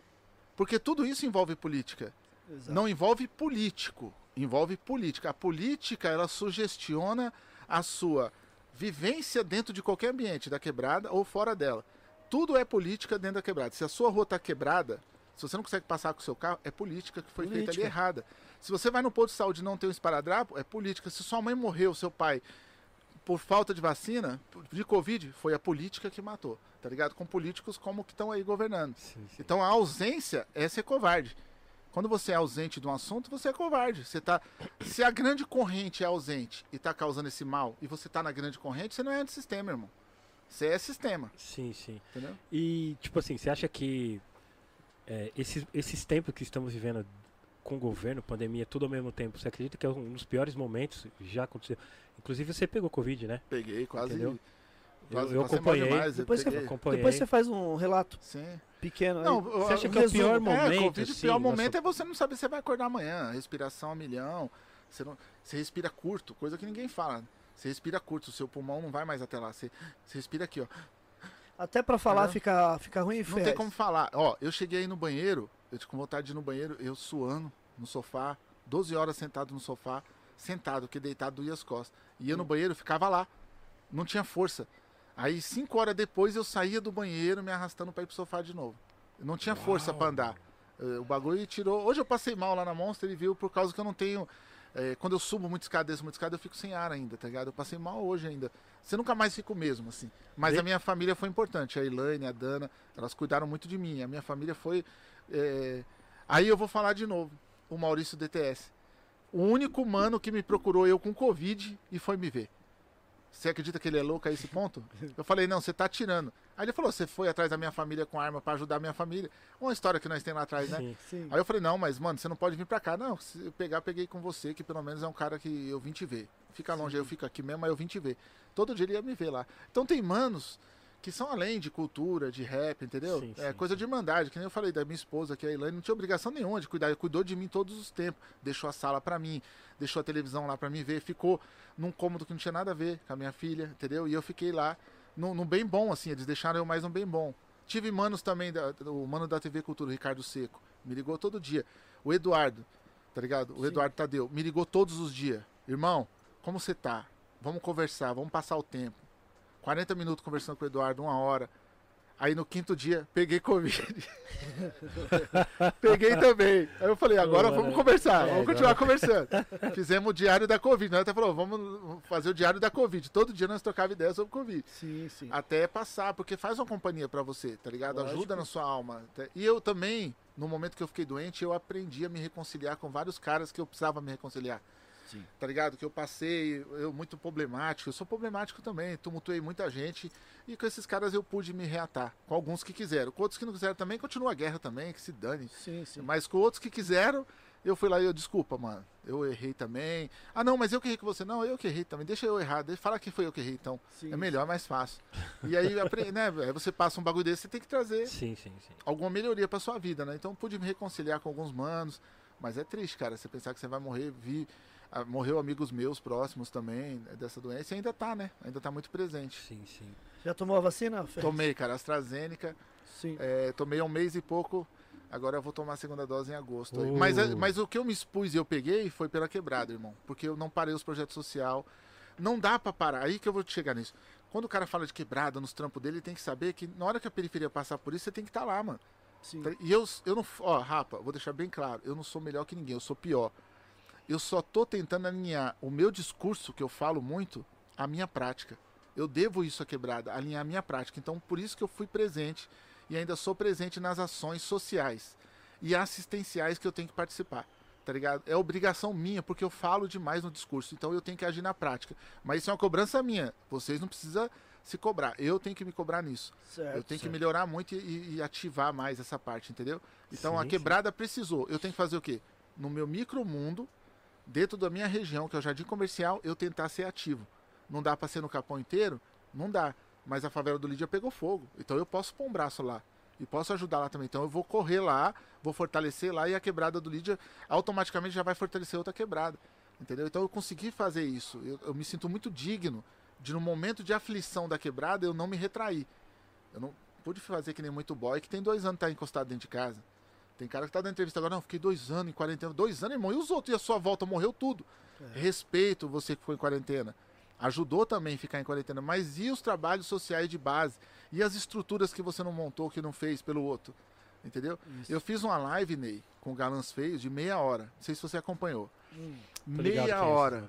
Speaker 4: Porque tudo isso envolve política.
Speaker 1: Exato.
Speaker 4: Não envolve político, envolve política. A política, ela sugestiona a sua vivência dentro de qualquer ambiente, da quebrada ou fora dela. Tudo é política dentro da quebrada. Se a sua rua está quebrada, se você não consegue passar com o seu carro, é política que foi feita ali
Speaker 1: Política.
Speaker 4: errada. Se você vai no posto de saúde e não tem um esparadrapo, é política. Se sua mãe morreu, seu pai, por falta de vacina, de Covid, foi a política que matou. Tá ligado? Com políticos como que estão aí governando.
Speaker 2: Sim, sim.
Speaker 4: Então a ausência é ser covarde. Quando você é ausente de um assunto, você é covarde. Você tá, se a grande corrente é ausente e está causando esse mal, e você está na grande corrente, você não é antissistema, irmão. Você é sistema,
Speaker 2: Sim, sim.
Speaker 4: entendeu?
Speaker 2: E, tipo assim, você acha que é, esses, esses tempos que estamos vivendo com o governo, pandemia, tudo ao mesmo tempo, você acredita que é um dos piores momentos já aconteceu? Inclusive você pegou Covid, né?
Speaker 4: Peguei quase.
Speaker 2: Entendeu?
Speaker 4: quase
Speaker 2: Eu- eu acompanhei.
Speaker 4: demais, eu
Speaker 1: Depois você
Speaker 4: peguei.
Speaker 2: Acompanhei.
Speaker 1: Depois você faz um relato
Speaker 4: Sim.
Speaker 1: pequeno. aí.
Speaker 4: Não,
Speaker 2: Você acha
Speaker 4: o-
Speaker 2: que é o
Speaker 1: resumo.
Speaker 2: pior
Speaker 4: É,
Speaker 2: momento?
Speaker 4: Covid, o
Speaker 2: assim,
Speaker 4: pior
Speaker 2: da
Speaker 4: momento
Speaker 2: sua-
Speaker 4: é você não saber se você vai acordar amanhã. Respiração a milhão. Você, não, você respira curto, coisa que ninguém fala. Você respira curto, o seu pulmão não vai mais até lá. Você, você respira aqui, ó.
Speaker 1: Até pra falar fica, fica ruim e
Speaker 4: Não tem como falar. Ó, eu cheguei aí no banheiro, eu com vontade de ir no banheiro, eu suando no sofá, 12 horas sentado no sofá, sentado, porque deitado doía as costas. Ia no
Speaker 1: Hum.
Speaker 4: banheiro, ficava lá. Não tinha força. Aí, cinco horas depois, eu saía do banheiro me arrastando pra ir pro sofá de novo. Eu não tinha força
Speaker 2: Uau.
Speaker 4: pra andar. Eh, O bagulho tirou. Hoje eu passei mal lá na Monster e viu por causa que eu não tenho É, quando eu subo muito escada, desço muito escada, eu fico sem ar ainda, tá ligado? Eu passei mal hoje ainda. Você nunca mais fica o mesmo, assim. Mas a minha família foi importante. A Elaine, a Dana, elas cuidaram muito de mim. A minha família foi. é, Aí eu vou falar de novo. O Maurício DTS. O único mano que me procurou eu com Covid e foi me ver. Você acredita que ele é louco a esse ponto? Eu falei, não, você tá tirando. Aí ele falou, você foi atrás da minha família com arma pra ajudar a minha família. Uma história que nós temos lá atrás, né?
Speaker 2: Sim.
Speaker 1: Sim.
Speaker 4: Aí eu falei, não, mas mano, você não pode vir pra cá. Não, se eu pegar, peguei com você, que pelo menos é um cara que eu vim te ver. Fica longe, aí eu fico aqui mesmo, mas eu vim te ver. Todo dia ele ia me ver lá. Então tem manos que são além de cultura, de rap, entendeu?
Speaker 2: Sim,
Speaker 4: é
Speaker 2: sim,
Speaker 4: coisa
Speaker 2: sim.
Speaker 4: de irmandade, que nem eu falei da minha esposa, que é a Elaine, não tinha obrigação nenhuma de cuidar. Cuidou de mim todos os tempos. Deixou a sala pra mim, deixou a televisão lá pra mim ver, ficou num cômodo que não tinha nada a ver com a minha filha, entendeu? E eu fiquei lá num, num bem bom, assim, eles deixaram eu mais num bem bom. Tive manos também, da- o mano da TV Cultura, o Ricardo Seco, me ligou todo dia. O Eduardo, tá ligado? O. Eduardo Tadeu, me ligou todos os dias. Irmão, como você tá? Vamos conversar, vamos passar o tempo. 40 minutos conversando com o Eduardo, uma hora. Aí no quinto dia, peguei Covid. <laughs> peguei também. Aí eu falei, agora vamos conversar,
Speaker 2: é,
Speaker 4: vamos continuar conversando. Fizemos o diário da Covid. Nós até falou, vamos fazer o diário da Covid. Todo dia nós trocava ideia sobre Covid.
Speaker 1: Sim, sim.
Speaker 4: Até passar, porque faz uma companhia pra você, tá ligado?
Speaker 1: Lógico.
Speaker 4: Ajuda na sua alma. E eu também, no momento que eu fiquei doente, eu aprendi a me reconciliar com vários caras que eu precisava me reconciliar.
Speaker 1: Sim.
Speaker 4: Tá ligado? Que eu passei, eu muito problemático. Eu sou problemático também, tumultuei muita gente. E com esses caras eu pude me reatar. Com alguns que quiseram. Com outros que não quiseram também, continua a guerra também, que se dane.
Speaker 1: Sim, sim.
Speaker 4: Mas com outros que quiseram, eu fui lá e eu, desculpa, mano. Eu errei também. Ah, não, mas eu que errei com você. Não, eu que errei também. Deixa eu errar. Deixa fala que foi eu que errei, então.
Speaker 1: sim.
Speaker 4: É melhor, mais fácil. E aí, <laughs> né, aí você passa um bagulho desse, você tem que trazer
Speaker 2: Sim, sim, sim.
Speaker 4: alguma melhoria pra sua vida, né? Então pude me reconciliar com alguns manos, mas é triste, cara, você pensar que você vai morrer, vi, ah, morreu amigos meus próximos também né, dessa doença e ainda tá, né? Ainda tá muito presente.
Speaker 2: Sim, sim.
Speaker 1: Já tomou a vacina? Fer?
Speaker 4: Tomei, cara, AstraZeneca,
Speaker 1: Sim.
Speaker 4: é, tomei há um mês e pouco, agora eu vou tomar a segunda dose em agosto.
Speaker 2: Oh.
Speaker 4: Mas, é- mas o que eu me expus e eu peguei foi pela quebrada, irmão, porque eu não parei os projetos social, não dá pra parar, aí que eu vou chegar nisso. Quando o cara fala de quebrada nos trampos dele, ele tem que saber que na hora que a periferia passar por isso, você tem que estar lá, mano.
Speaker 1: Sim.
Speaker 4: Tá- E eu, eu não. Ó, Rapa, vou deixar bem claro. Eu não sou melhor que ninguém, eu sou pior. Eu só tô tentando alinhar o meu discurso, que eu falo muito, à minha prática. Eu devo isso à quebrada, alinhar a minha prática. Então, por isso que eu fui presente e ainda sou presente nas ações sociais e assistenciais que eu tenho que participar. Tá ligado? É obrigação minha, porque eu falo demais no discurso. Então eu tenho que agir na prática. Mas isso é uma cobrança minha. Vocês não precisam se cobrar. Eu tenho que me cobrar nisso.
Speaker 1: Certo.
Speaker 4: Eu tenho que
Speaker 2: certo.
Speaker 4: melhorar muito e, e ativar mais essa parte, entendeu? Então
Speaker 2: Sim,
Speaker 4: a
Speaker 2: sim.
Speaker 4: quebrada precisou. Eu tenho que fazer o quê? No meu micromundo, dentro da minha região, que é o jardim comercial, eu tentar ser ativo. Não dá pra ser no capão inteiro? Não dá. Mas a favela do Lídia pegou fogo. Então eu posso pôr um braço lá. E posso ajudar lá também. Então eu vou correr lá, vou fortalecer lá e a quebrada do Lídia automaticamente já vai fortalecer outra quebrada. Entendeu? Então eu consegui fazer isso. Eu, eu me sinto muito digno de, no momento de aflição da quebrada, eu não me retrair. Eu não pude fazer que nem muito boy que tem dois anos tá encostado dentro de casa. Tem cara que tá dando entrevista agora, não, fiquei dois anos em quarentena. Dois anos, irmão, e os outros? E a sua volta morreu tudo.
Speaker 1: É.
Speaker 4: Respeito você que foi em quarentena. Ajudou também a ficar em quarentena. Mas e os trabalhos sociais de base? E as estruturas que você não montou, que não fez pelo outro? Entendeu?
Speaker 1: Isso.
Speaker 4: Eu fiz uma live, Ney, com Galãs Feios, de meia hora. Não sei se você acompanhou.
Speaker 1: Hum.
Speaker 4: Meia
Speaker 2: é isso,
Speaker 4: hora.
Speaker 2: né?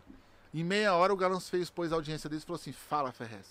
Speaker 4: Em meia hora o Galãs Feios pôs a audiência deles e falou assim: fala, Ferrez.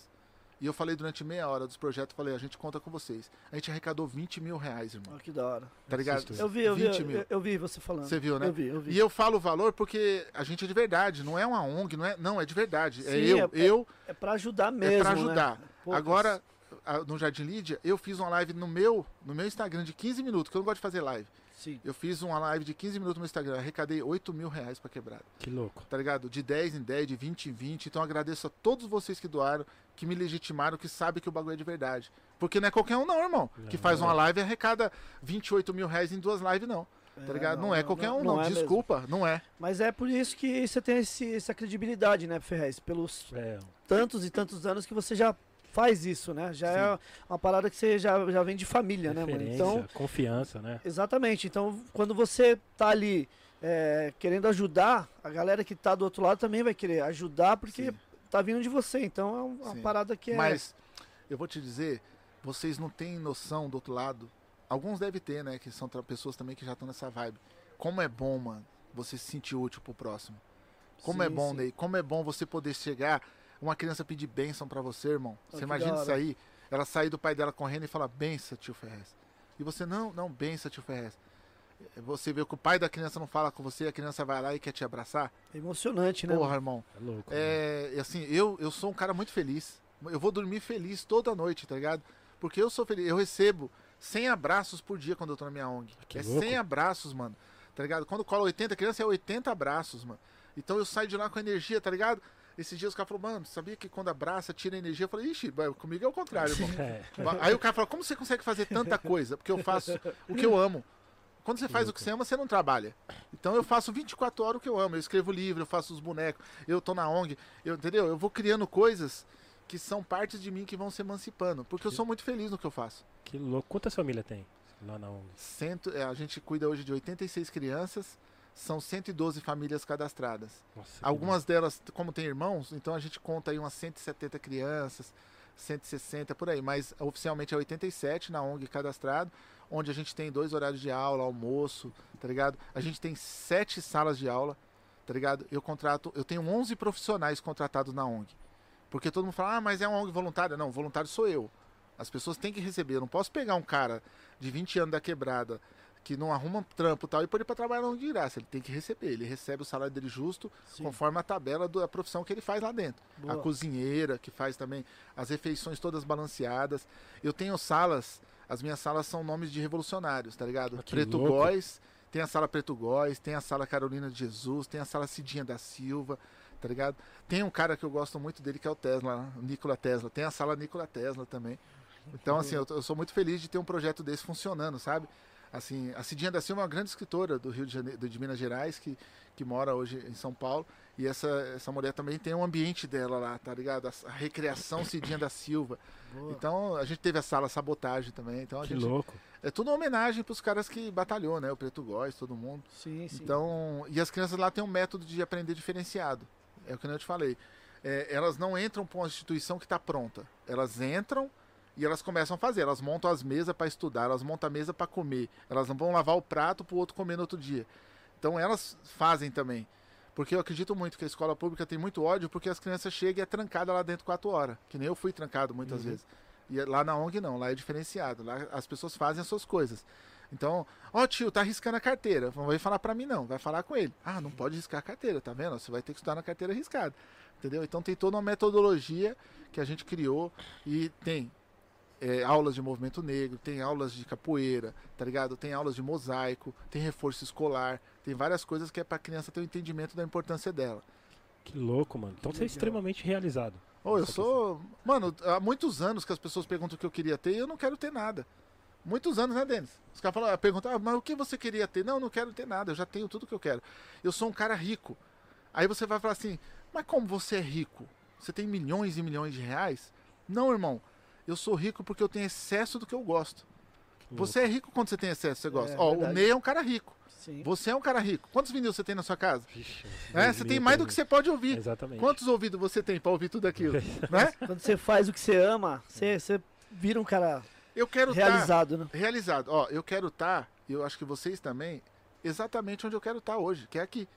Speaker 4: E eu falei durante meia hora dos projetos, falei, a gente conta com vocês. A gente arrecadou 20 mil reais, irmão.
Speaker 1: Ó, que da hora.
Speaker 4: Tá ligado?
Speaker 1: Eu vi, eu vi,
Speaker 4: 20
Speaker 1: eu,
Speaker 4: mil.
Speaker 1: eu, eu vi você falando.
Speaker 4: Você viu, né?
Speaker 1: Eu vi, eu vi.
Speaker 4: E eu falo o valor porque a gente é de verdade, não é uma ONG, não é, não, é de verdade. é
Speaker 1: Sim,
Speaker 4: eu,
Speaker 1: é-
Speaker 4: eu
Speaker 1: É pra ajudar mesmo,
Speaker 4: é pra
Speaker 1: né?
Speaker 4: ajudar.
Speaker 1: Poucas.
Speaker 4: Agora, a- no Jardim Lídia, eu fiz uma live no meu, no meu Instagram de 15 minutos, que eu não gosto de fazer live.
Speaker 1: Sim.
Speaker 4: Eu fiz uma live de 15 minutos no meu Instagram, arrecadei 8 mil reais pra quebrada.
Speaker 2: Que louco.
Speaker 4: tá ligado? De 10 em 10, de 20 em 20. Então agradeço a todos vocês que doaram, que me legitimaram, que sabem que o bagulho é de verdade. Porque não é qualquer um, não, irmão. que
Speaker 2: Não,
Speaker 4: faz
Speaker 2: não
Speaker 4: uma
Speaker 2: é.
Speaker 4: live e arrecada 28 mil reais em duas lives, não. Tá ligado? Não, é qualquer um, não.
Speaker 1: é mesmo.
Speaker 4: Desculpa, não é.
Speaker 1: Mas é por isso que você tem esse- essa credibilidade, né, Ferrez? Pelos
Speaker 2: É,
Speaker 1: tantos e tantos anos que você já faz isso, né? Já é uma parada que você já, já vem de família, né, mano? Então,
Speaker 2: confiança, né?
Speaker 1: exatamente. Então, quando você tá ali é, querendo ajudar, a galera que tá do outro lado também vai querer ajudar, porque
Speaker 4: Sim.
Speaker 1: Tá vindo de você. Então, é um- uma
Speaker 4: Sim.
Speaker 1: parada que é...
Speaker 4: Mas eu vou te dizer, vocês não têm noção do outro lado. Alguns devem ter, né? Que são pessoas também que já estão nessa vibe. Como é bom, mano, você se sentir útil pro próximo. Como é
Speaker 1: Sim,
Speaker 4: bom,
Speaker 1: sim.
Speaker 4: Ney. Como é bom você poder chegar, uma criança pedir bênção pra você, irmão.
Speaker 1: Oh,
Speaker 4: Você imagina isso aí, ela sair do pai dela correndo e falar, benção, tio Ferrez. E você, não, não, benção, tio Ferrez. Você vê que o pai da criança não fala com você, a criança vai lá e quer te abraçar.
Speaker 1: É emocionante, né?
Speaker 4: Porra, irmão.
Speaker 2: É louco. né?
Speaker 4: É, e assim, eu, eu sou um cara muito feliz. Eu vou dormir feliz toda noite, tá ligado? Porque eu sou feliz. Eu recebo 100 abraços por dia quando eu tô na minha ONG.
Speaker 2: Que
Speaker 4: é
Speaker 2: louco.
Speaker 4: 100 abraços, mano. Tá ligado? Quando cola 80 crianças, é 80 abraços, mano. Então eu saio de lá com energia, tá ligado? Esses dias os caras falaram, mano, sabia que quando abraça, tira energia? Eu falei, ixi, comigo é o contrário, irmão. <laughs>
Speaker 2: É.
Speaker 4: Aí o cara fala, como você consegue fazer tanta coisa? Porque eu faço o que eu amo. Quando você faz o que você ama, você não trabalha. Então eu faço 24 horas o que eu amo. Eu escrevo livro, eu faço os bonecos, eu tô na ONG, eu, entendeu? Eu vou criando coisas que são partes de mim que vão se emancipando. Porque eu sou muito feliz no que eu faço.
Speaker 2: Que louco. Quantas famílias tem lá na ONG?
Speaker 4: Cento, é, a gente cuida hoje de 86 crianças, são 112 famílias cadastradas.
Speaker 2: Nossa,
Speaker 4: Algumas delas, como tem irmãos, então a gente conta aí umas 170 crianças, 160 por aí, mas oficialmente é 87 na ONG cadastrado, onde a gente tem dois horários de aula, almoço, tá ligado? A gente tem sete salas de aula, tá ligado? Eu contrato, eu tenho 11 profissionais contratados na ONG. Porque todo mundo fala, ah, mas é uma ONG voluntária. Não, voluntário sou eu. As pessoas têm que receber. Eu não posso pegar um cara de 20 anos da quebrada que não arruma trampo e tal e pôr ele pra trabalhar na ONG de graça. Ele tem que receber. Ele recebe o salário dele justo
Speaker 1: Sim.
Speaker 4: conforme a tabela da profissão que ele faz lá dentro.
Speaker 1: Boa.
Speaker 4: A cozinheira, que faz também as refeições todas balanceadas. Eu tenho salas, as minhas salas são nomes de revolucionários, tá ligado?
Speaker 2: Ah,
Speaker 4: Preto
Speaker 2: louco.
Speaker 4: Góes, tem a sala Preto Góes, tem a sala Carolina de Jesus, tem a sala Cidinha da Silva, tá ligado? Tem um cara que eu gosto muito dele que é o Tesla, o Nikola Tesla. Tem a sala Nikola Tesla também. Então, assim, eu, eu sou muito feliz de ter um projeto desse funcionando, sabe? Assim, a Cidinha da Silva é uma grande escritora do Rio de Janeiro, de Minas Gerais, que, que mora hoje em São Paulo. E essa, essa mulher também tem um ambiente dela lá, tá ligado? A, recreação Cidinha da Silva.
Speaker 1: Boa.
Speaker 4: Então, a gente teve a sala Sabotagem também. Então, a
Speaker 2: Que
Speaker 4: gente.
Speaker 2: louco.
Speaker 4: É tudo uma homenagem pros caras que batalhou, né? O Preto Góes, todo mundo.
Speaker 1: Sim, sim.
Speaker 4: Então, e as crianças lá têm um método de aprender diferenciado. É o que eu te falei. É, elas não entram para uma instituição que está pronta. Elas entram e elas começam a fazer. Elas montam as mesas para estudar, elas montam a mesa para comer. Elas não vão lavar o prato para o outro comer no outro dia. Então elas fazem também. Porque eu acredito muito que a escola pública tem muito ódio porque as crianças chegam e é trancada lá dentro quatro horas. Que nem eu fui trancado muitas
Speaker 2: Uhum.
Speaker 4: vezes. E lá na ONG não, lá é diferenciado. Lá as pessoas fazem as suas coisas. Então, ó tio, tá riscando a carteira. Não vai falar pra mim não, vai falar com ele. Ah, não pode riscar a carteira, tá vendo? Você vai ter que estudar na carteira riscada. Entendeu? Então tem toda uma metodologia que a gente criou e tem é, aulas de movimento negro, tem aulas de capoeira, tá ligado? Tem aulas de mosaico, tem reforço escolar, tem várias coisas que é pra criança ter o entendimento da importância dela.
Speaker 2: Que louco, mano. Então você é
Speaker 1: legal.
Speaker 2: extremamente realizado.
Speaker 4: Ô, eu sou. Mano, há muitos anos que as pessoas perguntam o que eu queria ter e eu não quero ter nada. Muitos anos, né, Denis? Os caras falam, perguntam, ah, mas o que você queria ter? Não, não quero ter nada, eu já tenho tudo que eu quero. Eu sou um cara rico. Aí você vai falar assim, mas como você é rico? Você tem milhões e milhões de reais? Não, irmão. Eu sou rico porque eu tenho excesso do que eu gosto.
Speaker 2: Que
Speaker 4: Você é rico quando você tem excesso, você gosta.
Speaker 1: É,
Speaker 4: Ó, o
Speaker 1: verdade.
Speaker 4: Ney é um cara rico.
Speaker 1: Sim.
Speaker 4: Você é um cara rico. Quantos vinis você tem na sua casa?
Speaker 2: Vixe,
Speaker 4: É, você tem mais do que você pode ouvir.
Speaker 2: Exatamente.
Speaker 4: Quantos ouvidos você tem pra ouvir tudo aquilo? <laughs> né?
Speaker 1: Quando você faz o que você ama, você, você vira um cara
Speaker 4: Eu quero estar
Speaker 1: realizado, né?
Speaker 4: realizado. Ó, eu quero estar, e eu acho que vocês também, exatamente onde eu quero estar hoje, que é aqui.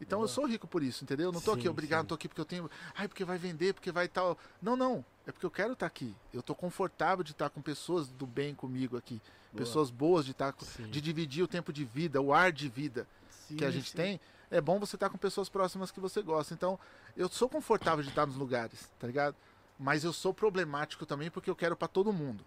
Speaker 4: Então eu sou rico por isso, entendeu? Eu não tô aqui
Speaker 2: Sim,
Speaker 4: obrigado,
Speaker 2: sim.
Speaker 4: não tô aqui porque eu tenho. Ai, porque vai vender, porque vai tal. Não, não. É porque eu quero estar aqui. Eu tô confortável de estar com pessoas do bem comigo aqui.
Speaker 1: Boa.
Speaker 4: Pessoas boas de estar,
Speaker 2: Sim.
Speaker 4: de dividir o tempo de vida, o ar de vida que a
Speaker 1: Sim,
Speaker 4: gente
Speaker 1: sim.
Speaker 4: tem. É bom você estar com pessoas próximas que você gosta. Então, eu sou confortável de estar nos lugares, tá ligado? Mas eu sou problemático também porque eu quero pra todo mundo.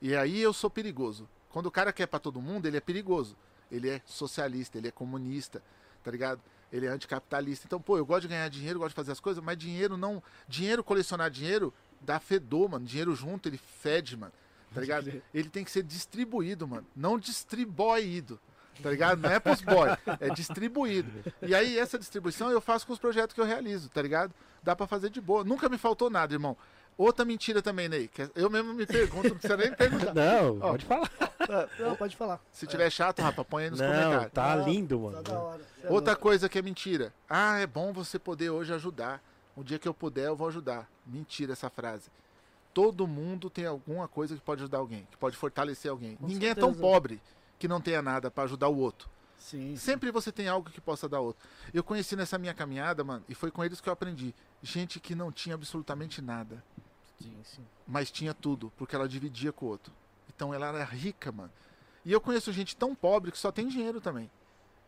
Speaker 4: E aí eu sou perigoso. Quando o cara quer pra todo mundo, ele é perigoso. Ele é socialista, ele é comunista, tá ligado? Ele é anticapitalista. Então, pô, eu gosto de ganhar dinheiro, gosto de fazer as coisas, mas dinheiro não. Dinheiro, colecionar dinheiro, dá fedor, mano. Dinheiro junto, ele fede, mano. Tá ligado? Ele tem que ser distribuído, mano. Não distribuído. Tá ligado? Não é pros boy, é distribuído. E aí, essa distribuição eu faço com os projetos que eu realizo, tá ligado? Dá pra fazer de boa. Nunca me faltou nada, irmão. Outra mentira também, Ney. que Eu mesmo me pergunto, não precisa nem me perguntar. <laughs>
Speaker 2: Não,
Speaker 4: Ó.
Speaker 2: pode falar.
Speaker 1: Ah, Não, pode falar.
Speaker 4: Se tiver chato, Rafa, põe aí nos
Speaker 2: Não,
Speaker 4: comentários.
Speaker 2: tá lindo,
Speaker 1: Tá
Speaker 2: mano.
Speaker 1: da hora. Cê é
Speaker 4: Outra coisa que é mentira. Ah, é bom você poder hoje ajudar. Um dia que eu puder, eu vou ajudar. Mentira essa frase. Todo mundo tem alguma coisa que pode ajudar alguém, que pode fortalecer alguém.
Speaker 1: Com
Speaker 4: Ninguém é tão
Speaker 1: certeza.
Speaker 4: pobre que não tenha nada pra ajudar o outro.
Speaker 1: Sim.
Speaker 4: Sempre você tem algo que possa dar outro. Eu conheci nessa minha caminhada, mano, e foi com eles que eu aprendi. Gente que não tinha absolutamente nada,
Speaker 1: Sim, sim.
Speaker 4: mas tinha tudo, porque ela dividia com o outro. Então ela era rica, mano. E eu conheço gente tão pobre que só tem dinheiro também.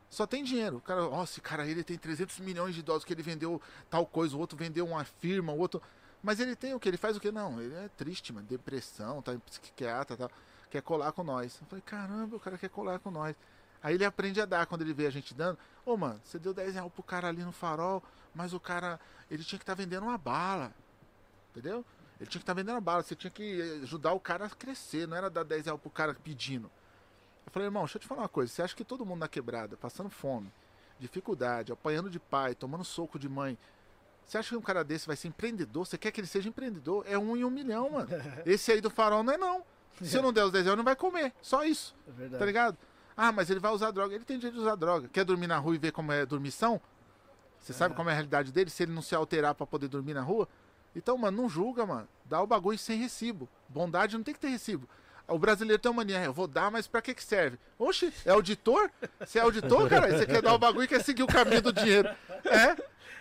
Speaker 4: Só tem dinheiro. O cara, ó, esse cara ele tem 300 milhões de dólares que ele vendeu tal coisa, o outro vendeu uma firma, o outro. Mas ele tem o que? Ele faz o que? Não, ele é triste, mano. Depressão, tá em psiquiatra, tá, quer colar com nós. Eu falei, caramba, o cara quer colar com nós. Aí ele aprende a dar quando ele vê a gente dando. Ô, mano, você deu 10 reais pro cara ali no farol, mas o cara, ele tinha que estar vendendo uma bala. Entendeu? Ele tinha que estar vendendo uma bala. Você tinha que ajudar o cara a crescer, não era dar 10 reais pro cara pedindo. Eu falei, irmão, deixa eu te falar uma coisa. Você acha que todo mundo na quebrada, passando fome, dificuldade, apanhando de pai, tomando soco de mãe, você acha que um cara desse vai ser empreendedor? Você quer que ele seja empreendedor? É um em um milhão, mano. <laughs> Esse aí do farol não é não. Se eu não der os 10 reais, não vai comer. Só isso.
Speaker 1: É verdade.
Speaker 4: Tá ligado? Ah, mas ele vai usar droga. Ele tem direito de usar droga. Quer dormir na rua e ver como é dormição? Você sabe como é a realidade dele? Se ele não se alterar pra poder dormir na rua? Então, mano, não julga, mano. Dá o bagulho sem recibo. Bondade não tem que ter recibo. O brasileiro tem uma mania, eu vou dar, mas pra que que serve? Oxe, é auditor? Você é auditor, cara? Você quer dar o bagulho e quer seguir o caminho do dinheiro. É,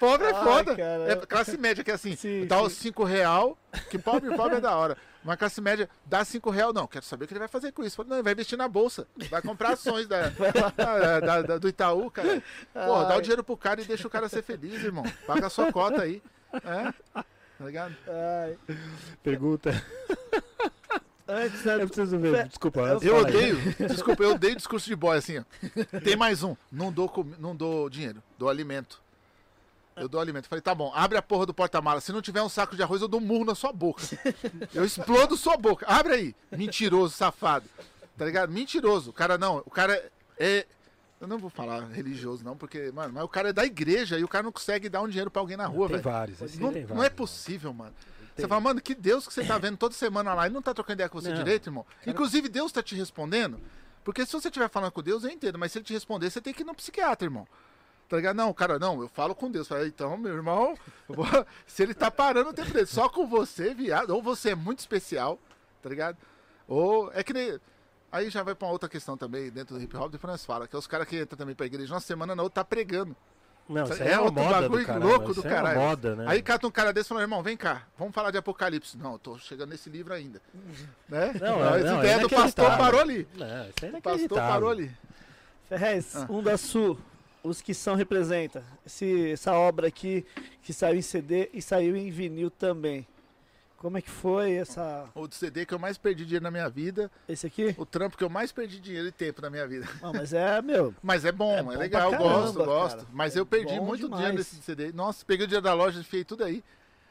Speaker 4: pobre é
Speaker 1: Ai,
Speaker 4: foda.
Speaker 1: cara.
Speaker 4: É classe média que é assim,
Speaker 1: Sim,
Speaker 4: dá
Speaker 1: sim.
Speaker 4: os 5 real, que pobre, <laughs> pobre é da hora. Mas classe média dá 5 real, não, quero saber o que ele vai fazer com isso. Não, ele vai investir na bolsa, vai comprar ações da, <laughs> da- da- da- do Itaú, cara. Porra, dá o
Speaker 1: Ai.
Speaker 4: dinheiro pro cara e deixa o cara ser feliz, irmão. Paga a sua cota aí. É, tá ligado?
Speaker 1: Ai.
Speaker 2: Pergunta.
Speaker 1: Antes, né,
Speaker 2: Eu preciso ver. Desculpa.
Speaker 1: eu
Speaker 4: Eu odeio, <laughs> desculpa, eu odeio discurso de boy assim, ó. Tem mais um. Não dou, não dou dinheiro, dou alimento. Eu dou alimento. Falei, tá bom, abre a porra do porta-mala. Se não tiver um saco de arroz, eu dou um murro na sua boca. <laughs> Eu explodo sua boca. Abre aí. Mentiroso, safado. Tá ligado? Mentiroso. O cara não, o cara é. Eu não vou falar religioso, não, porque, mano, mas o cara é da igreja e o cara não consegue dar um dinheiro pra alguém na rua,
Speaker 2: Tem
Speaker 4: velho.
Speaker 2: vários. esse
Speaker 4: Não,
Speaker 2: tem
Speaker 4: não é
Speaker 2: vários.
Speaker 4: possível, mano. Você
Speaker 2: Tem.
Speaker 4: fala, mano, que Deus que você tá vendo toda semana lá e não tá trocando ideia com você
Speaker 2: Não.
Speaker 4: direito, irmão. Inclusive, Deus tá te respondendo. Porque se você estiver falando com Deus, eu entendo. Mas se ele te responder, você tem que ir no psiquiatra, irmão. Tá ligado? Não, cara, não, eu falo com Deus. Falei, então, meu irmão, vou- <laughs> se ele tá parando o tempo dele só com você, viado, ou você é muito especial, tá ligado? Ou é que nem. Aí já vai pra uma outra questão também, dentro do hip hop, depois nós fala, que é os caras que entram também pra igreja uma semana na outra tá pregando.
Speaker 2: Não, isso aí
Speaker 4: É
Speaker 2: é,
Speaker 4: outro
Speaker 2: moda
Speaker 4: bagulho
Speaker 2: do caralho.
Speaker 4: louco do
Speaker 2: isso
Speaker 4: caralho.
Speaker 2: É uma moda, né?
Speaker 4: Aí cata um cara desse e fala, irmão, vem cá, vamos falar de Apocalipse. Não, eu tô chegando nesse livro ainda. Né?
Speaker 2: Não,
Speaker 4: Essa
Speaker 2: é- não,
Speaker 4: ideia
Speaker 2: é
Speaker 4: do pastor parou ali.
Speaker 2: Não, isso aí é
Speaker 4: O pastor parou ali.
Speaker 1: Ferrez,
Speaker 4: Ah.
Speaker 1: um da Sul, os que são representa. Esse, essa obra aqui que saiu em CD e saiu em vinil também. Como é que foi essa,
Speaker 4: O CD que eu mais perdi dinheiro na minha vida,
Speaker 1: esse aqui?
Speaker 4: o trampo que eu mais perdi dinheiro e tempo na minha vida.
Speaker 1: Não, mas é, meu,
Speaker 4: Mas é bom,
Speaker 1: É
Speaker 4: é,
Speaker 1: bom
Speaker 4: legal,
Speaker 1: pra
Speaker 4: gosto,
Speaker 1: caramba,
Speaker 4: gosto.
Speaker 1: cara.
Speaker 4: Mas
Speaker 1: É
Speaker 4: eu perdi muito
Speaker 1: demais.
Speaker 4: dinheiro nesse CD. Nossa, peguei o dinheiro da loja, enfiei tudo aí.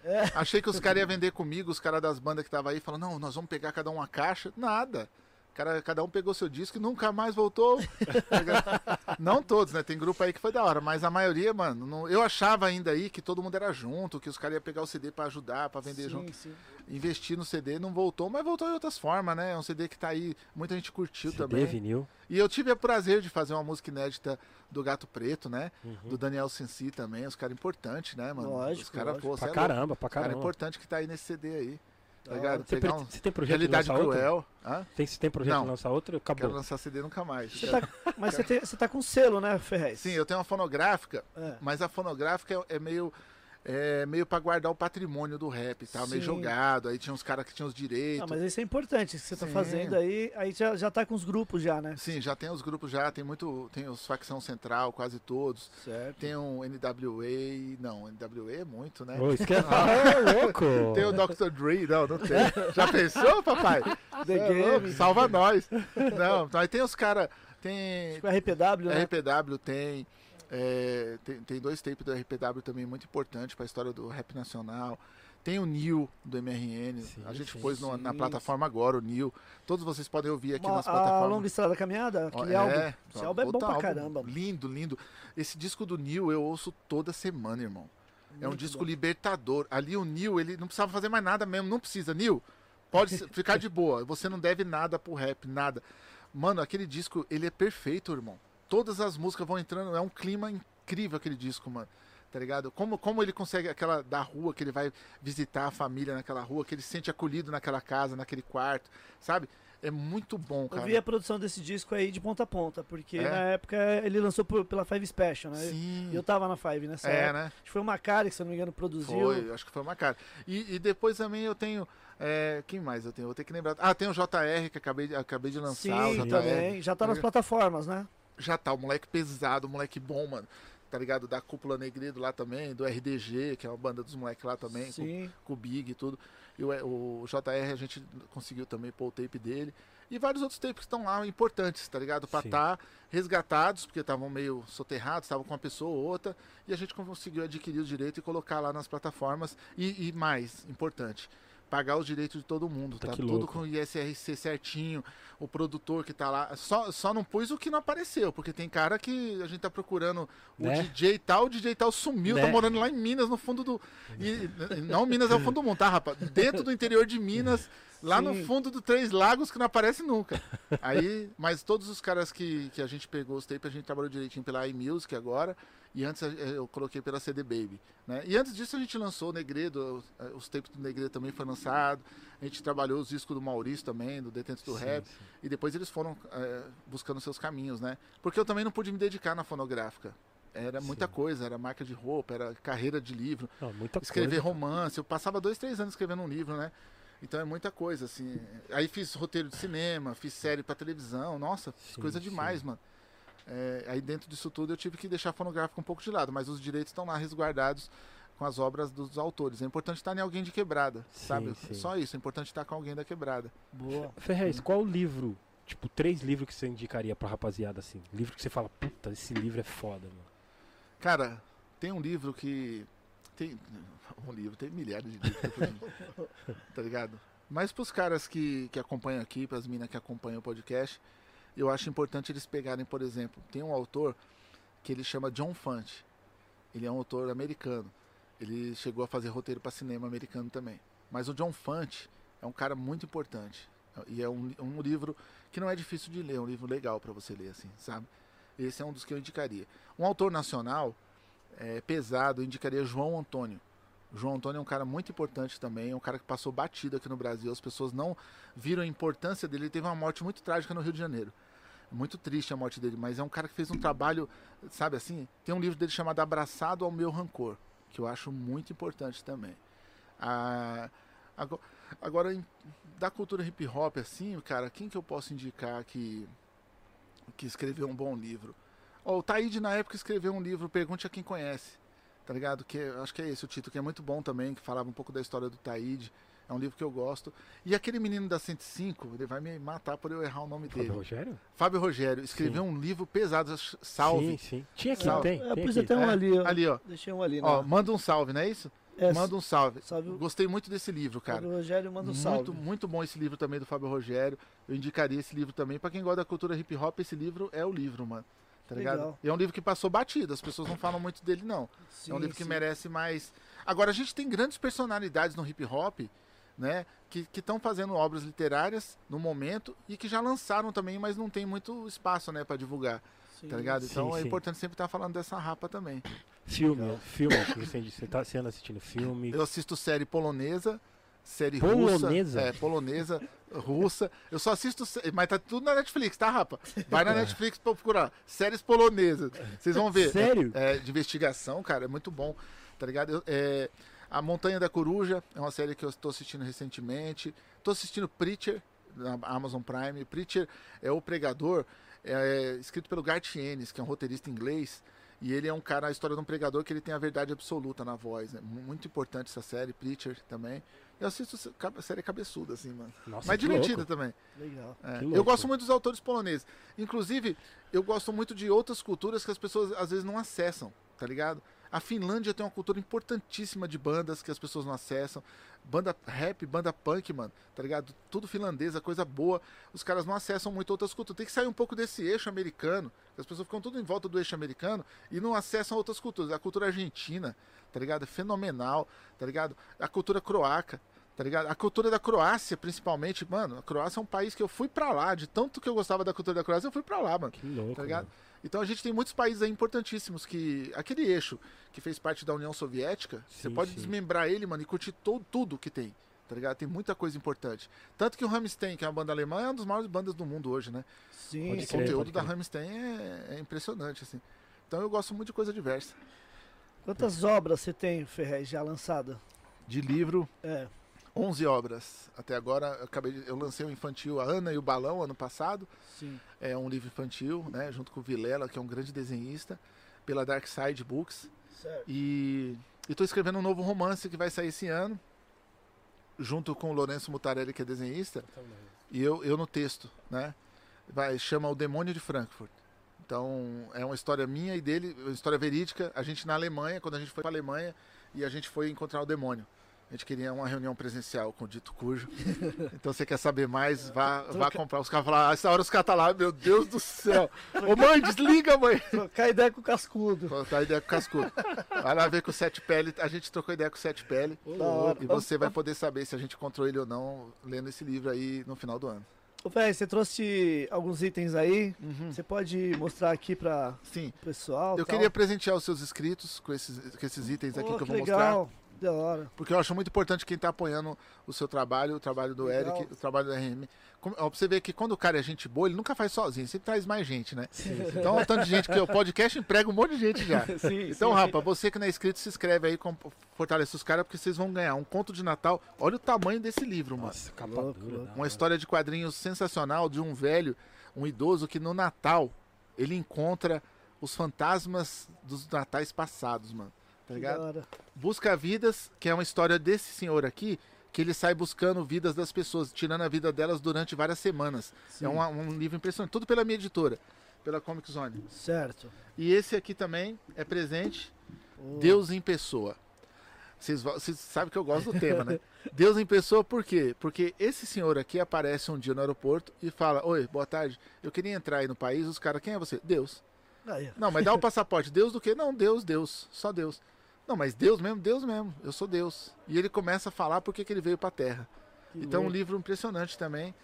Speaker 1: É.
Speaker 4: Achei que os caras iam vender comigo, os caras das bandas que estavam aí, falaram, não, nós vamos pegar cada um uma caixa. Nada. Cara, cada um pegou seu disco e nunca mais voltou. <laughs> Não todos, né? Tem grupo aí que foi da hora, mas a maioria, mano, não- eu achava ainda aí que todo mundo era junto, que os caras iam pegar o CD pra ajudar, pra vender
Speaker 1: sim,
Speaker 4: junto.
Speaker 1: sim.
Speaker 4: Investir no CD não voltou, mas voltou de outras formas, né? É um CD que tá aí, muita gente curtiu
Speaker 2: CD,
Speaker 4: também.
Speaker 2: vinil.
Speaker 4: E eu tive o prazer de fazer uma música inédita do Gato Preto, né?
Speaker 2: Uhum.
Speaker 4: Do Daniel Sensi também, os caras importantes, né, mano?
Speaker 1: Lógico,
Speaker 4: os caras,
Speaker 1: lógico.
Speaker 4: pô,
Speaker 2: Pra
Speaker 4: é
Speaker 2: caramba, pra
Speaker 4: Os caras
Speaker 2: caramba.
Speaker 4: importantes que tá aí nesse CD aí. Tá ligado?
Speaker 2: Você,
Speaker 4: Pegar um...
Speaker 2: você tem projeto
Speaker 4: Realidade
Speaker 2: de lançar outro?
Speaker 4: cruel. Hã?
Speaker 2: Tem, você tem projeto
Speaker 4: Não.
Speaker 2: de lançar outro?
Speaker 4: Quero
Speaker 2: Acabou.
Speaker 4: lançar CD nunca mais.
Speaker 1: Você tá, mas você, tem, você tá com selo, né, Ferrez?
Speaker 4: Sim, eu tenho uma fonográfica,
Speaker 1: É.
Speaker 4: mas a fonográfica é, é meio. É meio pra guardar o patrimônio do rap, tá? Meio
Speaker 1: Sim.
Speaker 4: jogado. Aí tinha uns caras que tinham os
Speaker 1: Ah,
Speaker 4: direitos.
Speaker 1: mas isso é importante, que você tá
Speaker 4: Sim.
Speaker 1: fazendo aí, aí já, já tá com os grupos já, né?
Speaker 4: Sim, já tem os grupos já, tem muito. Tem os facção central, quase todos.
Speaker 1: Certo.
Speaker 4: Tem um NWA. Não, NWA é muito, né?
Speaker 2: Ô, isso que é <laughs> ah, louco.
Speaker 4: Tem o Dr. Dre, não, não tem. Já pensou, papai? <laughs>
Speaker 1: The
Speaker 4: É louco,
Speaker 1: Game.
Speaker 4: salva nós. Não, aí tem os caras. Tem.
Speaker 1: Tipo RPW, né?
Speaker 4: RPW tem, é, tem. Tem dois tapes do RPW também muito importante pra história do rap nacional. Tem o Nil do MRN.
Speaker 2: Sim,
Speaker 4: a gente
Speaker 2: sim,
Speaker 4: pôs no- na
Speaker 1: sim.
Speaker 4: plataforma agora, o Nil. Todos vocês podem ouvir aqui
Speaker 1: Uma-
Speaker 4: nas
Speaker 1: a
Speaker 4: plataformas.
Speaker 1: Longa Estrada da Caminhada, aquele álbum.
Speaker 4: é,
Speaker 1: Esse álbum é bom pra
Speaker 4: álbum
Speaker 1: caramba.
Speaker 4: Lindo, lindo. Esse disco do Nil eu ouço toda semana, irmão. É um
Speaker 1: Muito
Speaker 4: disco
Speaker 1: bom.
Speaker 4: libertador. Ali o Nil, ele não precisava fazer mais nada mesmo. Não precisa, Nil. Pode ficar de boa. Você não deve nada pro rap, nada. Mano, aquele disco, ele é perfeito, irmão. Todas as músicas vão entrando. É um clima incrível aquele disco, mano. Tá ligado? Como, como ele consegue aquela da rua, que ele vai visitar a família naquela rua, que ele se sente acolhido naquela casa, naquele quarto, sabe? É muito bom,
Speaker 1: Eu
Speaker 4: cara.
Speaker 1: vi a produção desse disco aí de ponta a ponta, porque
Speaker 4: É?
Speaker 1: na época ele lançou por- pela Five Special, né?
Speaker 4: Sim.
Speaker 1: E eu tava na Five nessa
Speaker 4: É,
Speaker 1: época.
Speaker 4: né?
Speaker 1: Acho que foi uma cara que, se eu não me engano, produziu.
Speaker 4: Foi, acho que foi uma cara. E, e depois também eu tenho. é, quem mais eu tenho? Vou ter que lembrar. Ah, tem o JR que acabei de, acabei de lançar. o
Speaker 1: Sim, também. Já tá nas plataformas, né?
Speaker 4: Já tá, o moleque pesado, o moleque bom, mano. Tá ligado? Da Cúpula Negredo lá também, do RDG, que é uma banda dos moleques lá também, com, com o Big e tudo. E o, o JR a gente conseguiu também pôr o tape dele. E vários outros tapes que estão lá importantes, tá ligado? Pra
Speaker 2: Sim.
Speaker 4: estar resgatados, porque estavam meio soterrados, estavam com uma pessoa ou outra. E a gente conseguiu adquirir o direito e colocar lá nas plataformas. E, e mais, importante, pagar os direitos de todo mundo. Tá
Speaker 2: que
Speaker 4: tudo
Speaker 2: louco.
Speaker 4: com o ISRC certinho, o produtor que tá lá. Só, só não pus o que não apareceu, porque tem cara que a gente tá procurando o
Speaker 2: Né?
Speaker 4: DJ tal, o DJ tal sumiu, tá
Speaker 2: Né?
Speaker 4: morando lá em Minas, no fundo do. e- não Minas é o fundo do mundo, tá, rapaz? Dentro do interior de Minas, lá no
Speaker 1: Sim.
Speaker 4: fundo do Três Lagos, que não aparece nunca. Aí, mas todos os caras que, que a gente pegou os tapes, a gente trabalhou direitinho pela iMusic agora. E antes eh, eu coloquei pela CD Baby. Né? E antes disso a gente lançou o Negredo, eh, os tapes do Negredo também foi lançado. A gente trabalhou os discos do Maurício também, do Detento do
Speaker 2: Sim,
Speaker 4: Rap.
Speaker 2: sim.
Speaker 4: E depois eles foram eh, buscando seus caminhos, né? Porque eu também não pude me dedicar na fonográfica. Era muita
Speaker 2: Sim.
Speaker 4: coisa, era marca de roupa, era carreira de livro,
Speaker 2: Não,
Speaker 4: escrever
Speaker 2: coisa.
Speaker 4: romance. Eu passava dois, três anos escrevendo um livro, né? Então é muita coisa, assim. Aí fiz roteiro de cinema, fiz série pra televisão, nossa,
Speaker 2: Sim,
Speaker 4: coisa demais, mano. É, aí dentro disso tudo eu tive que deixar a fonográfica um pouco de lado, mas os direitos estão lá resguardados com as obras dos autores. É importante estar em alguém de quebrada,
Speaker 2: Sim,
Speaker 4: sabe?
Speaker 2: sim.
Speaker 4: Só isso, é importante estar com alguém da quebrada.
Speaker 1: Boa.
Speaker 2: Ferrez, qual o livro, tipo, três livros que você indicaria pra rapaziada, assim? Livro que você fala, puta, esse livro é foda, mano.
Speaker 4: Cara, tem um livro que. Tem. <laughs> Um livro, tem milhares de livros. <laughs> tá ligado? Mas pros caras que, que acompanham aqui, pras minas que acompanham o podcast, eu acho importante eles pegarem, por exemplo, tem um autor que ele chama John Fante. Ele é um autor americano. Ele chegou a fazer roteiro para cinema americano também. Mas o John Fante é um cara muito importante. E é um, um livro que não é difícil de ler, é um livro legal para você ler, assim, sabe? Esse é um dos que eu indicaria. Um autor nacional é, pesado, eu indicaria João Antônio. João Antônio é um cara muito importante também, é um cara que passou batido aqui no Brasil. As pessoas não viram a importância dele. Ele teve uma morte muito trágica no Rio de Janeiro. Muito triste a morte dele, mas é um cara que fez um trabalho, sabe assim? Tem um livro dele chamado Abraçado ao Meu Rancor, que eu acho muito importante também. Ah, ago- agora, em- da cultura hip hop, assim, cara, quem que eu posso indicar que, que escreveu um bom livro? Ó, o Taíde, na época, escreveu um livro, Pergunte a Quem Conhece, tá ligado? Que é- acho que é esse o título, que é muito bom também, que falava um pouco da história do Taíde. É um livro que eu gosto. E aquele menino da 105, ele vai me matar por eu errar o nome
Speaker 2: Fábio
Speaker 4: dele.
Speaker 2: Rogério?
Speaker 4: Fábio Rogério escreveu um livro pesado, salve.
Speaker 2: Sim, sim. Tinha aqui,
Speaker 4: Salve.
Speaker 2: tem?
Speaker 1: Eu
Speaker 2: Tem
Speaker 1: pus
Speaker 2: aqui.
Speaker 1: até um
Speaker 4: É,
Speaker 1: ali, ó.
Speaker 4: Ali, ó.
Speaker 1: Deixei um ali, né?
Speaker 4: Ó, manda um salve, não é isso?
Speaker 1: É,
Speaker 4: Manda um salve.
Speaker 1: salve,
Speaker 4: Gostei muito desse livro, cara.
Speaker 1: Fábio Rogério, manda um salve.
Speaker 4: Muito, muito bom esse livro também do Fábio Rogério. Eu indicaria esse livro também. Pra quem gosta da cultura hip hop, esse livro é o livro, mano. Tá ligado?
Speaker 1: Legal.
Speaker 4: E é um livro que passou batido, as pessoas não falam muito dele, não. é um
Speaker 1: Sim,
Speaker 4: livro que
Speaker 1: sim.
Speaker 4: merece mais. Agora, a gente tem grandes personalidades no hip hop, né? Que estão fazendo obras literárias no momento e que já lançaram também, mas não tem muito espaço, né, pra divulgar,
Speaker 1: Sim.
Speaker 4: tá ligado?
Speaker 2: Sim,
Speaker 4: Então é
Speaker 2: sim.
Speaker 4: importante sempre estar falando dessa rapa também.
Speaker 2: Filme, filme. que Você, tá você anda assistindo filme.
Speaker 4: Eu assisto série polonesa, série
Speaker 2: Polonesa?
Speaker 4: russa. É, polonesa, russa. Eu só assisto. Mas tá tudo na Netflix, tá, rapa? Vai na Netflix pra procurar. Séries polonesas. Vocês vão ver.
Speaker 2: Sério?
Speaker 4: É, de investigação, cara, é muito bom. Tá ligado? É, a Montanha da Coruja é uma série que eu estou assistindo recentemente. Tô assistindo Preacher, na Amazon Prime. Preacher é o pregador, é, escrito pelo Garth Ennis, que é um roteirista inglês. E ele é um cara, a história de um pregador que ele tem a verdade absoluta na voz. Né? Muito importante essa série, Preacher também. Eu assisto ca- série cabeçuda, assim, mano.
Speaker 2: Nossa,
Speaker 4: Mas
Speaker 2: que
Speaker 4: divertida
Speaker 2: louco.
Speaker 4: também.
Speaker 1: Legal.
Speaker 4: É, eu gosto muito dos autores poloneses. Inclusive, eu gosto muito de outras culturas que as pessoas às vezes não acessam, tá ligado? A Finlândia tem uma cultura importantíssima de bandas que as pessoas não acessam. Banda rap, banda punk, mano, tá ligado? Tudo finlandesa, coisa boa. Os caras não acessam muito outras culturas. Tem que sair um pouco desse eixo americano. As pessoas ficam tudo em volta do eixo americano e não acessam outras culturas. A cultura argentina, tá ligado? É fenomenal, tá ligado? A cultura croaca, tá ligado? A cultura da Croácia, principalmente, mano. A Croácia é um país que eu fui pra lá. De tanto que eu gostava da cultura da Croácia, eu fui pra lá, mano.
Speaker 2: Que louco.
Speaker 4: Tá ligado?
Speaker 2: mano.
Speaker 4: Então a gente tem muitos países aí importantíssimos que. Aquele eixo que fez parte da União Soviética, você
Speaker 2: Sim,
Speaker 4: pode
Speaker 2: sim.
Speaker 4: desmembrar ele, mano, e curtir todo, tudo que tem. Tá ligado? Tem muita coisa importante. Tanto que o Rammstein, que é uma banda alemã, é uma das maiores bandas do mundo hoje, né?
Speaker 1: Sim,
Speaker 4: O conteúdo da. Rammstein é, é impressionante, assim. Então eu gosto muito de coisa diversa.
Speaker 1: Quantas obras você tem, Ferrez, já lançada?
Speaker 4: De livro,
Speaker 1: É.
Speaker 4: 11 obras. Até agora, eu, acabei de- eu lancei o infantil A Ana e o Balão ano passado.
Speaker 1: Sim.
Speaker 4: É um livro infantil, né? Junto com o Vilela, que é um grande desenhista, pela Dark Side Books.
Speaker 1: Certo.
Speaker 4: E estou escrevendo um novo romance que vai sair esse ano, junto com o Lourenço Mutarelli, que é desenhista, e eu, eu no texto, né? Vai, chama O Demônio de Frankfurt. Então, é uma história minha e dele, uma história verídica. A gente na Alemanha, quando a gente foi para a Alemanha, e a gente foi encontrar o demônio. A gente queria uma reunião presencial com o Dito Cujo. <laughs> Então, você quer saber mais, vá, vá comprar. Os caras falaram, ah, essa hora os caras tá lá, meu Deus do céu. Ô mãe, desliga, mãe.
Speaker 1: Trocar ideia com o cascudo.
Speaker 4: Trocar ideia com o Cascudo. Vai lá ver com o Sete Pele. A gente trocou ideia com o Sete Pele. E você vai poder saber se a gente encontrou ele ou não lendo esse livro aí no final do ano.
Speaker 1: Ô, Ferrez, você trouxe alguns itens aí. Você pode mostrar aqui para o pessoal?
Speaker 4: Eu
Speaker 1: tal?
Speaker 4: queria presentear os seus inscritos com esses, com esses itens aqui
Speaker 1: Ô,
Speaker 4: que eu vou mostrar.
Speaker 1: Da hora.
Speaker 4: Porque eu acho muito importante quem está apoiando o seu trabalho, o trabalho do
Speaker 1: Legal.
Speaker 4: Eric, o trabalho do RM. Como, ó, pra você ver que quando o cara é gente boa, ele nunca faz sozinho, sempre traz mais gente, né? Então, o tanto de gente que o podcast emprega um monte de gente já. <laughs>
Speaker 1: Sim,
Speaker 4: Então,
Speaker 1: sim.
Speaker 4: Rapa, você que não é inscrito, se inscreve aí, com, fortalece os caras, porque vocês vão ganhar um conto de Natal. Olha o tamanho desse livro, mano.
Speaker 2: Nossa, capa
Speaker 1: Louco,
Speaker 2: dura.
Speaker 1: louco.
Speaker 2: da
Speaker 4: Uma história de quadrinhos sensacional de um velho, um idoso que no Natal ele encontra os fantasmas dos natais passados, mano. Tá ligado? Busca Vidas, que é uma história desse senhor aqui, que ele sai buscando vidas das pessoas, tirando a vida delas durante várias semanas.
Speaker 1: Sim.
Speaker 4: É uma- um livro impressionante, tudo pela minha editora, pela Comic Zone.
Speaker 1: Certo.
Speaker 4: E esse aqui também é presente,
Speaker 1: Ô,
Speaker 4: Deus em Pessoa. Vocês, vo- vocês sabem que eu gosto do tema, né? <laughs> Deus em Pessoa por quê? Porque esse senhor aqui aparece um dia no aeroporto e fala, oi, boa tarde, eu queria entrar aí no país, os caras, quem é você? Deus. Não, mas dá o passaporte. Deus do quê? Não, Deus, Deus. Só Deus. Não, mas Deus mesmo, Deus mesmo. Eu sou Deus. E ele começa a falar porque que ele veio pra Terra.
Speaker 1: Que
Speaker 4: então, um
Speaker 1: louco.
Speaker 4: livro impressionante também.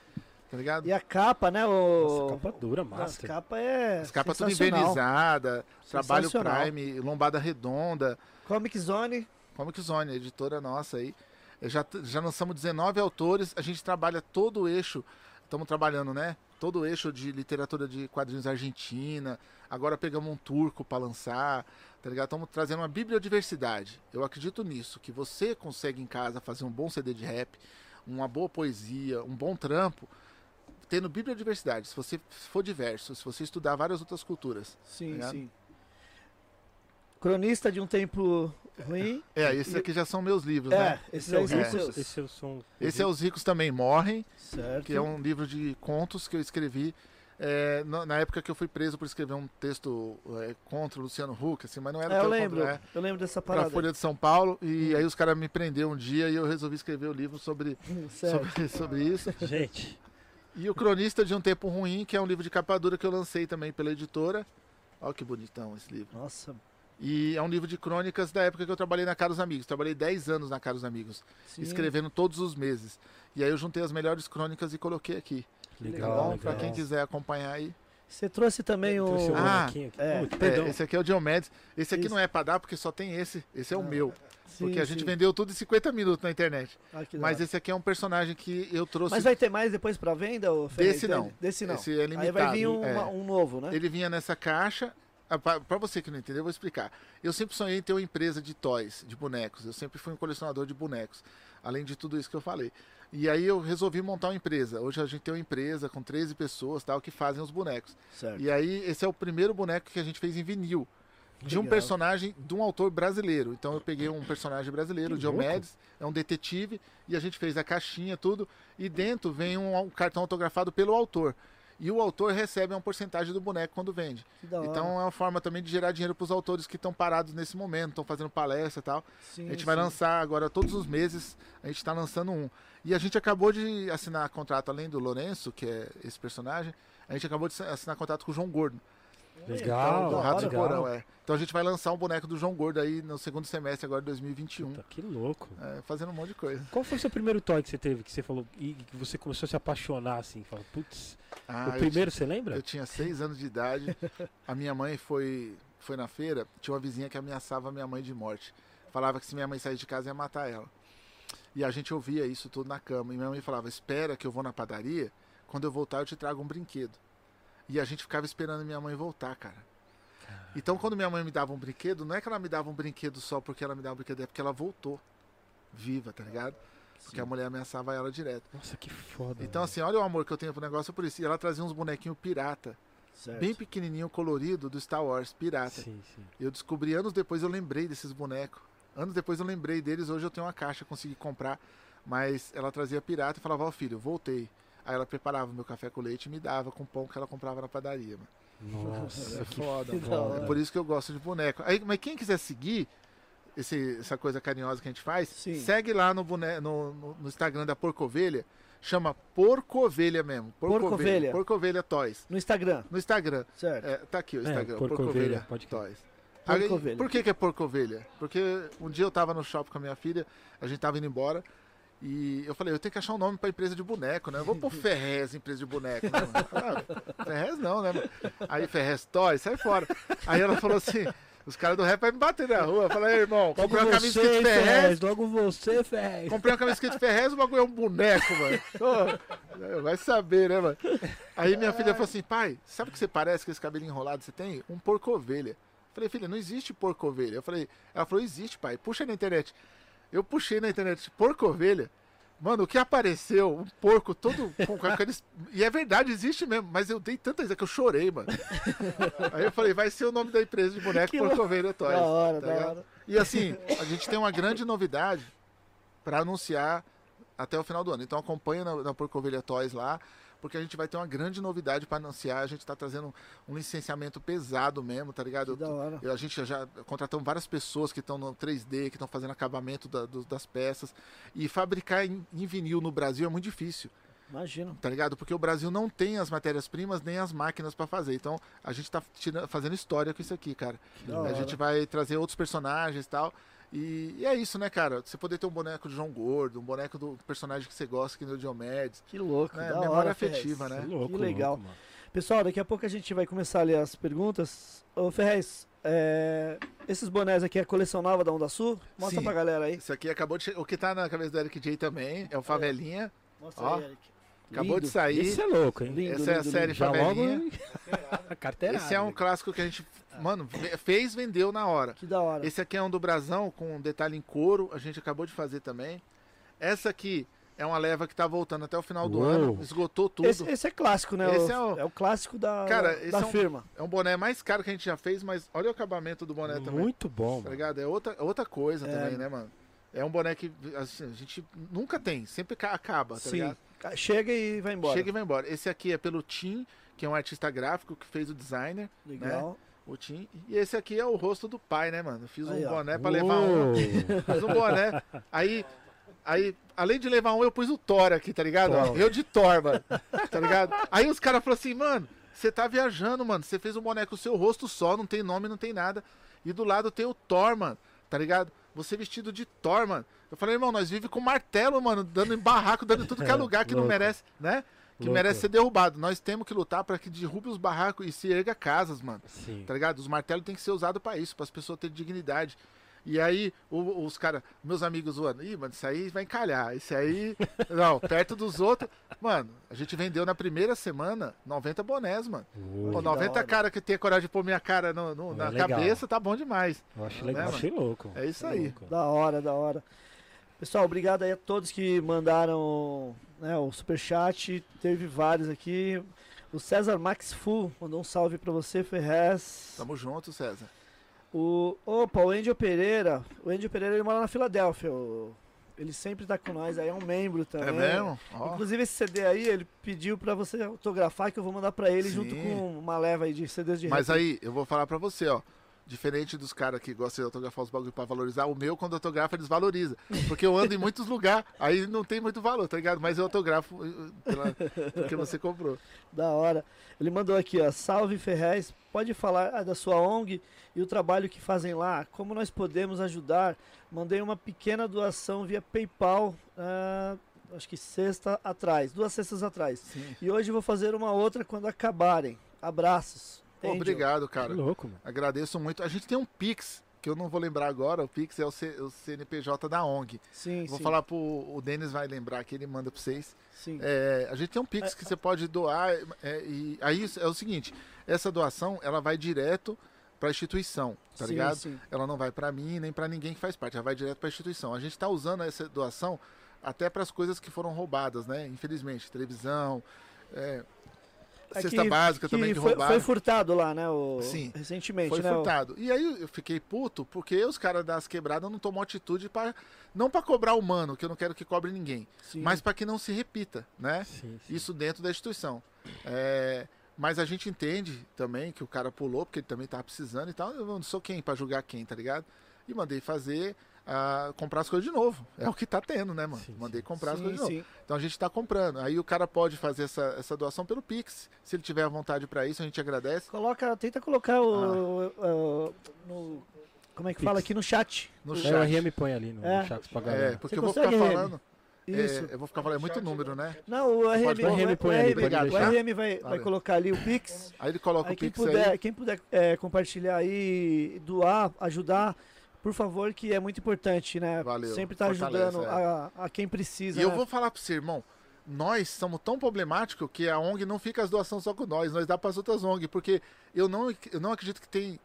Speaker 4: Tá ligado?
Speaker 1: E a capa, né? O...
Speaker 2: Nossa, capa dura,
Speaker 1: As
Speaker 2: master.
Speaker 1: capa é.
Speaker 4: As capas tudo
Speaker 1: sensacional.
Speaker 4: envernizada, trabalho. Prime, lombada redonda.
Speaker 1: Comic Zone.
Speaker 4: Comic Zone, editora nossa aí. Eu já, já lançamos 19 autores. A gente trabalha todo o eixo. Estamos trabalhando, né? Todo o eixo de literatura de quadrinhos argentina. Agora pegamos um turco para lançar. Tá ligado? Estamos trazendo uma bibliodiversidade. Eu acredito nisso. Que você consegue em casa fazer um bom CD de rap, uma boa poesia, um bom trampo. Tendo bibliodiversidade. Se você for diverso, se você estudar várias outras culturas.
Speaker 1: Sim,
Speaker 4: Ligado?
Speaker 1: sim. Cronista de um tempo ruim.
Speaker 4: É, esses aqui já são meus livros,
Speaker 1: É,
Speaker 4: né?
Speaker 1: esses
Speaker 2: Esse é
Speaker 1: aí
Speaker 2: o
Speaker 1: são
Speaker 4: É.
Speaker 2: Ricos,
Speaker 1: seus.
Speaker 2: esse é o som.
Speaker 4: Esse é Os Ricos Também Morrem.
Speaker 1: Certo.
Speaker 4: que é um livro de contos que eu escrevi é, na, na época que eu fui preso por escrever um texto é, contra o Luciano Huck, assim, mas não era
Speaker 1: É, eu lembro.
Speaker 4: contra- é,
Speaker 1: Eu lembro dessa
Speaker 4: pra
Speaker 1: parada.
Speaker 4: Folha de São Paulo, e aí os caras me prenderam um dia e eu resolvi escrever o livro sobre,
Speaker 1: Hum, <laughs> Certo.
Speaker 4: sobre, sobre isso.
Speaker 2: Gente,
Speaker 4: E o Cronista de um Tempo Ruim, que é um livro de capa dura que eu lancei também pela editora. Olha que bonitão esse livro.
Speaker 1: Nossa,
Speaker 4: E é um livro de crônicas da época que eu trabalhei na Caros Amigos. Trabalhei 10 anos na Caros Amigos,
Speaker 1: sim.
Speaker 4: escrevendo todos os meses. E aí eu juntei as melhores crônicas e coloquei aqui.
Speaker 2: legal.
Speaker 4: Tá bom?
Speaker 2: legal.
Speaker 4: Pra quem quiser acompanhar aí.
Speaker 1: Você trouxe também o.
Speaker 2: Trouxe o
Speaker 4: Ah,
Speaker 1: é.
Speaker 2: Ui,
Speaker 4: É, esse aqui é o Diomedes. Esse aqui
Speaker 1: Isso.
Speaker 4: não é pra dar porque só tem esse. Esse é o
Speaker 1: Ah,
Speaker 4: meu.
Speaker 1: Sim,
Speaker 4: Porque a gente
Speaker 1: sim.
Speaker 4: vendeu tudo em 50 minutos na internet.
Speaker 1: Ah,
Speaker 4: Mas esse aqui é um personagem que eu trouxe.
Speaker 1: Mas vai ter mais depois pra venda?
Speaker 4: Desse não.
Speaker 1: Desse não.
Speaker 4: Esse é limitado.
Speaker 1: Aí vai vir um,
Speaker 4: é.
Speaker 1: um novo, né?
Speaker 4: Ele vinha nessa caixa. Ah, pra você que não entendeu, eu vou explicar. Eu sempre sonhei em ter uma empresa de toys, de bonecos. Eu sempre fui um colecionador de bonecos. Além de tudo isso que eu falei. E aí eu resolvi montar uma empresa. Hoje a gente tem uma empresa com 13 pessoas tal que fazem os bonecos.
Speaker 1: Certo.
Speaker 4: E aí esse é o primeiro boneco que a gente fez em vinil. De um personagem de um autor brasileiro. Então eu peguei um personagem brasileiro, o
Speaker 2: Que.
Speaker 4: Diomedes, é um detetive, e a gente fez a caixinha, tudo, e dentro vem um, um cartão autografado pelo autor. E o autor recebe uma porcentagem do boneco quando vende. Então é uma forma também de gerar dinheiro para os autores que estão parados nesse momento, estão fazendo palestra e tal.
Speaker 1: Sim,
Speaker 4: A gente vai
Speaker 1: sim.
Speaker 4: lançar agora todos os meses, a gente está lançando um. E a gente acabou de assinar contrato, além do Lourenço, que é esse personagem, a gente acabou de assinar contrato com o João Gordo.
Speaker 2: Legal,
Speaker 4: do
Speaker 1: da
Speaker 4: Rato
Speaker 1: hora.
Speaker 4: do Porão, é. Então a gente vai lançar um boneco do João Gordo aí no segundo semestre agora de 2021.
Speaker 2: Puta, que louco.
Speaker 4: É, fazendo um monte de coisa.
Speaker 2: Qual foi o seu primeiro toy que você teve, que você falou, e que você começou a se apaixonar assim? Falou, putz,
Speaker 4: Ah,
Speaker 2: o primeiro você lembra?
Speaker 4: Eu tinha seis anos de idade. <laughs> A minha mãe foi, foi na feira. Tinha uma vizinha que ameaçava a minha mãe de morte. Falava que se minha mãe saísse de casa ia matar ela. E a gente ouvia isso tudo na cama. E minha mãe falava: Espera que eu vou na padaria. Quando eu voltar, eu te trago um brinquedo. E a gente ficava esperando minha mãe voltar, cara. Então, quando minha mãe me dava um brinquedo, não é que ela me dava um brinquedo só porque ela me dava um brinquedo, é porque ela voltou viva, tá ligado? Porque a mulher ameaçava ela direto.
Speaker 2: Nossa, que foda.
Speaker 4: Então,
Speaker 2: velho.
Speaker 4: assim, olha o amor que eu tenho pro negócio por isso. E ela trazia uns bonequinhos pirata,
Speaker 1: Certo.
Speaker 4: bem pequenininho, colorido, do Star Wars, pirata.
Speaker 2: Sim, sim.
Speaker 4: Eu descobri anos depois, eu lembrei desses bonecos. Anos depois eu lembrei deles, hoje eu tenho uma caixa, consegui comprar. Mas ela trazia pirata e falava, ó filho, voltei. Aí ela preparava meu café com leite e me dava com pão que ela comprava na padaria, mano.
Speaker 2: Nossa,
Speaker 4: É foda,
Speaker 1: que
Speaker 2: foda.
Speaker 4: É por isso que eu gosto de boneco. Aí, mas quem quiser seguir esse- essa coisa carinhosa que a gente faz,
Speaker 1: Sim.
Speaker 4: segue lá no, bone- no, no- no Instagram da Porcovelha. Chama Porcovelha mesmo.
Speaker 1: Porcovelha.
Speaker 4: Porcovelha Toys.
Speaker 1: No Instagram,
Speaker 4: No Instagram.
Speaker 1: certo.
Speaker 4: É, tá aqui o
Speaker 2: É,
Speaker 4: Instagram.
Speaker 2: Porcovelha, pode crer.
Speaker 4: Toys.
Speaker 1: Porcovelha.
Speaker 4: Aí, por que, que é Porcovelha? Porque um dia eu tava no shopping com a minha filha, a gente tava indo embora. E eu falei, eu tenho que achar um nome pra empresa de boneco, né? Eu vou pôr <laughs> Ferrez, empresa de boneco, né? Ah, Ferrez não, né, mano? Aí Ferrez Toys, sai fora. Aí ela falou assim, os caras do rap vai me bater na rua. Eu falei, "Ei, irmão,
Speaker 2: Logo
Speaker 4: comprei uma camisa escrito Ferrez,
Speaker 2: Ferrez. Logo você, Ferrez.
Speaker 4: comprei uma camisa escrito Ferrez, o bagulho é um boneco, mano. Ô, vai saber, né, mano? Aí minha filha falou assim, pai, sabe o que você parece com esse cabelinho enrolado que você tem? Um porco-ovelha. Falei, filha, não existe porco-ovelha. Eu falei, ela falou, existe, pai, puxa na internet. Eu puxei na internet, porco-ovelha. Mano, o que apareceu? Um porco todo com, aqueles. E é verdade, existe mesmo. Mas eu dei tanta risada que eu chorei, mano. Aí eu falei, vai ser o nome da empresa de boneco
Speaker 1: Que
Speaker 4: Porco-Ovelha Toys.
Speaker 1: Da hora,
Speaker 4: tá
Speaker 1: da
Speaker 4: ligado?
Speaker 1: hora.
Speaker 4: E assim, a gente tem uma grande novidade para anunciar até o final do ano. Então acompanha na, na Porcovelha Toys lá, porque a gente vai ter uma grande novidade para anunciar. A gente tá trazendo um licenciamento pesado mesmo, tá ligado?
Speaker 1: Que da hora.
Speaker 4: Eu- a gente já contratamos várias pessoas que estão no 3D, que estão fazendo acabamento da- do- das peças. E fabricar em, em vinil no Brasil é muito difícil,
Speaker 1: Imagino.
Speaker 4: tá ligado? Porque o Brasil não tem as matérias-primas nem as máquinas para fazer. Então a gente tá fazendo história com isso aqui, cara.
Speaker 1: Da
Speaker 4: A gente vai trazer outros personagens e tal. E, e é isso, né, cara? Você poder ter um boneco de João Gordo, um boneco do personagem que você gosta, que nem o Diomedes.
Speaker 1: Que louco,
Speaker 4: É,
Speaker 1: da
Speaker 4: memória
Speaker 1: hora,
Speaker 4: afetiva,
Speaker 1: Ferrez.
Speaker 4: né?
Speaker 2: Que louco,
Speaker 1: Que legal.
Speaker 2: louco, mano.
Speaker 1: Pessoal, daqui a pouco a gente vai começar a ler as perguntas. Ô, Ferrez, é, esses bonés aqui é a coleção nova da Onda Sul? Mostra
Speaker 4: Sim.
Speaker 1: pra galera aí.
Speaker 4: Isso aqui acabou de chegar. O que tá na cabeça do Eric J também é o Favelinha.
Speaker 1: Mostra
Speaker 4: Ó,
Speaker 1: aí, Eric.
Speaker 4: Acabou
Speaker 1: Lindo.
Speaker 4: de sair.
Speaker 2: Esse é louco, hein?
Speaker 1: Lindo,
Speaker 4: Essa é a
Speaker 1: lindo,
Speaker 4: série
Speaker 1: lindo.
Speaker 2: Já logo.
Speaker 4: Favelinha. <laughs>
Speaker 2: Carteira.
Speaker 4: Esse é um clássico que a gente, mano, fez, vendeu na hora.
Speaker 1: Que da hora.
Speaker 4: Esse aqui é um do Brasão, com um detalhe em couro. A gente acabou de fazer também. Essa aqui é uma leva que tá voltando até o final do
Speaker 2: Uou.
Speaker 4: ano. Esgotou tudo.
Speaker 1: Esse, esse é clássico, né?
Speaker 4: Esse é o-
Speaker 1: é o clássico da,
Speaker 4: Cara,
Speaker 1: da,
Speaker 4: esse
Speaker 1: da
Speaker 4: é um-
Speaker 1: firma.
Speaker 4: É um boné mais caro que a gente já fez, mas olha o acabamento do boné também.
Speaker 2: Muito bom,
Speaker 4: Tá ligado? É outra, outra coisa
Speaker 1: É.
Speaker 4: também, né, mano? É um boné que assim, a gente nunca tem, sempre ca- acaba, tá
Speaker 1: Sim.
Speaker 4: ligado?
Speaker 1: Chega e vai embora.
Speaker 4: Chega e vai embora. Esse aqui é pelo Tim, que é um artista gráfico que fez o designer,
Speaker 1: Legal.
Speaker 4: o Tim. E esse aqui é o rosto do pai, né, mano? Fiz
Speaker 1: Aí,
Speaker 4: um
Speaker 1: ó.
Speaker 4: boné pra levar um. Fiz um boné. Aí, aí, além de levar um, eu pus o Thor aqui, tá ligado? Ó, eu de Thor, mano. Tá ligado? Aí os caras falaram assim, mano, você tá viajando, mano. Você fez um boné com o seu rosto só, não tem nome, não tem nada. E do lado tem o Thor, mano. Tá ligado? Você vestido de Thor, mano. Eu falei, irmão, nós vivemos com martelo, mano, dando em barraco, dando em tudo que é <laughs>
Speaker 2: É,
Speaker 4: lugar que não merece, né? Que
Speaker 2: Louco.
Speaker 4: merece ser derrubado. Nós temos que lutar para que derrube os barracos e se erga casas, mano.
Speaker 2: Sim.
Speaker 4: Tá ligado? Os martelos têm que ser usados pra isso, para as pessoas terem dignidade. E aí, o- os caras, meus amigos zoando, ih, mano, isso aí vai encalhar. Isso aí, <laughs> não, perto dos outros. Mano, a gente vendeu na primeira semana 90 bonés, mano.
Speaker 2: Uou.
Speaker 4: Pô,
Speaker 1: que da
Speaker 4: 90
Speaker 1: hora.
Speaker 4: cara que tem a coragem de pôr minha cara no, no-
Speaker 2: É
Speaker 4: na
Speaker 2: legal.
Speaker 4: cabeça, tá bom demais.
Speaker 2: Eu acho legal.
Speaker 4: Né,
Speaker 2: achei louco.
Speaker 4: É isso aí.
Speaker 2: Louco.
Speaker 1: Da hora, da hora. Pessoal, obrigado aí a todos que mandaram né, o superchat. Teve vários aqui. O César Max Fu mandou um salve pra você, Ferrez.
Speaker 4: Tamo junto, César.
Speaker 1: O, opa, o Angel Pereira. O Angel Pereira ele mora na Filadélfia. o- ele sempre tá com nós aí, é um membro também.
Speaker 4: É mesmo? Ó,
Speaker 1: Inclusive esse CD aí, ele pediu pra você autografar que eu vou mandar pra ele
Speaker 4: Sim.
Speaker 1: junto com uma leva aí de CDs de
Speaker 4: Mas
Speaker 1: rap.
Speaker 4: aí, eu vou falar pra você, ó. Diferente dos caras que gostam de autografar os bagulho pra valorizar, o meu, quando autografa, desvaloriza. Porque eu ando em muitos lugares, aí não tem muito valor, tá ligado? Mas eu autografo eh, pela, porque você comprou.
Speaker 1: Da hora. Ele mandou aqui, ó. Salve Ferrez, pode falar ah, da sua ONG e o trabalho que fazem lá? Como nós podemos ajudar? Mandei uma pequena doação via PayPal, ah, acho que sexta atrás, duas sextas atrás.
Speaker 4: Sim.
Speaker 1: E hoje vou fazer uma outra quando acabarem. Abraços.
Speaker 4: Pô, obrigado,
Speaker 2: Que
Speaker 4: cara.
Speaker 2: louco, mano.
Speaker 4: Agradeço muito. A gente tem um Pix que eu não vou lembrar agora, o Pix é o, C- o CNPJ da ONG.
Speaker 1: Sim,
Speaker 4: Vou
Speaker 1: sim.
Speaker 4: falar pro. O Denis vai lembrar que ele manda pra vocês.
Speaker 1: Sim.
Speaker 4: É, a gente tem um Pix que você pode doar. é, e aí é o seguinte: essa doação ela vai direto pra instituição, tá
Speaker 1: sim,
Speaker 4: ligado?
Speaker 1: sim.
Speaker 4: Ela não vai pra mim nem pra ninguém que faz parte, ela vai direto pra instituição. A gente tá usando essa doação até para as coisas que foram roubadas, né? Infelizmente, televisão, é,
Speaker 1: É
Speaker 4: cesta
Speaker 1: que-
Speaker 4: básica também que
Speaker 1: foi,
Speaker 4: roubaram.
Speaker 1: foi furtado lá, né? O,
Speaker 4: Sim,
Speaker 1: recentemente,
Speaker 4: Foi
Speaker 1: né? o-
Speaker 4: furtado. E aí eu fiquei puto porque os caras das quebradas não tomam atitude para não para cobrar o mano, que eu não quero que cobre ninguém,
Speaker 1: Sim.
Speaker 4: mas para que não se repita, né?
Speaker 2: Sim, sim.
Speaker 4: Isso dentro da instituição. É, mas a gente entende também que o cara pulou porque ele também tava precisando e tal. Eu não sou quem para julgar quem, tá ligado? E mandei fazer ah, comprar as coisas de novo. É o que tá tendo, né, mano?
Speaker 2: Sim,
Speaker 4: Mandei
Speaker 2: sim.
Speaker 4: comprar as
Speaker 1: sim,
Speaker 4: coisas de novo.
Speaker 1: sim.
Speaker 4: Então a gente está comprando. Aí o cara pode fazer essa, essa doação pelo Pix. Se ele tiver vontade para isso, a gente agradece.
Speaker 1: Coloca, tenta colocar o, o- no, como é que
Speaker 2: Pix.
Speaker 1: fala aqui no chat.
Speaker 4: No
Speaker 2: É,
Speaker 4: chat.
Speaker 2: o RM põe ali no,
Speaker 1: É.
Speaker 2: no chat pra
Speaker 4: É,
Speaker 2: galera.
Speaker 4: porque
Speaker 1: Você
Speaker 4: eu vou ficar
Speaker 1: RM?
Speaker 4: falando.
Speaker 1: Isso.
Speaker 4: É, eu vou ficar falando, é muito número, né?
Speaker 1: Não, o RM, o?
Speaker 2: O RM põe ali,
Speaker 1: o. RM vai, vai colocar ali o Pix.
Speaker 4: Aí ele coloca
Speaker 1: Aí
Speaker 4: o Pix
Speaker 1: puder,
Speaker 4: aí.
Speaker 1: quem puder é, compartilhar aí, doar, ajudar, por favor, que é muito importante, né?
Speaker 4: Valeu,
Speaker 1: Sempre tá ajudando
Speaker 4: é.
Speaker 1: a, a quem precisa.
Speaker 4: E eu
Speaker 1: né?
Speaker 4: vou falar pra você, irmão. Nós somos tão problemáticos que a ONG não fica as doações só com nós, nós dá para as outras ONG, porque eu não, eu não acredito que tem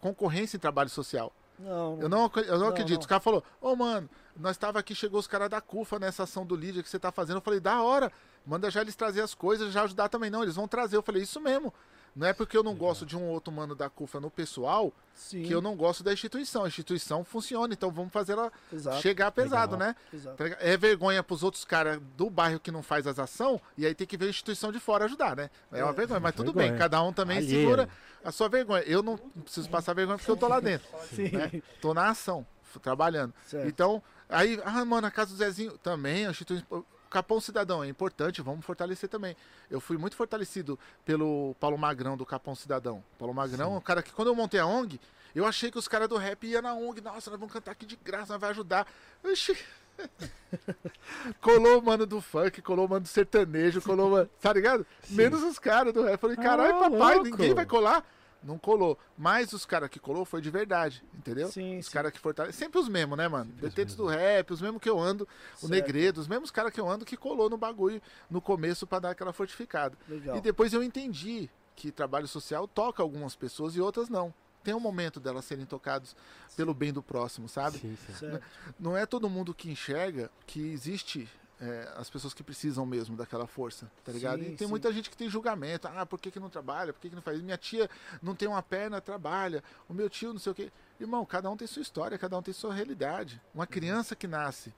Speaker 4: concorrência em trabalho social.
Speaker 1: Não,
Speaker 4: Eu não, eu não
Speaker 1: Não,
Speaker 4: acredito.
Speaker 1: não.
Speaker 4: Os caras falaram, ô mano, nós tava aqui, chegou os caras da CUFA nessa ação do Lídia que você tá fazendo. Eu falei, da hora, manda já eles trazer as coisas, já ajudar também. Não, eles vão trazer. Eu falei, isso mesmo. Não é porque eu não gosto de um outro mano da CUFA no pessoal
Speaker 1: sim,
Speaker 4: que eu não gosto da instituição. A instituição funciona, então vamos fazer ela
Speaker 1: exato,
Speaker 4: chegar pesado,
Speaker 2: Legal.
Speaker 4: né?
Speaker 1: exato.
Speaker 4: Tá? É vergonha pros outros caras do bairro que não faz as ações e aí tem que ver a instituição de fora ajudar, né? É uma
Speaker 1: É.
Speaker 4: vergonha, mas tudo
Speaker 2: Vergonha.
Speaker 4: bem, cada um também
Speaker 2: Alheia.
Speaker 4: segura a sua vergonha. Eu não preciso passar vergonha porque eu tô lá dentro, <laughs>
Speaker 1: Sim,
Speaker 4: né? Tô na ação, trabalhando.
Speaker 1: certo.
Speaker 4: Então, aí, ah, mano, a casa do Zezinho também, a instituição. Capão Cidadão é importante, vamos fortalecer também. Eu fui muito fortalecido pelo Paulo Magrão do Capão Cidadão. Paulo Magrão é um cara que, quando eu montei a ONG, eu achei que os caras do rap iam na ONG. Nossa, nós vamos cantar aqui de graça, nós vai ajudar. Oxi. <laughs> colou o mano do funk, colou o mano do sertanejo, colou o mano. Tá ligado? Menos os caras do rap. Eu Falei, caralho,
Speaker 2: Ah,
Speaker 4: papai,
Speaker 2: louco.
Speaker 4: ninguém vai colar. Não colou. Mas os caras que colou foi de verdade, entendeu?
Speaker 1: Sim,
Speaker 4: Os caras que fortalecem. Sempre os mesmos, né, mano? Detentos do
Speaker 2: mesmos.
Speaker 4: rap, os mesmos que eu ando, o
Speaker 1: Certo.
Speaker 4: Negredo, os mesmos caras que eu ando que colou no bagulho no começo pra dar aquela fortificada.
Speaker 1: Legal.
Speaker 4: E depois eu entendi que trabalho social toca algumas pessoas e outras não. Tem um momento delas serem tocados pelo bem do próximo, sabe?
Speaker 2: Sim, sim.
Speaker 1: Certo.
Speaker 4: Não é todo mundo que enxerga que existe é, as pessoas que precisam mesmo daquela força, tá ligado?
Speaker 1: Sim,
Speaker 4: e tem
Speaker 1: sim.
Speaker 4: muita gente que tem julgamento. Ah, por que, que não trabalha? Por que, que não faz? Minha tia não tem uma perna, trabalha. O meu tio não sei o quê. Irmão, cada um tem sua história, cada um tem sua realidade. Uma criança que nasce.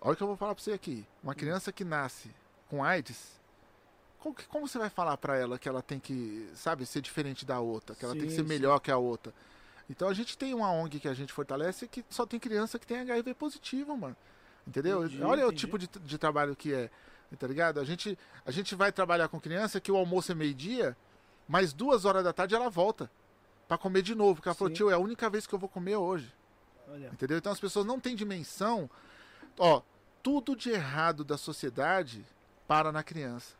Speaker 4: Olha o que eu vou falar pra você aqui. Uma criança que nasce com AIDS. Como, que- como você vai falar pra ela que ela tem que, sabe, ser diferente da outra? Que ela tem que
Speaker 1: Sim,
Speaker 4: ser
Speaker 1: sim.
Speaker 4: melhor que a outra? Então a gente tem uma ONG que a gente fortalece que só tem criança que tem HIV positivo, mano. Entendeu?
Speaker 1: Entendi,
Speaker 4: Olha o
Speaker 1: entendi.
Speaker 4: tipo de, de trabalho que é. Tá ligado? A gente, a gente vai trabalhar com criança que o almoço é meio-dia, mas duas horas da tarde ela volta pra comer de novo. Porque ela falou, tio, é a única vez que eu vou comer hoje.
Speaker 1: Olha,
Speaker 4: Entendeu? Então as pessoas não têm dimensão. Ó, tudo de errado da sociedade para na criança.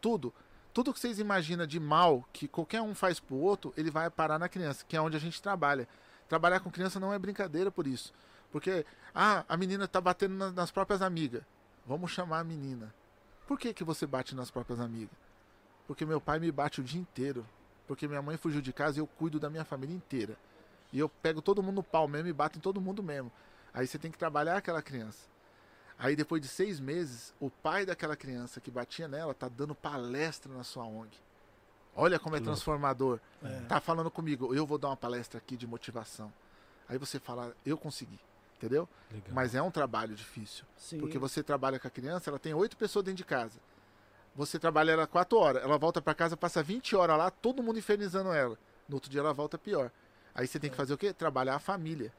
Speaker 4: Tudo. Tudo que vocês imaginam de mal que qualquer um faz pro outro, ele vai parar na criança, que é onde a gente trabalha. Trabalhar com criança não é brincadeira por isso. Porque, ah, a menina tá batendo na- nas próprias amigas. Vamos chamar a menina. Por que, que você bate nas próprias amigas? Porque meu pai me bate o dia inteiro. Porque minha mãe fugiu de casa e eu cuido da minha família inteira. E eu pego todo mundo no pau mesmo e bato em todo mundo mesmo. Aí você tem que trabalhar aquela criança. Aí depois de seis meses, o pai daquela criança que batia nela tá dando palestra na sua ONG. Olha como é transformador.
Speaker 1: é,
Speaker 4: Tá falando comigo, eu vou dar uma palestra aqui de motivação. Aí você fala, eu consegui. Entendeu?
Speaker 2: Legal.
Speaker 4: Mas é um trabalho difícil.
Speaker 1: sim.
Speaker 4: Porque você trabalha com a criança, ela tem oito pessoas dentro de casa. Você trabalha ela quatro horas, ela volta pra casa, passa 20 horas lá, todo mundo infernizando ela. No outro dia ela volta pior. Aí você tem que fazer o quê? Trabalhar a família.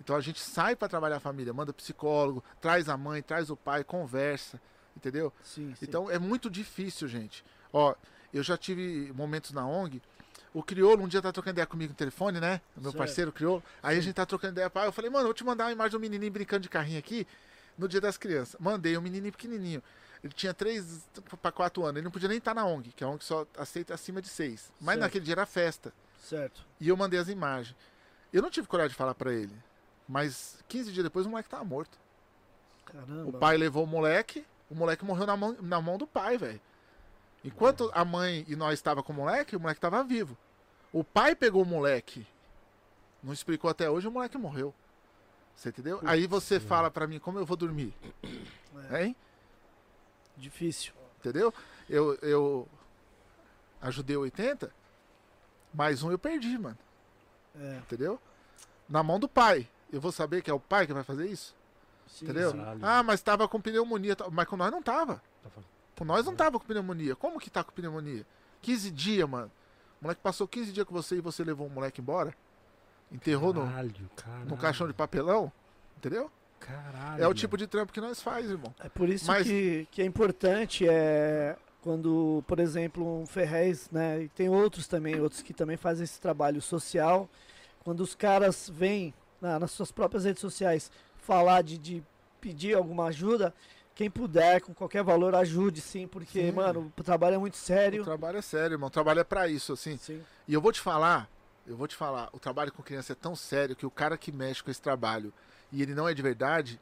Speaker 4: Então a gente sai pra trabalhar a família, manda psicólogo, traz a mãe, traz o pai, conversa, entendeu?
Speaker 1: Sim, sim.
Speaker 4: Então é muito difícil, gente. Ó, eu já tive momentos na ONG. O Criolo um dia tá trocando ideia comigo no telefone, né? O meu
Speaker 1: Certo.
Speaker 4: parceiro Criolo. Aí a gente tá trocando ideia. Eu falei, mano, eu vou te mandar uma imagem de um menininho brincando de carrinho aqui no dia das crianças. Mandei um menininho pequenininho. Ele tinha 3 para 4 anos. Ele não podia nem estar na ONG, que a ONG só aceita acima de 6. Mas
Speaker 1: Certo.
Speaker 4: naquele dia era festa.
Speaker 1: Certo.
Speaker 4: E eu mandei as imagens. Eu não tive coragem de falar pra ele. Mas 15 dias depois o moleque tava morto.
Speaker 1: Caramba.
Speaker 4: O pai levou o moleque, o moleque morreu na mão, na mão do pai, velho. Enquanto a mãe e nós estava com o moleque, o moleque tava vivo. O pai pegou o moleque, não explicou até hoje, o moleque morreu. Você entendeu? Aí você fala pra mim como eu vou dormir,
Speaker 1: É,
Speaker 4: hein?
Speaker 1: difícil.
Speaker 4: Entendeu? Eu, eu ajudei 80, mais um eu perdi, mano.
Speaker 1: É,
Speaker 4: Entendeu? Na mão do pai. Eu vou saber que é o pai que vai fazer isso?
Speaker 1: sim,
Speaker 4: Entendeu?
Speaker 2: Caralho.
Speaker 4: Ah, mas tava com pneumonia. tá- Mas com nós não tava. Com nós não tava com pneumonia. Como que tá com pneumonia? 15 dias, mano. O moleque passou 15 dias com você e você levou o moleque embora? Enterrou no,
Speaker 2: Caralho, caralho.
Speaker 4: no caixão de papelão? Entendeu?
Speaker 2: Caralho.
Speaker 4: É o tipo de trampo que nós faz, irmão.
Speaker 1: É por isso
Speaker 4: Mas-
Speaker 1: que, que é importante é quando, por exemplo, um Ferrez, né, e tem outros também, outros que também fazem esse trabalho social, quando os caras vêm na- nas suas próprias redes sociais falar de, de pedir alguma ajuda, quem puder, com qualquer valor, ajude sim, porque,
Speaker 4: Sim.
Speaker 1: mano, o trabalho é muito
Speaker 4: O
Speaker 1: sério.
Speaker 4: trabalho é sério, irmão. O trabalho é pra isso, assim.
Speaker 1: Sim.
Speaker 4: E eu vou te falar, eu vou te falar, o trabalho com criança é tão sério que o cara que mexe com esse trabalho e ele não é de verdade,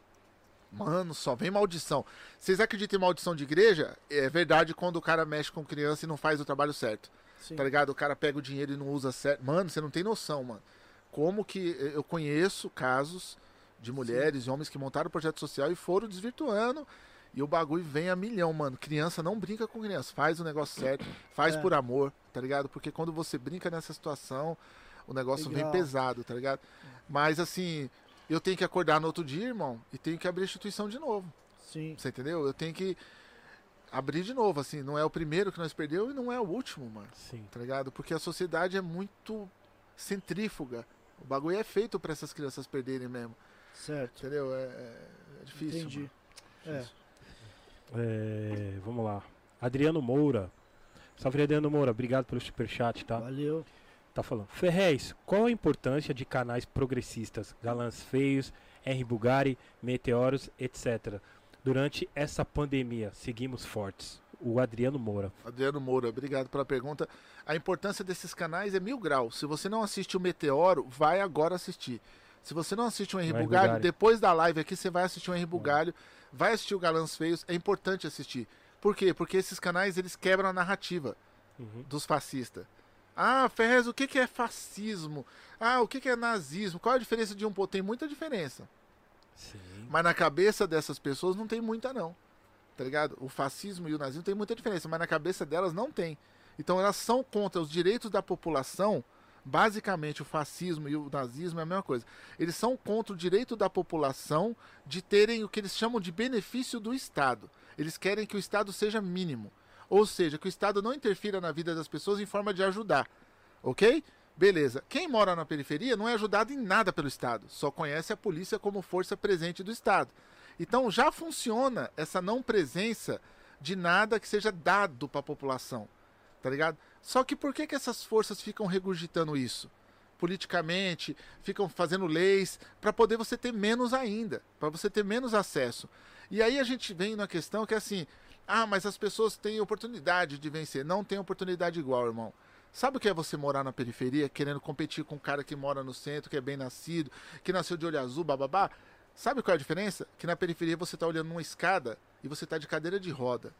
Speaker 4: mano, só vem maldição. Vocês acreditam em maldição de igreja? É verdade quando o cara mexe com criança e não faz o trabalho certo.
Speaker 1: sim.
Speaker 4: Tá ligado? O cara pega o dinheiro e não usa certo. Mano, você não tem noção, mano. Como que eu conheço casos de mulheres e homens que montaram projeto social e foram desvirtuando. E o bagulho vem a milhão, mano. Criança não brinca com criança. Faz o negócio certo. Faz
Speaker 1: É.
Speaker 4: por amor, tá ligado? Porque quando você brinca nessa situação, o negócio
Speaker 1: Legal.
Speaker 4: vem pesado, tá ligado? Mas assim, eu tenho que acordar no outro dia, irmão, e tenho que abrir a instituição de novo.
Speaker 1: Sim.
Speaker 4: Você entendeu? Eu tenho que abrir de novo, assim. Não é o primeiro que nós perdeu e não é o último, mano
Speaker 2: Sim.
Speaker 4: tá ligado? Porque a sociedade é muito centrífuga. O bagulho é feito pra essas crianças perderem mesmo,
Speaker 1: Certo.
Speaker 4: entendeu? É, é- é difícil.
Speaker 1: Entendi. É.
Speaker 2: É, vamos lá. Adriano Moura. Salve, Adriano Moura. Obrigado pelo superchat, tá?
Speaker 1: Valeu.
Speaker 2: Tá falando. Ferrez, qual a importância de canais progressistas, galãs feios, R. Bugari, Meteoros, etc. Durante essa pandemia, seguimos fortes. O Adriano Moura.
Speaker 4: Adriano Moura, obrigado pela pergunta. A importância desses canais é mil graus. Se você não assiste o Meteoro, vai agora assistir. Se você não assiste o Henri Bugalho,
Speaker 2: Bugalho.
Speaker 4: depois da live aqui você vai assistir o Henri Bugalho, vai assistir o Galãs Feios, é importante assistir. Por quê? Porque esses canais eles quebram a narrativa.
Speaker 2: Uhum.
Speaker 4: dos fascistas. Ah, Ferrez, o que, que é fascismo? Ah, o que, que é nazismo? Qual a diferença de um pouco? Tem muita diferença.
Speaker 2: Sim.
Speaker 4: Mas na cabeça dessas pessoas não tem muita, não. Tá ligado? O fascismo e o nazismo tem muita diferença, mas na cabeça delas não tem. Então elas são contra os direitos da população. Basicamente, o fascismo e o nazismo é a mesma coisa. Eles são contra o direito da população de terem o que eles chamam de benefício do Estado. Eles querem que o Estado seja mínimo. Ou seja, que o Estado não interfira na vida das pessoas em forma de ajudar. Ok? Beleza. Quem mora na periferia não é ajudado em nada pelo Estado. Só conhece a polícia como força presente do Estado. Então já funciona essa não presença de nada que seja dado para a população. Tá ligado? Só que por que, que essas forças ficam regurgitando isso? Politicamente, ficam fazendo leis para poder você ter menos ainda, para você ter menos acesso. E aí a gente vem na questão que é assim: ah, mas as pessoas têm oportunidade de vencer. Não tem oportunidade igual, irmão. Sabe o que é você morar na periferia, querendo competir com um cara que mora no centro, que é bem nascido, que nasceu de olho azul, bababá? Sabe qual é a diferença? Que na periferia você tá olhando numa escada e você tá de cadeira de roda.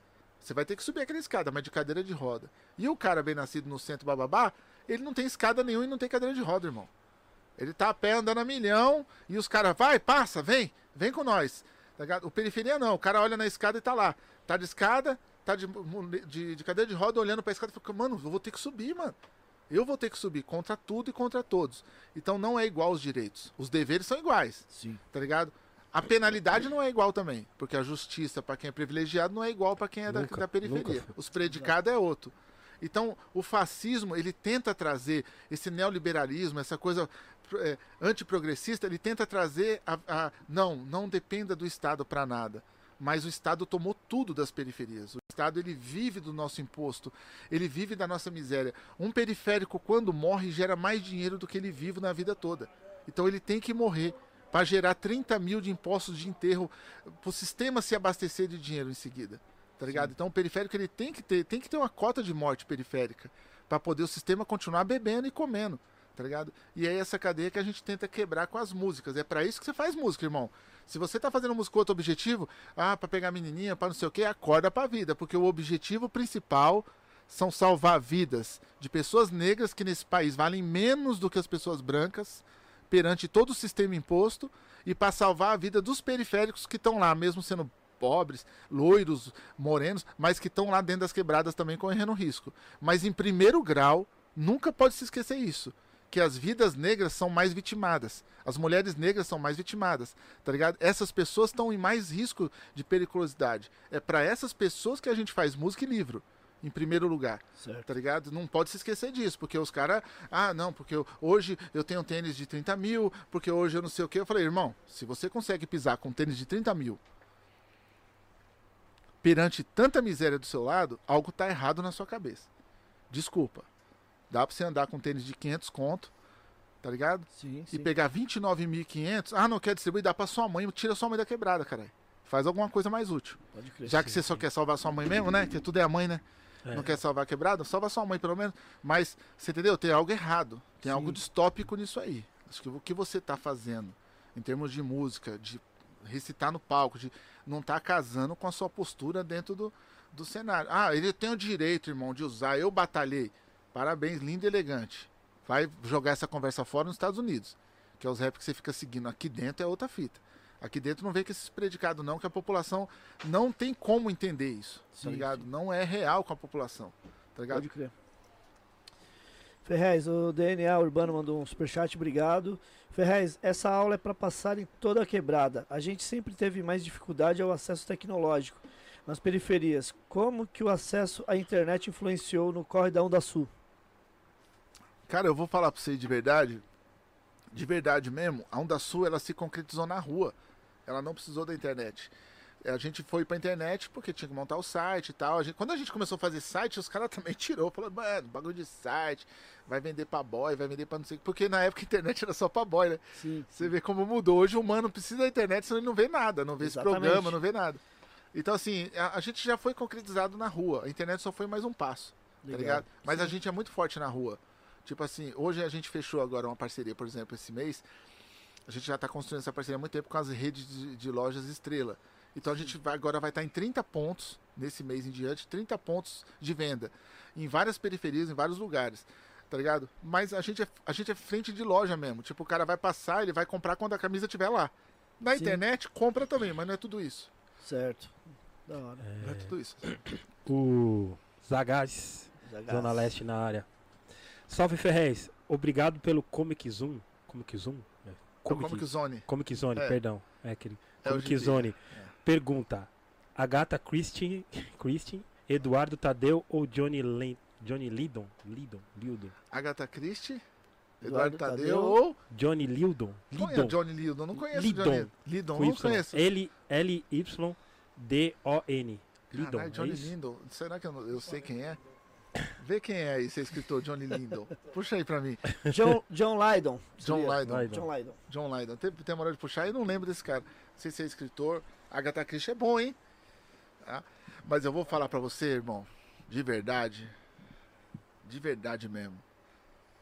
Speaker 4: Você vai ter que subir aquela escada, mas de cadeira de roda. E o cara bem nascido no centro, bababá, ele não tem escada nenhuma e não tem cadeira de roda, irmão. Ele tá a pé andando a milhão e os caras, vai, passa, vem, vem com nós. Tá? O periferia não, o cara olha na escada e tá lá. Tá de escada, tá de, de, de cadeira de roda olhando pra escada e fala, mano, eu vou ter que subir, mano. Eu vou ter que subir contra tudo e contra todos. Então não é igual os direitos. Os deveres são iguais,
Speaker 1: Sim.
Speaker 4: tá ligado? A penalidade não é igual também, porque a justiça para quem é privilegiado não é igual para quem é da,
Speaker 2: Nunca,
Speaker 4: da periferia.
Speaker 2: nunca foi.
Speaker 4: Os predicados é outro. Então, o fascismo, ele tenta trazer esse neoliberalismo, essa coisa é, antiprogressista, ele tenta trazer a, a- não, não dependa do Estado para nada. Mas o Estado tomou tudo das periferias. O Estado ele vive do nosso imposto, ele vive da nossa miséria. Um periférico quando morre gera mais dinheiro do que ele vive na vida toda. Então ele tem que morrer para gerar 30 mil de impostos de enterro para o sistema se abastecer de dinheiro em seguida. Tá ligado? Então o periférico ele tem que ter, tem que ter uma cota de morte periférica para poder o sistema continuar bebendo e comendo. tá ligado? E é essa cadeia que a gente tenta quebrar com as músicas. É para isso que você faz música, irmão. Se você tá fazendo música com outro objetivo, ah, para pegar menininha, para não sei o que, acorda pra vida, porque o objetivo principal são salvar vidas de pessoas negras que nesse país valem menos do que as pessoas brancas perante todo o sistema imposto e para salvar a vida dos periféricos que estão lá, mesmo sendo pobres, loiros, morenos, mas que estão lá dentro das quebradas também correndo risco. Mas em primeiro grau, nunca pode se esquecer isso que as vidas negras são mais vitimadas. As mulheres negras são mais vitimadas, tá ligado? Essas pessoas estão em mais risco de periculosidade. É para essas pessoas que a gente faz música e livro, em primeiro lugar.
Speaker 1: Certo.
Speaker 4: Tá ligado? Não pode se esquecer disso, porque os caras. Ah, não, porque eu- hoje eu tenho um tênis de 30 mil, porque hoje eu não sei o que. Eu falei, irmão, se você consegue pisar com um tênis de 30 mil perante tanta miséria do seu lado, algo tá errado na sua cabeça. Desculpa. Dá pra você andar com um tênis de 500 conto, tá ligado?
Speaker 1: Sim,
Speaker 4: E
Speaker 1: sim.
Speaker 4: pegar 29.500. Ah, não quer distribuir? Dá pra sua mãe. Tira sua mãe da quebrada, caralho. Faz alguma coisa mais útil.
Speaker 1: Pode crer.
Speaker 4: Já que você só quer salvar sua mãe mesmo, né? Que tudo é a mãe, né?
Speaker 2: É.
Speaker 4: Não quer salvar a quebrada? Salva sua mãe, pelo menos. Mas, você entendeu? Tem algo errado. Tem
Speaker 1: Sim.
Speaker 4: algo distópico nisso aí. Acho que o que você tá fazendo, em termos de música, de recitar no palco, de não tá casando com a sua postura dentro do, do cenário. Ah, ele tem o direito, irmão, de usar. Eu batalhei. Parabéns, lindo e elegante. Vai jogar essa conversa fora nos Estados Unidos. Que é os rap que você fica seguindo. Aqui dentro é outra fita. Aqui dentro não vem com esses predicados, não, que a população não tem como entender isso.
Speaker 1: Sim,
Speaker 4: tá ligado? Não é real com a população. Tá ligado?
Speaker 1: Pode crer. Ferrez, o DNA Urbano mandou um superchat, obrigado. Ferrez, essa aula é para passar em toda a quebrada. A gente sempre teve mais dificuldade ao acesso tecnológico nas periferias. Como que o acesso à internet influenciou no corre da Onda Sul?
Speaker 4: Cara, eu vou falar pra você de verdade. De verdade mesmo, a Onda Sul ela se concretizou na rua. Ela não precisou da internet. A gente foi pra internet porque tinha que montar o site e tal. A gente- quando a gente começou a fazer site, os caras <laughs> também tirou. Falaram, mano, bagulho de site, vai vender pra boy, vai vender pra não sei. Porque na época a internet era só pra boy, né?
Speaker 1: Sim.
Speaker 4: Você vê como mudou. Hoje o humano precisa da internet, senão ele não vê nada, não vê esse
Speaker 1: Exatamente.
Speaker 4: programa, não vê nada. Então, assim, a, a gente já foi concretizado na rua. A internet só foi mais um passo, tá ligado? Mas a gente é muito forte na rua. Tipo assim, hoje a gente fechou agora uma parceria, por exemplo, esse mês. A gente já tá construindo essa parceria há muito tempo com as redes de, de lojas Estrela. Então a gente vai, agora vai estar em 30 pontos, nesse mês em diante, 30 pontos de venda. Em várias periferias, em vários lugares. Tá ligado? Mas a gente, é, a gente é frente de loja mesmo. Tipo, o cara vai passar, ele vai comprar quando a camisa estiver lá. Na
Speaker 1: Sim.
Speaker 4: internet, compra também, mas não é tudo isso.
Speaker 1: Certo. Da hora.
Speaker 4: Não é tudo isso.
Speaker 2: O Zagaz,
Speaker 1: Zagaz.
Speaker 2: Zona Leste na área. Salve Ferrez, obrigado pelo Comic Zoom. Comic Zoom? É.
Speaker 4: Como, como que Zone?
Speaker 2: Comic Zone,
Speaker 4: É.
Speaker 2: perdão. É aquele.
Speaker 4: É
Speaker 2: Comic. Zone. Pergunta: Agatha Christie, <laughs> Christie, Eduardo Tadeu ou Johnny, Len, Johnny Lidon? Lidon? Lildon?
Speaker 4: Agatha Christie,
Speaker 1: Eduardo
Speaker 4: Eduardo Tadeu,
Speaker 1: Tadeu.
Speaker 4: ou.
Speaker 2: Johnny Lildon?
Speaker 4: Qual é
Speaker 2: Lidon.
Speaker 4: Johnny Lidon? Não conheço
Speaker 2: Lidon.
Speaker 4: Johnny Lidon. Não
Speaker 2: Y.
Speaker 4: conheço.
Speaker 2: L- L-Y-D-O-N. Lidon.
Speaker 4: Caralho,
Speaker 2: é
Speaker 4: Johnny
Speaker 2: isso?
Speaker 4: Lindon. Será que eu, eu sei quem é? Vê quem é aí, esse escritor Johnny Lindon. Puxa aí pra mim.
Speaker 1: John, John Lydon.
Speaker 4: John. Lydon.
Speaker 1: John Lydon.
Speaker 4: John Lydon. Tem, tem uma hora de puxar e não lembro desse cara. Não sei se é escritor. Agatha Christie é bom, hein? Tá? Mas eu vou falar pra você, irmão, de verdade, de verdade mesmo.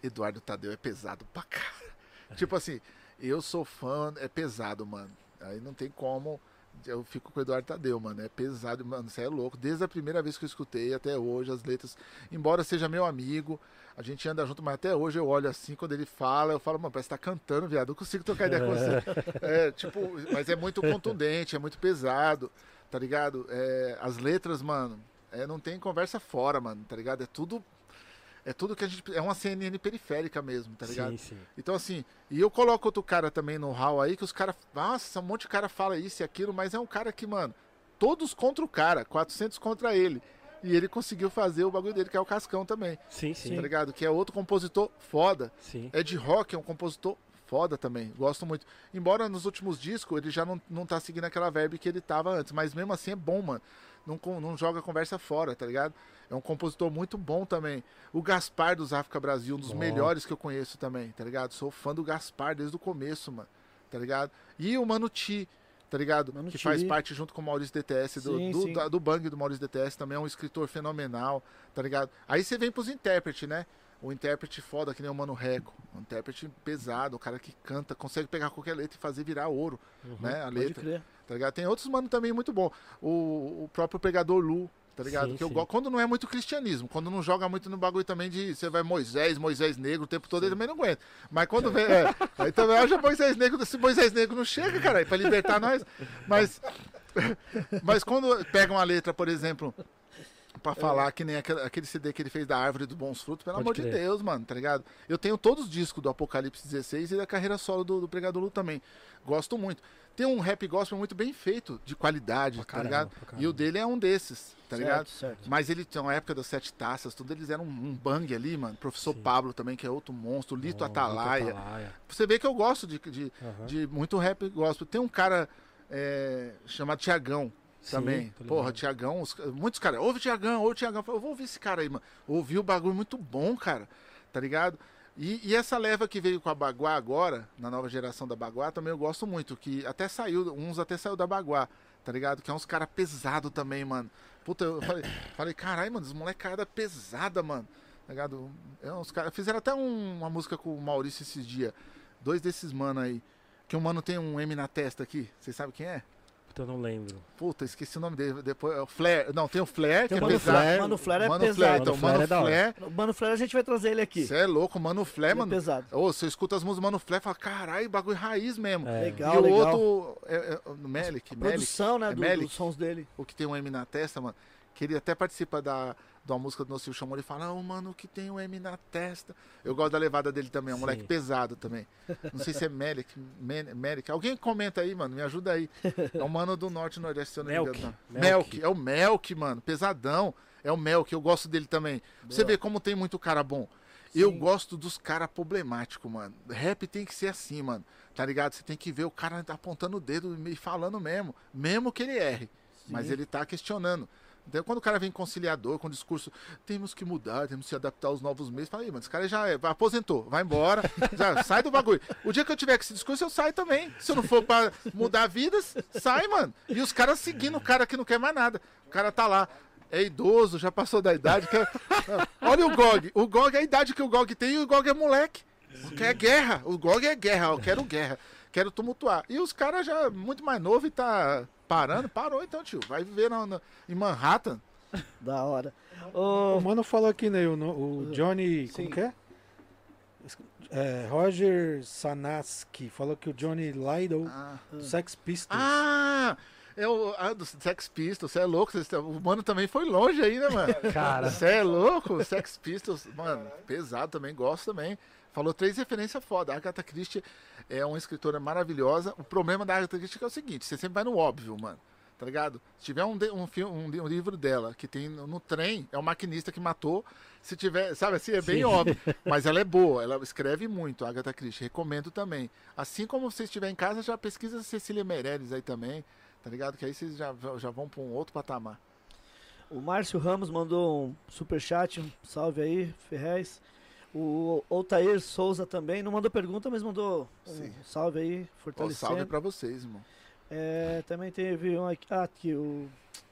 Speaker 4: Eduardo Tadeu é pesado pra cara. tipo assim, eu sou fã, é pesado, mano. Aí não tem como. Eu fico com o Eduardo Tadeu, mano. É pesado, mano. Você é louco. Desde a primeira vez que eu escutei até hoje, as letras. Embora seja meu amigo, a gente anda junto, mas até hoje eu olho assim, quando ele fala, eu falo, mano, parece que tá cantando, viado. Eu não consigo trocar ideia com você. <laughs> É, tipo, mas é muito contundente, é muito pesado, tá ligado? É, as letras, mano, é, não tem conversa fora, mano, tá ligado? É tudo. É tudo que a gente. É uma CNN periférica mesmo, tá ligado?
Speaker 2: Sim, sim.
Speaker 4: Então, assim, e eu coloco outro cara também no hall aí, que os caras. Nossa, um monte de cara fala isso e aquilo, mas é um cara que, mano, todos contra o cara, 400 contra ele. E ele conseguiu fazer o bagulho dele, que é o Cascão também,
Speaker 2: Sim, sim.
Speaker 4: tá ligado? Que é outro compositor foda.
Speaker 2: Sim.
Speaker 4: Ed Rock é um compositor foda também, gosto muito. Embora nos últimos discos ele já não, não tá seguindo aquela verbe que ele tava antes, mas mesmo assim é bom, mano. Não, não joga a conversa fora, tá ligado? É um compositor muito bom também. O Gaspar dos África Brasil, um dos
Speaker 2: Bom.
Speaker 4: melhores que eu conheço também, tá ligado? Sou fã do Gaspar desde o começo, mano, tá ligado? E o Mano Ti, tá ligado?
Speaker 1: Mano
Speaker 4: que
Speaker 1: Ti.
Speaker 4: faz parte junto com o Maurício DTS, do,
Speaker 1: Sim,
Speaker 4: do,
Speaker 1: sim.
Speaker 4: da- do Bang do Maurício DTS, também é um escritor fenomenal, tá ligado? Aí você vem pros intérpretes, né? O intérprete foda, que nem o Mano Reco. Um intérprete pesado, o cara que canta, consegue pegar qualquer letra e fazer virar ouro,
Speaker 2: Uhum.
Speaker 4: né? A
Speaker 1: Pode
Speaker 4: letra,
Speaker 1: crer.
Speaker 4: tá? Tem outros mano também muito bom. O, o próprio Pregador Lu, tá ligado?
Speaker 2: Sim,
Speaker 4: que eu
Speaker 2: sim.
Speaker 4: gosto. Quando não é muito cristianismo, quando não joga muito no bagulho também de você vai Moisés, Moisés negro o tempo todo, ele também não aguenta. Mas quando vem. É, <laughs> aí também haja Moisés negro, se Moisés negro não chega, cara, pra libertar nós. Mas. <laughs> Mas quando pega uma letra, por exemplo. Pra falar que nem aquele, aquele CD que ele fez da Árvore dos Bons Frutos, pelo
Speaker 2: Pode
Speaker 4: amor de
Speaker 2: crer.
Speaker 4: Deus, mano, tá ligado? Eu tenho todos os discos do Apocalipse 16 e da carreira solo do, do Pregador Lu também. Gosto muito. Tem um rap gospel muito bem feito, de qualidade,
Speaker 2: Pra
Speaker 4: tá
Speaker 2: caramba,
Speaker 4: ligado? E o dele é um desses, tá
Speaker 1: certo,
Speaker 4: ligado?
Speaker 1: Certo.
Speaker 4: Mas ele tinha uma época das sete taças, tudo eles eram um bang ali, mano. Professor
Speaker 2: Sim.
Speaker 4: Pablo também, que é outro monstro, Lito
Speaker 2: Bom,
Speaker 4: Atalaia.
Speaker 2: Atalaia.
Speaker 4: Você vê que eu gosto de, de,
Speaker 2: Aham.
Speaker 4: de muito rap gospel. Tem um cara é, chamado Tiagão
Speaker 2: Sim,
Speaker 4: também. Porra. Tiagão, os- muitos caras, ouve Tiagão, ouve Tiagão. Eu vou ouvir esse cara aí, mano. Ouvi o bagulho muito bom, cara. Tá ligado? E, e essa leva que veio com a Baguá agora, na nova geração da Baguá, também eu gosto muito. Que até saiu, uns até saiu da Baguá, tá ligado? Que é uns caras pesados também, mano. Puta, eu falei, <coughs> falei caralho, mano, os molecada pesada, mano. Tá ligado? É uns cara, fizeram até um- uma música com o Maurício esses dias. Dois desses mano aí. Que o mano tem um M na testa aqui. Vocês sabem quem é?
Speaker 2: Puta, eu não lembro.
Speaker 4: Puta, esqueci o nome dele. Depois, é o Flair. Não, tem o Flair,
Speaker 1: Tem
Speaker 4: que
Speaker 1: o
Speaker 4: é
Speaker 1: Mano
Speaker 4: pesado.
Speaker 1: Flair. Mano Flair é
Speaker 4: Mano
Speaker 1: pesado.
Speaker 4: Flair, então,
Speaker 2: Mano Flair
Speaker 4: Mano
Speaker 2: é.
Speaker 4: Flair.
Speaker 1: O Mano Flair a gente vai trazer ele aqui.
Speaker 4: Você é louco, Mano Flair,
Speaker 1: Ele é
Speaker 4: mano.
Speaker 1: pesado.
Speaker 4: Ô, você escuta as músicas do Mano Flair e fala, caralho, bagulho raiz mesmo.
Speaker 2: É.
Speaker 1: Legal,
Speaker 4: e o
Speaker 1: legal.
Speaker 4: outro, é, é, o Melik, Melik,
Speaker 1: Produção, né,
Speaker 4: é
Speaker 1: do-
Speaker 4: Melik.
Speaker 1: dos sons dele.
Speaker 4: o que tem um M na testa, mano, que ele até participa da, de uma música do Nocil chamou ele fala, ô mano, que tem um M na testa. Eu gosto da levada dele também, é um
Speaker 2: Sim.
Speaker 4: moleque pesado também. Não sei se é Melik, Men- Melik. Alguém comenta aí, mano, me ajuda aí. É um mano do norte e nordeste, se eu não me
Speaker 2: Melk.
Speaker 4: engano. não.
Speaker 2: Melk.
Speaker 4: Melk, é o Melk, mano, pesadão. É o Melk, eu gosto dele também. Pra Você
Speaker 1: Boa.
Speaker 4: vê como tem muito cara bom. Eu
Speaker 1: Sim.
Speaker 4: gosto dos caras problemáticos, mano. Rap tem que ser assim, mano. Tá ligado? Você tem que ver o cara apontando o dedo e falando mesmo. Mesmo que ele erre. Mas
Speaker 1: Sim.
Speaker 4: ele tá questionando. Então, quando o cara vem conciliador, com discurso, temos que mudar, temos que se adaptar aos novos meios. Fala aí, mano, esse cara já é, aposentou, vai embora, já <laughs> sai do bagulho. O dia que eu tiver com esse discurso, eu saio também. Se eu não for pra mudar vidas, sai, mano. E os caras seguindo o cara que não quer mais nada. O cara tá lá, é idoso, já passou da idade. Quer... Olha o GOG. O GOG é a idade que o GOG tem e o GOG é moleque. Quer guerra. O GOG é guerra. Eu quero guerra. Quero tumultuar. E os caras já muito mais novo e tá parando. Parou então, tio. Vai viver na, na- em Manhattan. <laughs>
Speaker 1: Da hora.
Speaker 3: O
Speaker 1: Ô,
Speaker 3: mano falou aqui, né? O, o Johnny.
Speaker 1: Sim.
Speaker 3: Como que é? É, Roger Sanaski falou que o Johnny Lydell
Speaker 4: Ah,
Speaker 3: do Sex Pistols.
Speaker 4: Ah, é o ah, do Sex Pistols. Você é louco. cê- o mano também foi longe aí, né, mano?
Speaker 2: Cara,
Speaker 4: Você é louco? Sex Pistols, mano, pesado também, gosto também. Falou três referências foda. A Agatha Christie é uma escritora maravilhosa. O problema da Agatha Christie é o seguinte: você sempre vai no óbvio, mano. Tá ligado? Se tiver um, um, um, um livro dela que tem no, no trem, é o maquinista que matou. Se tiver, sabe assim, é bem
Speaker 2: Sim.
Speaker 4: óbvio. <laughs> Mas ela é boa, ela escreve muito, a Agatha Christie. Recomendo também. Assim como você estiver em casa, já pesquisa Cecília Meirelles aí também. Tá ligado? Que aí vocês já, já vão pra um outro patamar.
Speaker 1: o Márcio Ramos mandou um superchat, um salve aí, Ferrez. O Altair Souza também, não mandou pergunta, mas mandou um
Speaker 4: Sim.
Speaker 1: salve aí, fortalecendo.
Speaker 4: salve pra vocês, irmão.
Speaker 1: É, também teve um aqui, ah, aqui, o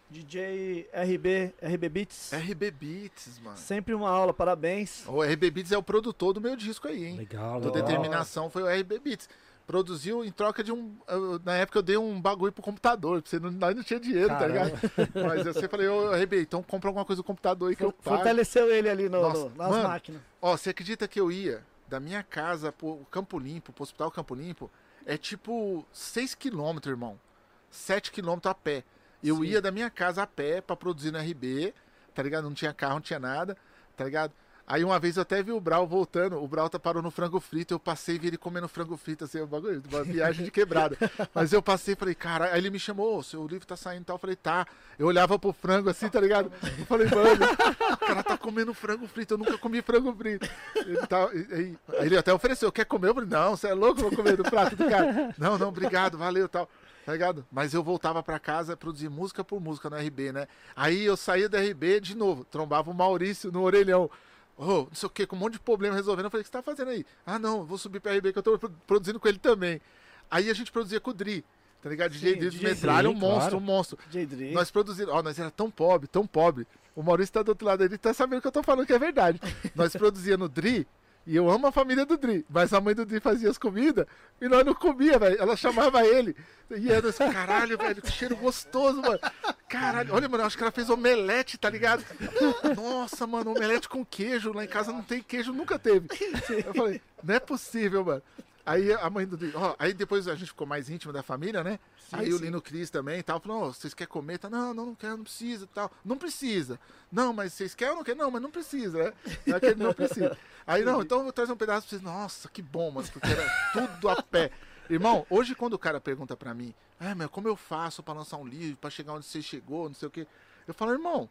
Speaker 1: DJ RB, RB Beats.
Speaker 4: RB Beats, mano.
Speaker 1: Sempre uma aula, parabéns.
Speaker 4: O RB Beats é o produtor do meu disco aí, hein?
Speaker 2: legal,
Speaker 4: Do
Speaker 2: legal.
Speaker 4: Determinação foi o RB Beats. Produziu em troca de um. eu- Na época eu dei um bagulho pro computador, porque você não, nós não tinha dinheiro, tá
Speaker 2: Caramba.
Speaker 4: ligado? <laughs> Mas eu sempre falei, ô RB, então compra alguma coisa no computador aí que eu pago.
Speaker 1: Fortaleceu ele ali no,
Speaker 4: Nossa,
Speaker 1: no- nas
Speaker 4: mano.
Speaker 1: máquinas.
Speaker 4: Ó, você acredita que eu ia da minha casa pro Campo Limpo, pro Hospital Campo Limpo? É tipo 6 km, irmão. 7 km a pé. Eu
Speaker 1: Sim.
Speaker 4: ia da minha casa a pé pra produzir no RB, tá ligado? Não tinha carro, não tinha nada, tá ligado? Aí uma vez eu até vi o Brau voltando, o Brau tá parou no frango frito, eu passei e vi ele comendo frango frito, assim, um bagulho, uma viagem de quebrada. <laughs> Mas eu passei e falei, cara, aí ele me chamou, "Ô, seu livro tá saindo e tal, eu falei, tá. Eu olhava pro frango assim, tá ligado? Eu falei, mano, o cara tá comendo frango frito, eu nunca comi frango frito. Ele tá, e- aí ele até ofereceu, quer comer? Eu falei, não, você é louco, vou comer do prato do cara. Não, não, obrigado, valeu tal. Tá ligado? Mas eu voltava pra casa produzir música por música no RB, né? Aí eu saía do RB de novo, trombava o Maurício no orelhão. Ô, não sei o que, com um monte de problema resolvendo. Eu falei, o que você tá fazendo aí? Ah, não, vou subir pro RB que eu tô pro- produzindo com ele também. Aí a gente produzia com o Dri. tá ligado?
Speaker 1: Sim,
Speaker 4: DJ Dri
Speaker 1: DJ
Speaker 4: Metralha, um
Speaker 2: Dri,
Speaker 4: monstro,
Speaker 2: claro.
Speaker 4: um monstro.
Speaker 1: J. Dre.
Speaker 4: Nós produzimos, ó, nós era tão pobre, tão pobre. O Maurício tá do outro lado, ele tá sabendo que eu tô falando que é verdade. <laughs> nós produzíamos no Dri, e eu amo a família do Dri, mas a mãe do Dri fazia as comidas e nós não comia, velho. Ela chamava ele. E era assim, caralho, velho, que cheiro gostoso, mano. Caralho, olha, mano, acho que ela fez omelete, tá ligado? Nossa, mano, omelete com queijo. Lá em casa não tem queijo, nunca teve. Eu falei, não é possível, mano. Aí a mãe do Dri, ó, aí depois a gente ficou mais íntimo da família, né?
Speaker 1: Sim,
Speaker 4: aí o
Speaker 1: sim.
Speaker 4: Lino Cris também e tal, falou, "Ô, vocês querem comer? Tá, não, não, não quero, não precisa tal. Não precisa. Não, mas vocês querem ou não querem? Não, mas não precisa, né? Não é que ele não precisa. <laughs> Aí, não, então eu vou trazer um pedaço pra vocês. Nossa, que bom, mano, porque era tudo a pé. <laughs> Irmão, hoje quando o cara pergunta pra mim, ah, meu, como eu faço pra lançar um livro, pra chegar onde você chegou, não sei o quê. Eu falo, irmão,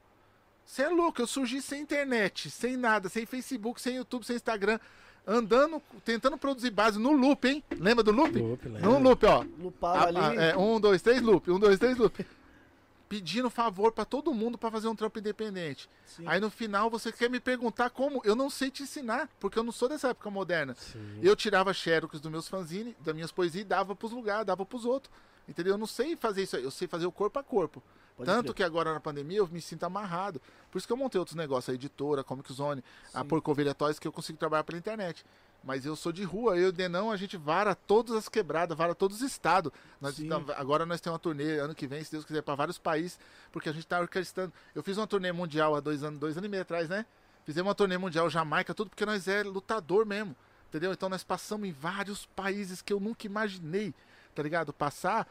Speaker 4: você é louco, eu surgi sem internet, sem nada, sem Facebook, sem YouTube, sem Instagram, andando, tentando produzir base no loop, hein? Lembra do loop?
Speaker 2: Loop, lembra?
Speaker 4: No loop, ó.
Speaker 1: Lupava ali.
Speaker 4: ah, é, um, dois, três, loop. Um, dois, três, loop. Pedindo favor pra todo mundo pra fazer um trampo independente.
Speaker 1: Sim.
Speaker 4: Aí no final você quer me perguntar como? Eu não sei te ensinar, porque eu não sou dessa época moderna.
Speaker 2: Sim.
Speaker 4: Eu tirava xerox dos meus fanzines, das minhas poesias e dava pros lugares, dava pros outros. Entendeu? Eu não sei fazer isso aí, eu sei fazer o corpo a corpo.
Speaker 1: Pode
Speaker 4: Tanto
Speaker 1: crer.
Speaker 4: que agora na pandemia eu me sinto amarrado. Por isso que eu montei outros negócios, a editora, a Comic Zone, a
Speaker 1: Sim.
Speaker 4: Porcovelha Toys, que eu consigo trabalhar pela internet. Mas eu sou de rua, eu e o Denão, a gente vara todas as quebradas, vara todos os estados. Nós agora nós temos uma turnê ano que vem, se Deus quiser, para vários países, porque a gente tá orquestrando. Eu fiz uma turnê mundial há dois anos, dois anos e meio atrás, né? Fizemos uma turnê mundial Jamaica, tudo porque nós é lutador mesmo. Entendeu? Então nós passamos em vários países que eu nunca imaginei, tá ligado? Passar.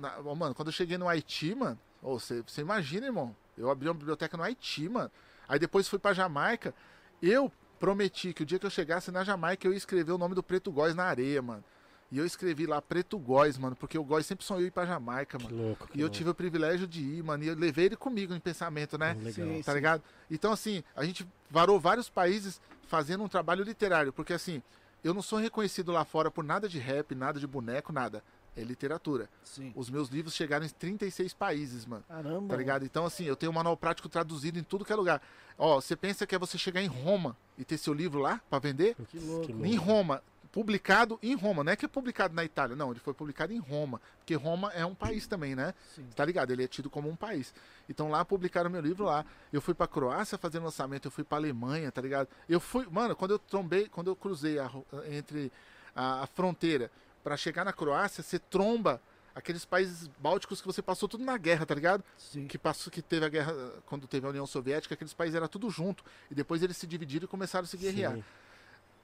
Speaker 4: na- mano, quando eu cheguei no Haiti, mano, você você imagina, irmão. Eu abri uma biblioteca no Haiti, mano. Aí depois fui pra Jamaica. Eu prometi que o dia que eu chegasse na Jamaica eu ia escrever o nome do Preto Góis na areia, mano. E eu escrevi lá Preto Góis, mano, porque o Góis sempre sonhou ir pra Jamaica,
Speaker 2: Que
Speaker 4: mano.
Speaker 2: louco. que
Speaker 4: E eu
Speaker 2: louco.
Speaker 4: tive o privilégio de ir, mano. E eu levei ele comigo em pensamento, né?
Speaker 2: Legal.
Speaker 1: Sim,
Speaker 4: Tá ligado? Então, assim, a gente varou vários países fazendo um trabalho literário. Porque, assim, eu não sou reconhecido lá fora por nada de rap, nada de boneco, nada. É literatura.
Speaker 1: Sim.
Speaker 4: Os meus livros chegaram em 36 países, mano.
Speaker 1: Caramba.
Speaker 4: Tá ligado? Então, assim, eu tenho um manual prático traduzido em tudo que é lugar. Ó, você pensa que é você chegar em Roma e ter seu livro lá pra vender?
Speaker 1: Que louco.
Speaker 2: louco.
Speaker 4: Em Roma. Publicado em Roma. Não é que é publicado na Itália, não. Ele foi publicado em Roma. Porque Roma é um país também, né?
Speaker 1: Sim.
Speaker 4: Tá ligado? Ele é tido como um país. Então lá publicaram meu livro lá. Eu fui pra Croácia fazer lançamento, eu fui pra Alemanha, tá ligado? Eu fui, mano, quando eu trombei, quando eu cruzei a entre a, a fronteira pra chegar na Croácia, você tromba aqueles países bálticos que você passou tudo na guerra, tá ligado?
Speaker 1: Sim.
Speaker 4: Que passou que teve a guerra quando teve a União Soviética, aqueles países era tudo junto e depois eles se dividiram e começaram a se guerrear.
Speaker 2: Sim.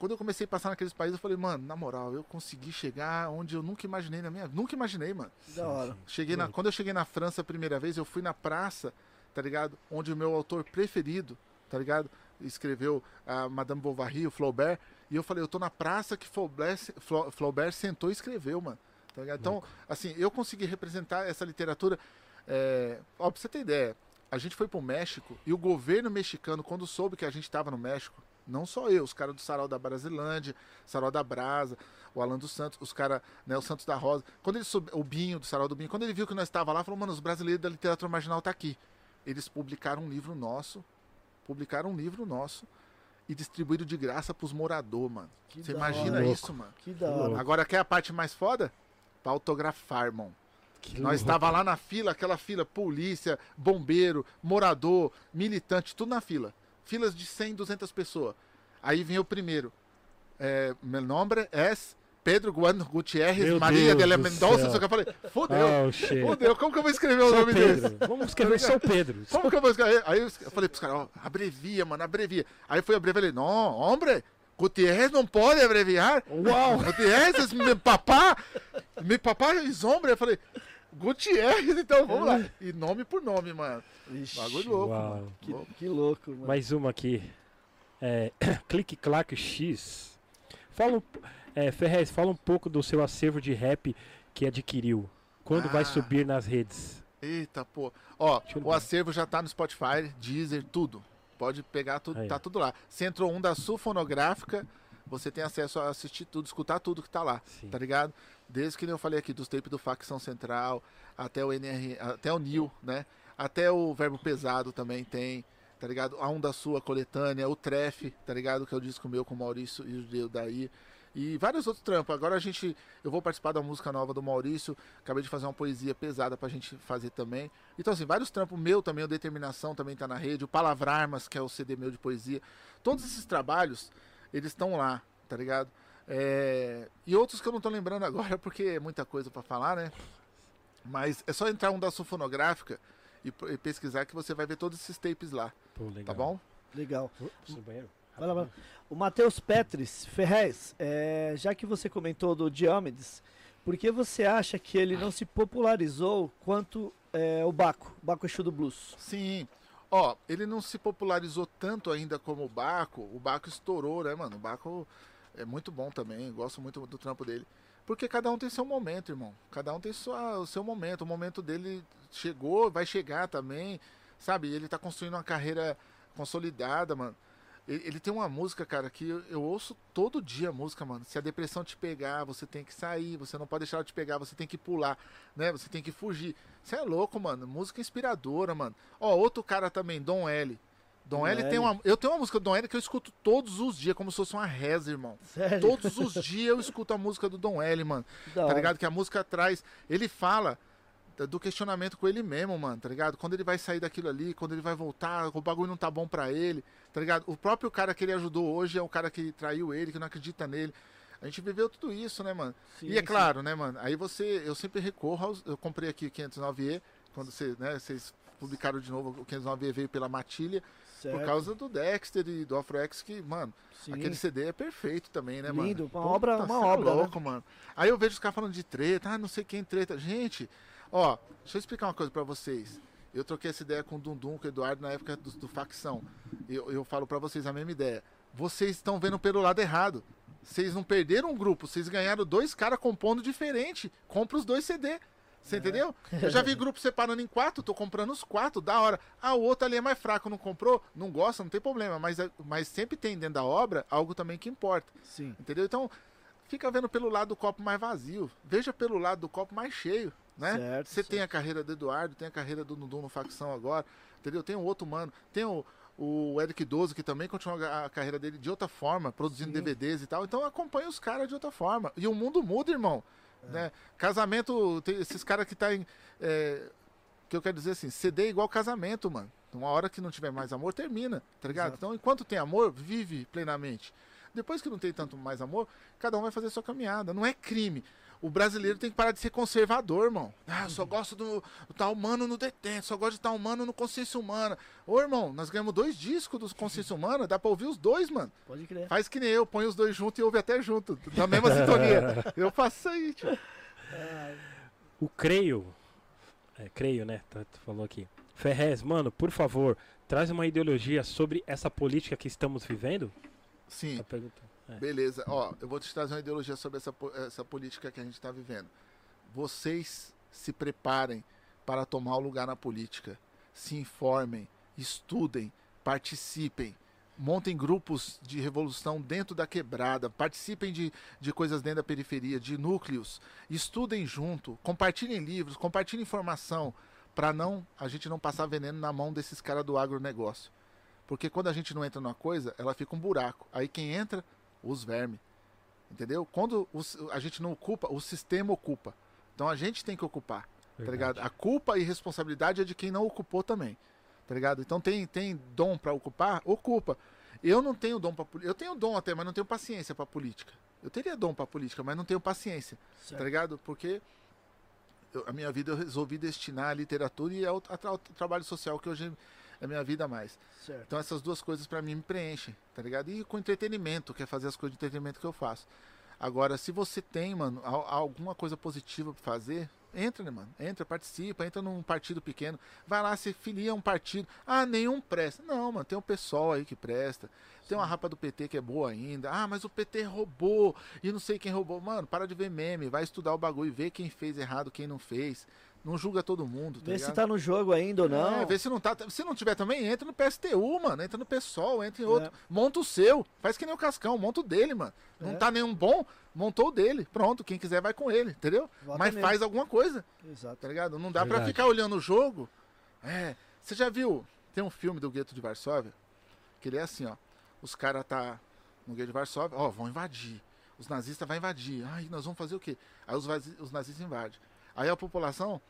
Speaker 4: Quando eu comecei a passar naqueles países, eu falei, mano, na moral, eu consegui chegar onde eu nunca imaginei na minha, nunca imaginei, mano.
Speaker 1: Que da hora.
Speaker 4: Cheguei na, quando eu cheguei na França a primeira vez, eu fui na praça, tá ligado? Onde o meu autor preferido, tá ligado? Escreveu a Madame Bovary, o Flaubert. E eu falei, eu tô na praça que Flaubert, Flaubert sentou e escreveu, mano. Tá ligado? Então, assim, eu consegui representar essa literatura. É... Ó, pra você ter ideia, a gente foi pro México e o governo mexicano, quando soube que a gente tava no México, não só eu, os caras do Sarau da Brasilândia, Sarau da Brasa, o Alan dos Santos, os caras, né, o Santos da Rosa. Quando ele soube, o Binho, do Sarau do Binho, quando ele viu que nós estava lá, falou, mano, os brasileiros da literatura marginal tá aqui. Eles publicaram um livro nosso, publicaram um livro nosso e distribuíram de graça pros moradores, mano.
Speaker 1: Que
Speaker 4: Você imagina
Speaker 1: hora.
Speaker 4: isso, mano?
Speaker 1: Que da hora.
Speaker 2: louco.
Speaker 4: Agora quer a parte mais foda? Pra autografar, irmão.
Speaker 2: Que
Speaker 4: Nós
Speaker 2: louco.
Speaker 4: estava lá na fila, aquela fila, polícia, bombeiro, morador, militante, tudo na fila. Filas de 100, 200 pessoas. Aí vem o primeiro. É, meu nome é Pedro Guan Gutierrez
Speaker 2: Meu
Speaker 4: Maria
Speaker 2: Deus
Speaker 4: de la
Speaker 2: do
Speaker 4: Mendonça. Só que eu falei, fodeu,
Speaker 2: Oh,
Speaker 4: fodeu, como que eu vou escrever o
Speaker 2: São
Speaker 4: nome dele?
Speaker 2: Pedro. Vamos escrever São Pedro.
Speaker 4: Como que eu vou escrever? Aí eu falei pros caras, ó, abrevia, mano, abrevia. Aí fui abreviar, ele, não, hombre, Gutierrez não pode abreviar.
Speaker 2: Uau!
Speaker 4: Gutierrez, meu papá, meu papá é hombre. Eu falei, Gutierrez, então vamos lá. E nome por nome, mano.
Speaker 1: Ixi,
Speaker 4: Bagulho louco,
Speaker 2: Uau.
Speaker 4: mano.
Speaker 1: que,
Speaker 4: Louco.
Speaker 1: que louco, mano.
Speaker 2: Mais uma aqui. É, <coughs> Clique Claque X. Fala, um- é, Ferrez, fala um pouco do seu acervo de rap que adquiriu. Quando vai
Speaker 4: Ah.
Speaker 2: subir nas redes?
Speaker 4: Eita, pô. Ó, o acervo já tá no Spotify, Deezer, tudo. Pode pegar tudo,
Speaker 2: Aí.
Speaker 4: tá tudo lá. Você entrou um da Sul Fonográfica, você tem acesso a assistir tudo, escutar tudo que tá lá.
Speaker 2: Sim.
Speaker 4: tá ligado? Desde que eu falei aqui, dos tapes do Facção Central, até o NR, até o Nil, né? Até o Verbo Pesado também tem, tá ligado? A Um da Sua Coletânea, o Trefe, tá ligado? Que é o disco meu com o Maurício e o Daí. E vários outros trampos. Agora a gente. Eu vou participar da música nova do Maurício. Acabei de fazer uma poesia pesada pra gente fazer também. Então, assim, vários trampos meu também, o Determinação também tá na rede. O Palavrarmas, que é o CD meu de poesia. Todos esses trabalhos, eles estão lá, tá ligado? É, E outros que eu não tô lembrando agora, <laughs> porque é muita coisa pra falar, né? Mas é só entrar um da Sufonográfica e, e pesquisar que você vai ver todos esses tapes lá,
Speaker 2: Pô, legal.
Speaker 4: tá bom?
Speaker 1: Legal.
Speaker 2: Banheiro.
Speaker 1: Vai lá, vai lá. O Matheus Petris Ferrez, é, já que você comentou do Diomedes, por que você acha que ele não se popularizou quanto é, o Baco, Baco Exu do Blues?
Speaker 4: Sim. Ó, ele não se popularizou tanto ainda como o Baco. O Baco estourou, né, mano? O Baco é muito bom também. Gosto muito do trampo dele. Porque cada um tem seu momento, irmão. Cada um tem sua, o seu momento. O momento dele chegou, vai chegar também. Sabe? Ele tá construindo uma carreira consolidada, mano. Ele, ele tem uma música, cara, que eu, eu ouço todo dia a música, mano. Se a depressão te pegar, você tem que sair. Você não pode deixar ela te pegar, você tem que pular, né? Você tem que fugir. Você é louco, mano. Música inspiradora, mano. Ó, outro cara também, Dom L. Dom, L, tem uma. Eu tenho uma música do Dom L que eu escuto todos os dias, como se fosse uma reza, irmão.
Speaker 1: Sério?
Speaker 4: Todos os dias eu escuto a música do Dom L, mano.
Speaker 1: Da
Speaker 4: Tá
Speaker 1: hora.
Speaker 4: ligado? Que a música traz. Ele fala do questionamento com ele mesmo, mano, tá ligado? Quando ele vai sair daquilo ali, quando ele vai voltar, o bagulho não tá bom pra ele, tá ligado? O próprio cara que ele ajudou hoje é o cara que traiu ele, que não acredita nele. A gente viveu tudo isso, né, mano?
Speaker 1: Sim,
Speaker 4: e é
Speaker 1: sim.
Speaker 4: claro, né, mano? Aí você, eu sempre recorro aos, eu comprei aqui o 509E, quando você, né, vocês publicaram de novo, o 509E veio pela Matilha,
Speaker 1: Certo.
Speaker 4: por causa do Dexter e do Afroex, que, mano,
Speaker 1: Sim.
Speaker 4: Aquele CD é perfeito também, né, mano?
Speaker 1: Lindo, uma
Speaker 4: Puta,
Speaker 1: obra- uma
Speaker 4: cê é
Speaker 1: obra, né?
Speaker 4: louco, mano. Aí eu vejo os caras falando de treta, ah, não sei quem treta. Gente, ó, deixa eu explicar uma coisa pra vocês. Eu troquei essa ideia com o Dundum, com o Eduardo, na época do, do Facção. Eu, eu falo pra vocês a mesma ideia. Vocês estão vendo pelo lado errado. Vocês não perderam um grupo, vocês ganharam dois caras compondo diferente. Compra os dois CD. Você entendeu? Eu já vi grupo separando em quatro, tô comprando os quatro, da hora. Ah, o outro ali é mais fraco, não comprou? Não gosta, não tem problema. Mas, é- mas sempre tem dentro da obra algo também que importa.
Speaker 1: Sim.
Speaker 4: Entendeu? Então, fica vendo pelo lado do copo mais vazio. Veja pelo lado do copo mais cheio, né?
Speaker 1: Certo,
Speaker 4: Você
Speaker 1: certo.
Speaker 4: tem a carreira do Eduardo, tem a carreira do Nudum no Facção agora, entendeu? Tem o outro mano, tem o, o Eric Doze, que também continua a a carreira dele de outra forma, produzindo
Speaker 1: Sim.
Speaker 4: DVDs e tal. Então, acompanha os caras de outra forma. E o mundo muda, irmão. Né? Casamento, esses caras que tá em... é, que eu quero dizer assim, CD é igual casamento, mano. Uma hora que não tiver mais amor, termina, tá ligado?
Speaker 1: Exato.
Speaker 4: Então, enquanto tem amor, vive plenamente. Depois que não tem tanto mais amor, cada um vai fazer sua caminhada. Não é crime. O brasileiro tem que parar de ser conservador, irmão. Ah, eu só gosto do, do tal humano no detento, só gosto de tal humano no consciência humana. Ô, irmão, nós ganhamos dois discos do consciência humana, dá pra ouvir os dois, mano.
Speaker 1: Pode crer.
Speaker 4: Faz que nem eu, põe os dois juntos e ouve até junto, na mesma sintonia. <laughs> Eu faço isso aí, tio.
Speaker 2: O Creio. É, Creio, né? Tá, tu falou aqui. Ferrez, mano, por favor, traz uma ideologia sobre essa política que estamos vivendo?
Speaker 4: Sim.
Speaker 2: Tá perguntando. É.
Speaker 4: Beleza, ó, eu vou te trazer uma ideologia sobre essa, essa política que a gente está vivendo. Vocês se preparem para tomar o lugar na política. Se informem, estudem, participem. Montem grupos de revolução dentro da quebrada, participem de, de coisas dentro da periferia, de núcleos, estudem junto, compartilhem livros, compartilhem informação, para não a gente não passar veneno na mão desses caras do agronegócio. Porque quando a gente não entra numa coisa, ela fica um buraco. Aí quem entra, os vermes. Entendeu? Quando os- a gente não ocupa, o sistema ocupa. Então a gente tem que ocupar. Tá ligado? A culpa e responsabilidade é de quem não ocupou também. Tá ligado? Então tem, tem dom pra ocupar? Ocupa. Eu não tenho dom política. Eu tenho dom até, mas não tenho paciência pra política. Eu teria dom pra política, mas não tenho paciência. Tá
Speaker 1: Certo.
Speaker 4: ligado? Porque eu- a minha vida eu resolvi destinar à literatura e ao, a tra- ao trabalho social, que hoje é a minha vida mais.
Speaker 1: Certo.
Speaker 4: Então essas duas coisas pra mim me preenchem, tá ligado? E com entretenimento, que é fazer as coisas de entretenimento que eu faço. Agora, se você tem, mano, al- alguma coisa positiva pra fazer, entra, né, mano? Entra, participa, entra num partido pequeno. Vai lá, se filia a um partido. Ah, nenhum presta. Não, mano, tem um pessoal aí que presta. Tem uma rapa do PT que é boa ainda. Ah, mas o PT roubou e não sei quem roubou. Mano, para de ver meme, vai estudar o bagulho, vê quem fez errado, quem não fez. Não julga todo mundo, tá
Speaker 1: Vê se
Speaker 4: ligado?
Speaker 1: tá no jogo ainda ou não.
Speaker 4: É, vê se não tá. Se não tiver também, entra no PSTU, mano. Entra no PSOL, entra em outro.
Speaker 1: É.
Speaker 4: Monta o seu. Faz que nem o Cascão, monta o dele, mano. Não
Speaker 1: É.
Speaker 4: tá nenhum bom, montou o dele. Pronto, quem quiser vai com ele, entendeu?
Speaker 1: Vota
Speaker 4: Mas
Speaker 1: nele.
Speaker 4: faz alguma coisa,
Speaker 1: Exato.
Speaker 4: tá ligado? Não dá pra
Speaker 2: Verdade.
Speaker 4: ficar olhando o jogo. É. Você já viu? Tem um filme do Gueto de Varsóvia, que ele é assim, ó. Os caras tá no Gueto de Varsóvia, ó, vão invadir. Os nazistas vão invadir. Ai, nós vamos fazer o quê? Aí os, os nazistas invadem. Aí a população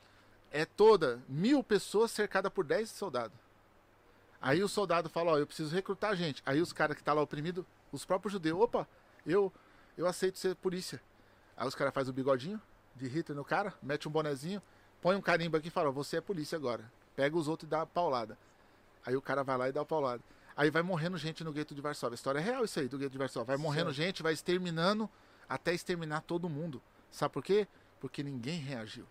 Speaker 4: é toda, mil pessoas cercada por 10 soldados. Aí o soldado fala, ó, eu preciso recrutar gente. Aí os caras que tá lá oprimido, os próprios judeus, opa, eu, eu aceito ser polícia. Aí os caras fazem o bigodinho de Hitler no cara, mete um bonezinho, põe um carimbo aqui e fala, você é polícia agora. Pega os outros e dá a paulada. Aí o cara vai lá e dá a paulada. Aí vai morrendo gente no gueto de Varsóvia. A história é real isso aí do gueto de Varsóvia. Vai morrendo
Speaker 1: Certo.
Speaker 4: gente, vai exterminando até exterminar todo mundo. Sabe por quê? Porque ninguém reagiu.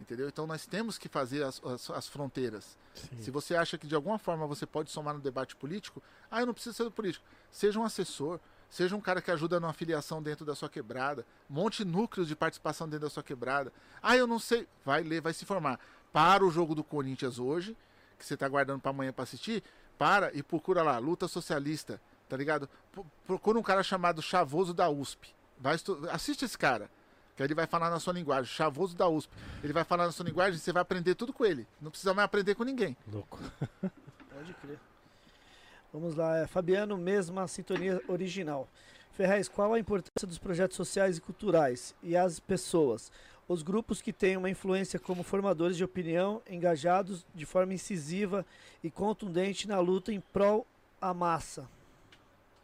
Speaker 4: Entendeu? Então nós temos que fazer as, as, as fronteiras.
Speaker 2: Sim.
Speaker 4: Se você acha que de alguma forma você pode somar no debate político, ah, eu não preciso ser político. Seja um assessor, seja um cara que ajuda numa filiação dentro da sua quebrada, monte núcleos de participação dentro da sua quebrada. Ah, eu não sei. Vai ler, vai se formar. Para o jogo do Corinthians hoje, que você está guardando para amanhã para assistir, para e procura lá, luta socialista, tá ligado? Pro- Procura um cara chamado Chavoso da USP. Vai assiste esse cara. Que aí ele vai falar na sua linguagem, Chavoso da USP. Ele vai falar na sua linguagem, você vai aprender tudo com ele. Não precisa mais aprender com ninguém.
Speaker 2: Louco.
Speaker 1: Pode crer. Vamos lá, é Fabiano, mesma sintonia original. Ferrez, qual a importância dos projetos sociais e culturais e as pessoas? Os grupos que têm uma influência como formadores de opinião, engajados de forma incisiva e contundente na luta em prol à massa.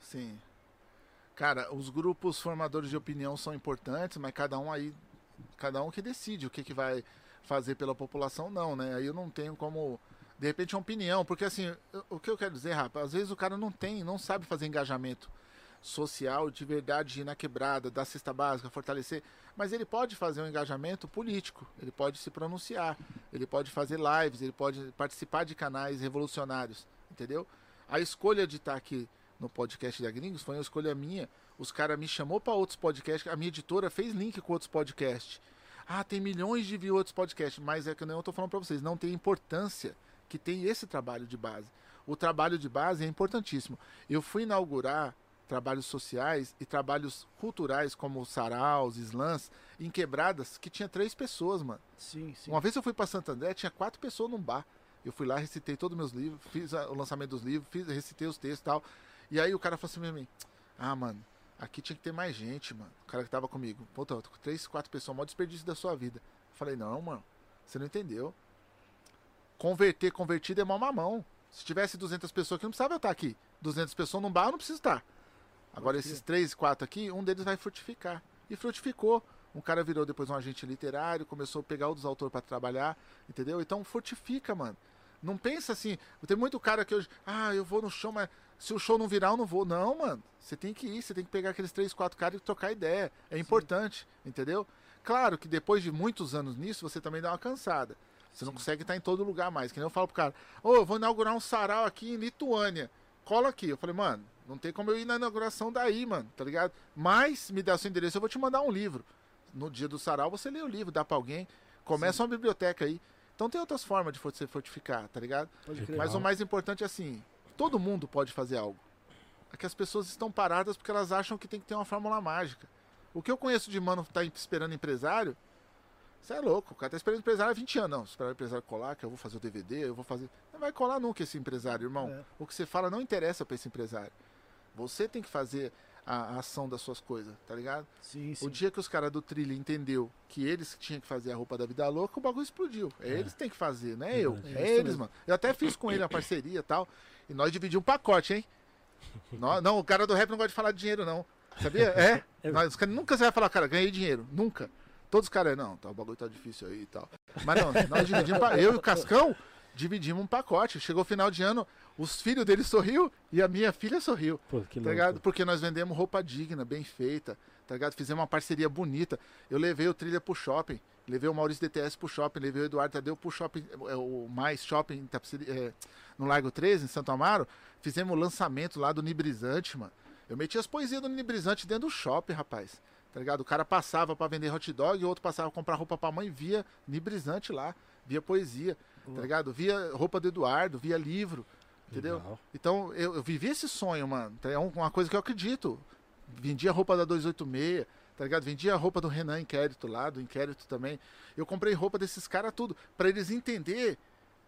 Speaker 4: Sim. Cara, os grupos formadores de opinião são importantes, mas cada um aí, cada um que decide o que, que vai fazer pela população, não, né? Aí eu não tenho como, de repente, uma opinião, porque assim, o que eu quero dizer, rapaz, às vezes o cara não tem, não sabe fazer engajamento social de verdade, na quebrada, dar cesta básica, fortalecer, mas ele pode fazer um engajamento político, ele pode se pronunciar, ele pode fazer lives, ele pode participar de canais revolucionários, entendeu? A escolha de estar aqui no podcast da Gringos foi uma escolha minha. Os caras me chamou para outros podcasts, a minha editora fez link com outros podcasts. Ah, tem milhões de views outros podcasts, mas é que eu tô falando para vocês, não tem importância que tem esse trabalho de base. O trabalho de base é importantíssimo. Eu fui inaugurar trabalhos sociais e trabalhos culturais como saraus, slams, em quebradas que tinha três pessoas, mano.
Speaker 1: Sim, sim.
Speaker 4: Uma vez eu fui para Santo André, tinha quatro pessoas num bar. Eu fui lá, recitei todos os meus livros, fiz o lançamento dos livros, fiz, recitei os textos e tal. E aí o cara falou assim pra mim: Ah, mano, aqui tinha que ter mais gente, mano. O cara que tava comigo. Pô, tô com três, quatro pessoas, maior desperdício da sua vida. Eu falei: Não, mano, você não entendeu. Converter, convertido é mó mamão. Se tivesse 200 pessoas aqui, não precisava eu estar aqui. 200 pessoas num bar, eu não preciso estar. Agora, esses três, quatro aqui, um deles vai frutificar. E frutificou. Um cara virou depois um agente literário, começou a pegar outros autores para trabalhar, entendeu? Então frutifica, mano. Não pensa assim. Tem muito cara que hoje, ah, eu vou no show, mas se o show não virar, eu não vou. Não, mano. Você tem que ir, você tem que pegar aqueles três, quatro caras e trocar ideia. É importante, entendeu? Claro que depois de muitos anos nisso, você também dá uma cansada. Você não consegue estar em todo lugar mais. Que nem eu falo pro cara, ô, eu vou inaugurar um sarau aqui em Lituânia. Cola aqui. Eu falei, mano, não tem como eu ir na inauguração daí, mano, tá ligado? Mas me dá seu endereço, eu vou te mandar um livro. No dia do sarau, você lê o livro, dá pra alguém. Começa uma biblioteca aí. Então tem outras formas de você fortificar, tá ligado? Mas o mais importante é assim, todo mundo pode fazer algo. É que as pessoas estão paradas porque elas acham que tem que ter uma fórmula mágica. O que eu conheço de mano que tá esperando empresário, você é louco. O cara tá esperando empresário há 20 anos. Não, esperar o empresário colar, que eu vou fazer o DVD, eu vou fazer. Não vai colar nunca esse empresário, irmão.
Speaker 1: É.
Speaker 4: O que você fala não interessa pra esse empresário. Você tem que fazer a, a ação das suas coisas, tá ligado?
Speaker 1: Sim, sim.
Speaker 4: O dia que os caras do Trilha entendeu que eles que tinham que fazer a roupa da vida louca, o bagulho explodiu. É,
Speaker 2: É.
Speaker 4: eles que têm que fazer, não é eu. É,
Speaker 1: É
Speaker 4: eles,
Speaker 1: mesmo.
Speaker 4: mano. Eu até fiz com ele a parceria e tal. E nós dividimos um pacote, hein? <laughs> Nó- não, o cara do rap não gosta de falar de dinheiro, não. Sabia? É? <laughs>
Speaker 2: É.
Speaker 4: Nós, nunca você vai falar, cara, ganhei dinheiro. Nunca. Todos os caras, não, tá, o bagulho tá difícil aí e tal. Mas não, nós dividimos. Eu e o Cascão dividimos um pacote. Chegou o final de ano, os filhos dele sorriu e a minha filha sorriu.
Speaker 2: Pô, que
Speaker 4: Tá ligado? Porque nós vendemos roupa digna, bem feita, tá ligado? Fizemos uma parceria bonita. Eu levei o Trilha pro shopping, levei o Maurício DTS pro shopping, levei o Eduardo Tadeu pro shopping, é, o Mais Shopping Tapiceri- é, no Largo 13, em Santo Amaro. Fizemos o lançamento lá do Nibrizante, mano. Eu meti as poesias do Nibrizante dentro do shopping, rapaz. Tá ligado? O cara passava pra vender hot dog e o outro passava pra comprar roupa pra mãe via Nibrizante lá, via poesia, tá ligado? Via roupa do Eduardo, via livro, entendeu?
Speaker 2: Legal.
Speaker 4: Então, eu, eu vivi esse sonho, mano. É um- uma coisa que eu acredito. Vendia roupa da 286, tá ligado? Vendia roupa do Renan Inquérito lá, do Inquérito também. Eu comprei roupa desses caras tudo, pra eles entender,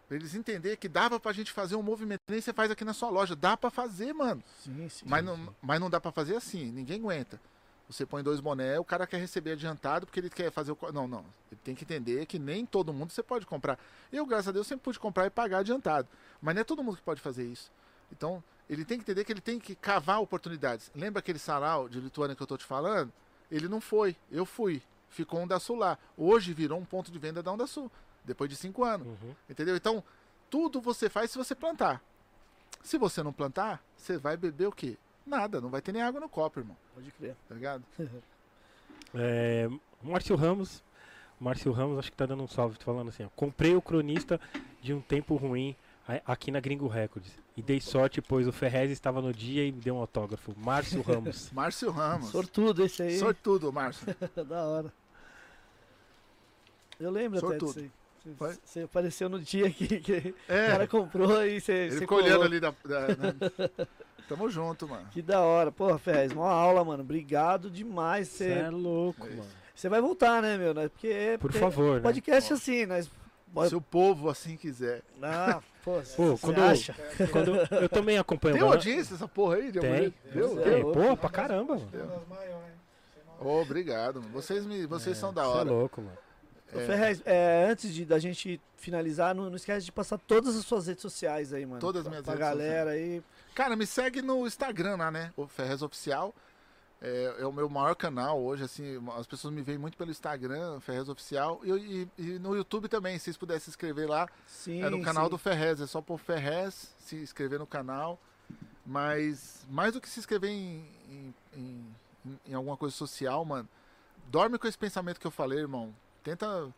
Speaker 4: pra eles entender que dava pra gente fazer um movimento. Nem você faz aqui na sua loja, dá pra fazer, mano.
Speaker 1: Sim, sim.
Speaker 4: Mas não, mas não dá pra fazer assim, ninguém aguenta. Você põe dois boné, o cara quer receber adiantado porque ele quer fazer o. Não, não. Ele tem que entender que nem todo mundo você pode comprar. Eu, graças a Deus, sempre pude comprar e pagar adiantado. Mas não é todo mundo que pode fazer isso. Então, ele tem que entender que ele tem que cavar oportunidades. Lembra aquele sarau de Lituânia que eu tô te falando? Ele não foi. Eu fui. Ficou um da Sul lá. Hoje virou um ponto de venda da Onda Sul. Depois de cinco anos.
Speaker 2: Uhum.
Speaker 4: Entendeu? Então, tudo você faz se você plantar. Se você não plantar, você vai beber o quê? Nada, não vai ter nem água no copo, irmão.
Speaker 1: Pode crer.
Speaker 4: Tá ligado? <laughs>
Speaker 2: É, Márcio Ramos. Márcio Ramos, acho que tá dando um salve, tô falando assim, ó. Comprei o cronista de um tempo ruim aqui na Gringo Records. E dei sorte, pois o Ferrez estava no dia e me deu um autógrafo. Márcio <laughs> Ramos.
Speaker 4: Márcio Ramos.
Speaker 1: Sortudo esse aí.
Speaker 4: Sortudo, Márcio. <laughs>
Speaker 1: da hora. Eu lembro
Speaker 4: Sortudo.
Speaker 1: até disso aí. Você- apareceu no dia que, que o
Speaker 4: É,
Speaker 1: cara comprou e você,
Speaker 4: ele ficou
Speaker 1: colou.
Speaker 4: olhando ali da. da né? Tamo junto, mano.
Speaker 1: Que da hora. Porra, Ferrez, uma aula, mano. Obrigado demais.
Speaker 2: Você é
Speaker 1: Você
Speaker 2: louco,
Speaker 4: É
Speaker 2: mano.
Speaker 1: você vai voltar, né, meu? né? Porque,
Speaker 2: Por
Speaker 1: porque
Speaker 2: favor, né?
Speaker 1: podcast assim, nós...
Speaker 4: Se o povo assim quiser.
Speaker 1: Ah, pô,
Speaker 2: Pô,
Speaker 1: você
Speaker 2: quando-
Speaker 1: acha?
Speaker 2: Quando eu também acompanho
Speaker 4: Tem audiência essa porra aí de
Speaker 2: Tem.
Speaker 4: Deu?
Speaker 1: Tem.
Speaker 4: Deu?
Speaker 2: Tem, pô, pra caramba, mano.
Speaker 4: Ô, obrigado, mano. Vocês, me, vocês são da
Speaker 2: Você é
Speaker 4: hora.
Speaker 2: louco, mano.
Speaker 4: É.
Speaker 1: Ferrez, é, antes de, da gente finalizar, não, não esquece de passar todas as suas redes sociais aí, mano.
Speaker 4: Todas as minhas
Speaker 1: pra
Speaker 4: redes
Speaker 1: galera aí.
Speaker 4: Cara, me segue no Instagram lá, né? O Ferrez Oficial. É, é o meu maior canal hoje, assim, as pessoas me veem muito pelo Instagram, Ferrez Oficial, e, e- e no YouTube também, se vocês pudessem se inscrever lá,
Speaker 1: Sim,
Speaker 4: é no canal
Speaker 1: sim.
Speaker 4: do Ferrez, é só por Ferrez, se inscrever no canal, mas mais do que se inscrever em, em, em- em- em alguma coisa social, mano, dorme com esse pensamento que eu falei, irmão, tenta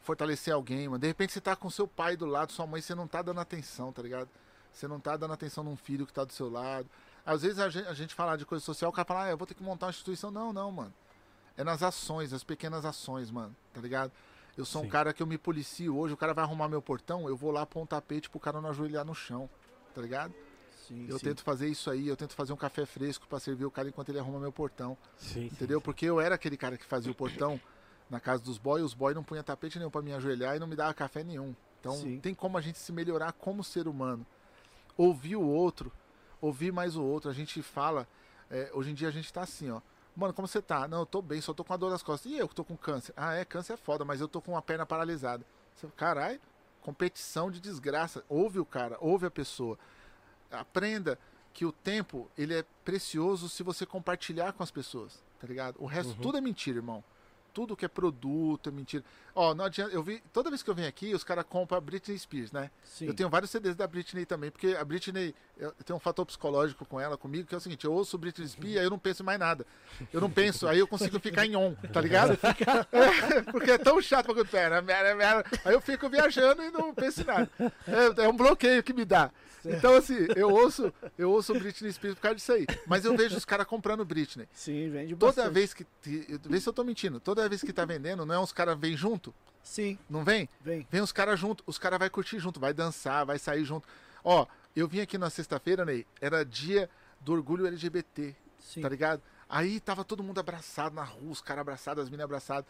Speaker 4: fortalecer alguém, mano, de repente você tá com seu pai do lado, sua mãe, você não tá dando atenção, tá ligado? Você não tá dando atenção num filho que tá do seu lado. Às vezes a gente, a gente fala de coisa social, o cara fala, ah, eu vou ter que montar uma instituição. Não, não, mano. É nas ações, as pequenas ações, mano, tá ligado? Eu sou um
Speaker 2: Sim.
Speaker 4: cara que eu me policio hoje, o cara vai arrumar meu portão, eu vou lá pôr um tapete pro cara não ajoelhar no chão, tá ligado?
Speaker 1: Sim,
Speaker 4: Eu
Speaker 1: sim.
Speaker 4: tento fazer isso aí, eu tento fazer um café fresco pra servir o cara enquanto ele arruma meu portão,
Speaker 2: Sim,
Speaker 4: entendeu? Porque eu era aquele cara que fazia o portão na casa dos boys, os boys não punha tapete nenhum pra me ajoelhar e não me dava café nenhum. Então tem como a gente se melhorar como ser humano. Ouvir o outro, ouvir mais o outro. A gente fala, é, hoje em dia a gente tá assim, ó. Mano, como você tá? Não, eu tô bem, só tô com a dor nas costas. E eu que tô com câncer? Ah, é, câncer é foda, mas eu tô com a perna paralisada. Caralho, competição de desgraça. Ouve o cara, ouve a pessoa. Aprenda que o tempo, ele é precioso se você compartilhar com as pessoas, tá ligado? O resto,
Speaker 2: Uhum.
Speaker 4: tudo é mentira, irmão. Tudo que é produto é mentira. Ó, não adianta, eu vi, toda vez que eu venho aqui, os caras compram a Britney Spears, né?
Speaker 1: Sim.
Speaker 4: Eu tenho vários CDs da Britney também, porque a Britney, eu tenho um fator psicológico com ela, comigo, que é o seguinte, eu ouço Britney Spears, aí eu não penso em mais nada. Eu não penso, aí eu consigo ficar em on, tá ligado? É, <laughs> porque é tão chato pra pera, mera, mera. Aí eu fico viajando e não penso em nada. É, é um bloqueio que me dá. Então, assim, eu ouço, eu ouço Britney Spears por causa disso aí. Mas eu vejo os caras comprando Britney.
Speaker 1: Sim, vende
Speaker 4: Toda
Speaker 1: bastante.
Speaker 4: vez que. Vê se eu tô mentindo. Toda vez que tá vendendo, não é uns caras vêm junto?
Speaker 1: Sim,
Speaker 4: Não vem?
Speaker 1: vem.
Speaker 4: Vem os caras junto, os caras vai curtir junto, vai dançar, vai sair junto. Ó, eu vim aqui na sexta-feira, Ney, era dia do orgulho LGBT,
Speaker 1: Sim.
Speaker 4: tá ligado? Aí tava todo mundo abraçado na rua, os caras abraçados, as meninas abraçadas.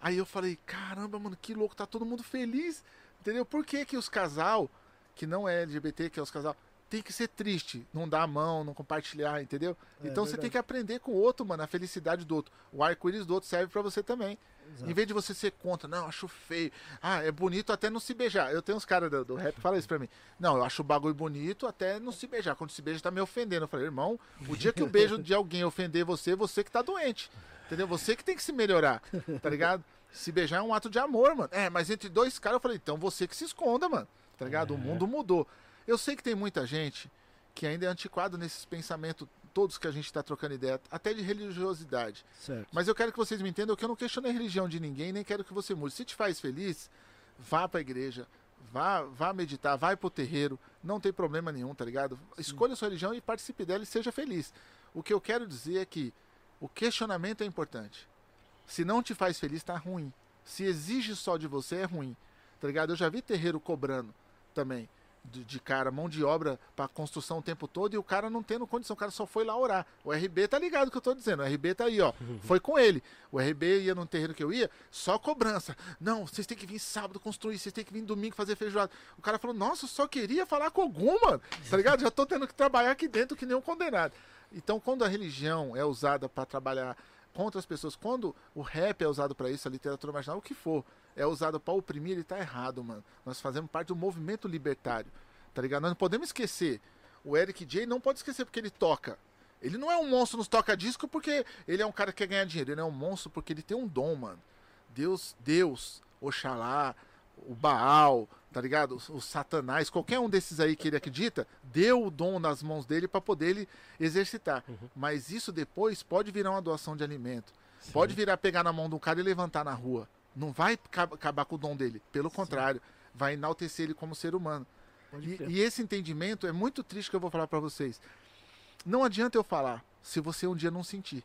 Speaker 4: Aí eu falei, caramba, mano, que louco, tá todo mundo feliz, entendeu? Por que que os casal, que não é LGBT, que é os casal, tem que ser triste, não dar a mão, não compartilhar, entendeu?
Speaker 1: É,
Speaker 4: então você
Speaker 1: verdade.
Speaker 4: tem que aprender com o outro, mano, a felicidade do outro. O arco-íris do outro serve pra você também.
Speaker 1: Exato.
Speaker 4: Em vez de você ser contra, não, acho feio. Ah, é bonito até não se beijar. Eu tenho uns caras do, do rap que falam isso pra mim. Não, eu acho o bagulho bonito até não se beijar. Quando se beija, tá me ofendendo. Eu falei, irmão, o dia que o beijo de alguém ofender você, você que tá doente. Entendeu? Você que tem que se melhorar, tá ligado? Se beijar é um ato de amor, mano. É, mas entre dois caras eu falei, então você que se esconda, mano. Tá ligado? O
Speaker 2: É.
Speaker 4: mundo mudou. Eu sei que tem muita gente que ainda é antiquado nesses pensamentos todos que a gente tá trocando ideia, até de religiosidade.
Speaker 1: Certo.
Speaker 4: Mas eu quero que vocês me entendam que eu não questiono a religião de ninguém, nem quero que você mude. Se te faz feliz, vá pra igreja, vá, vá meditar, vai pro terreiro, não tem problema nenhum, tá ligado? Escolha a sua religião e participe dela e seja feliz. O que eu quero dizer é que o questionamento é importante. Se não te faz feliz, tá ruim. Se exige só de você, é ruim. Tá ligado? Eu já vi terreiro cobrando também. De, de cara, mão de obra pra construção o tempo todo e o cara não tendo condição, o cara só foi lá orar. O RB tá ligado que eu tô dizendo, o RB tá aí, ó. <laughs> Foi com ele. O RB ia no terreiro que eu ia, só cobrança. Não, vocês têm que vir sábado construir, vocês têm que vir domingo fazer feijoada. O cara falou, nossa, eu só queria falar com algum, mano. Tá ligado? Já tô tendo que trabalhar aqui dentro que nem um condenado. Então, quando a religião é usada pra trabalhar contra as pessoas. Quando o rap é usado pra isso, a literatura marginal, o que for, é usado pra oprimir, ele tá errado, mano. Nós fazemos parte do movimento libertário, tá ligado? Nós não podemos esquecer. O Eric J não pode esquecer porque ele toca. Ele não é um monstro nos toca-disco porque ele é um cara que quer ganhar dinheiro. Ele é um monstro porque ele tem um dom, mano. Deus, Deus, Oxalá, o Baal, tá ligado? O, o Satanás, qualquer um desses aí que ele acredita, deu o dom nas mãos dele para poder ele exercitar.
Speaker 2: Uhum.
Speaker 4: Mas isso depois pode virar uma doação de alimento.
Speaker 2: Sim.
Speaker 4: Pode virar pegar na mão de um cara e levantar na rua. Não vai ca- acabar com o dom dele. Pelo contrário, vai enaltecer ele como ser humano. E, e esse entendimento é muito triste que eu vou falar pra vocês. Não adianta eu falar se você um dia não sentir.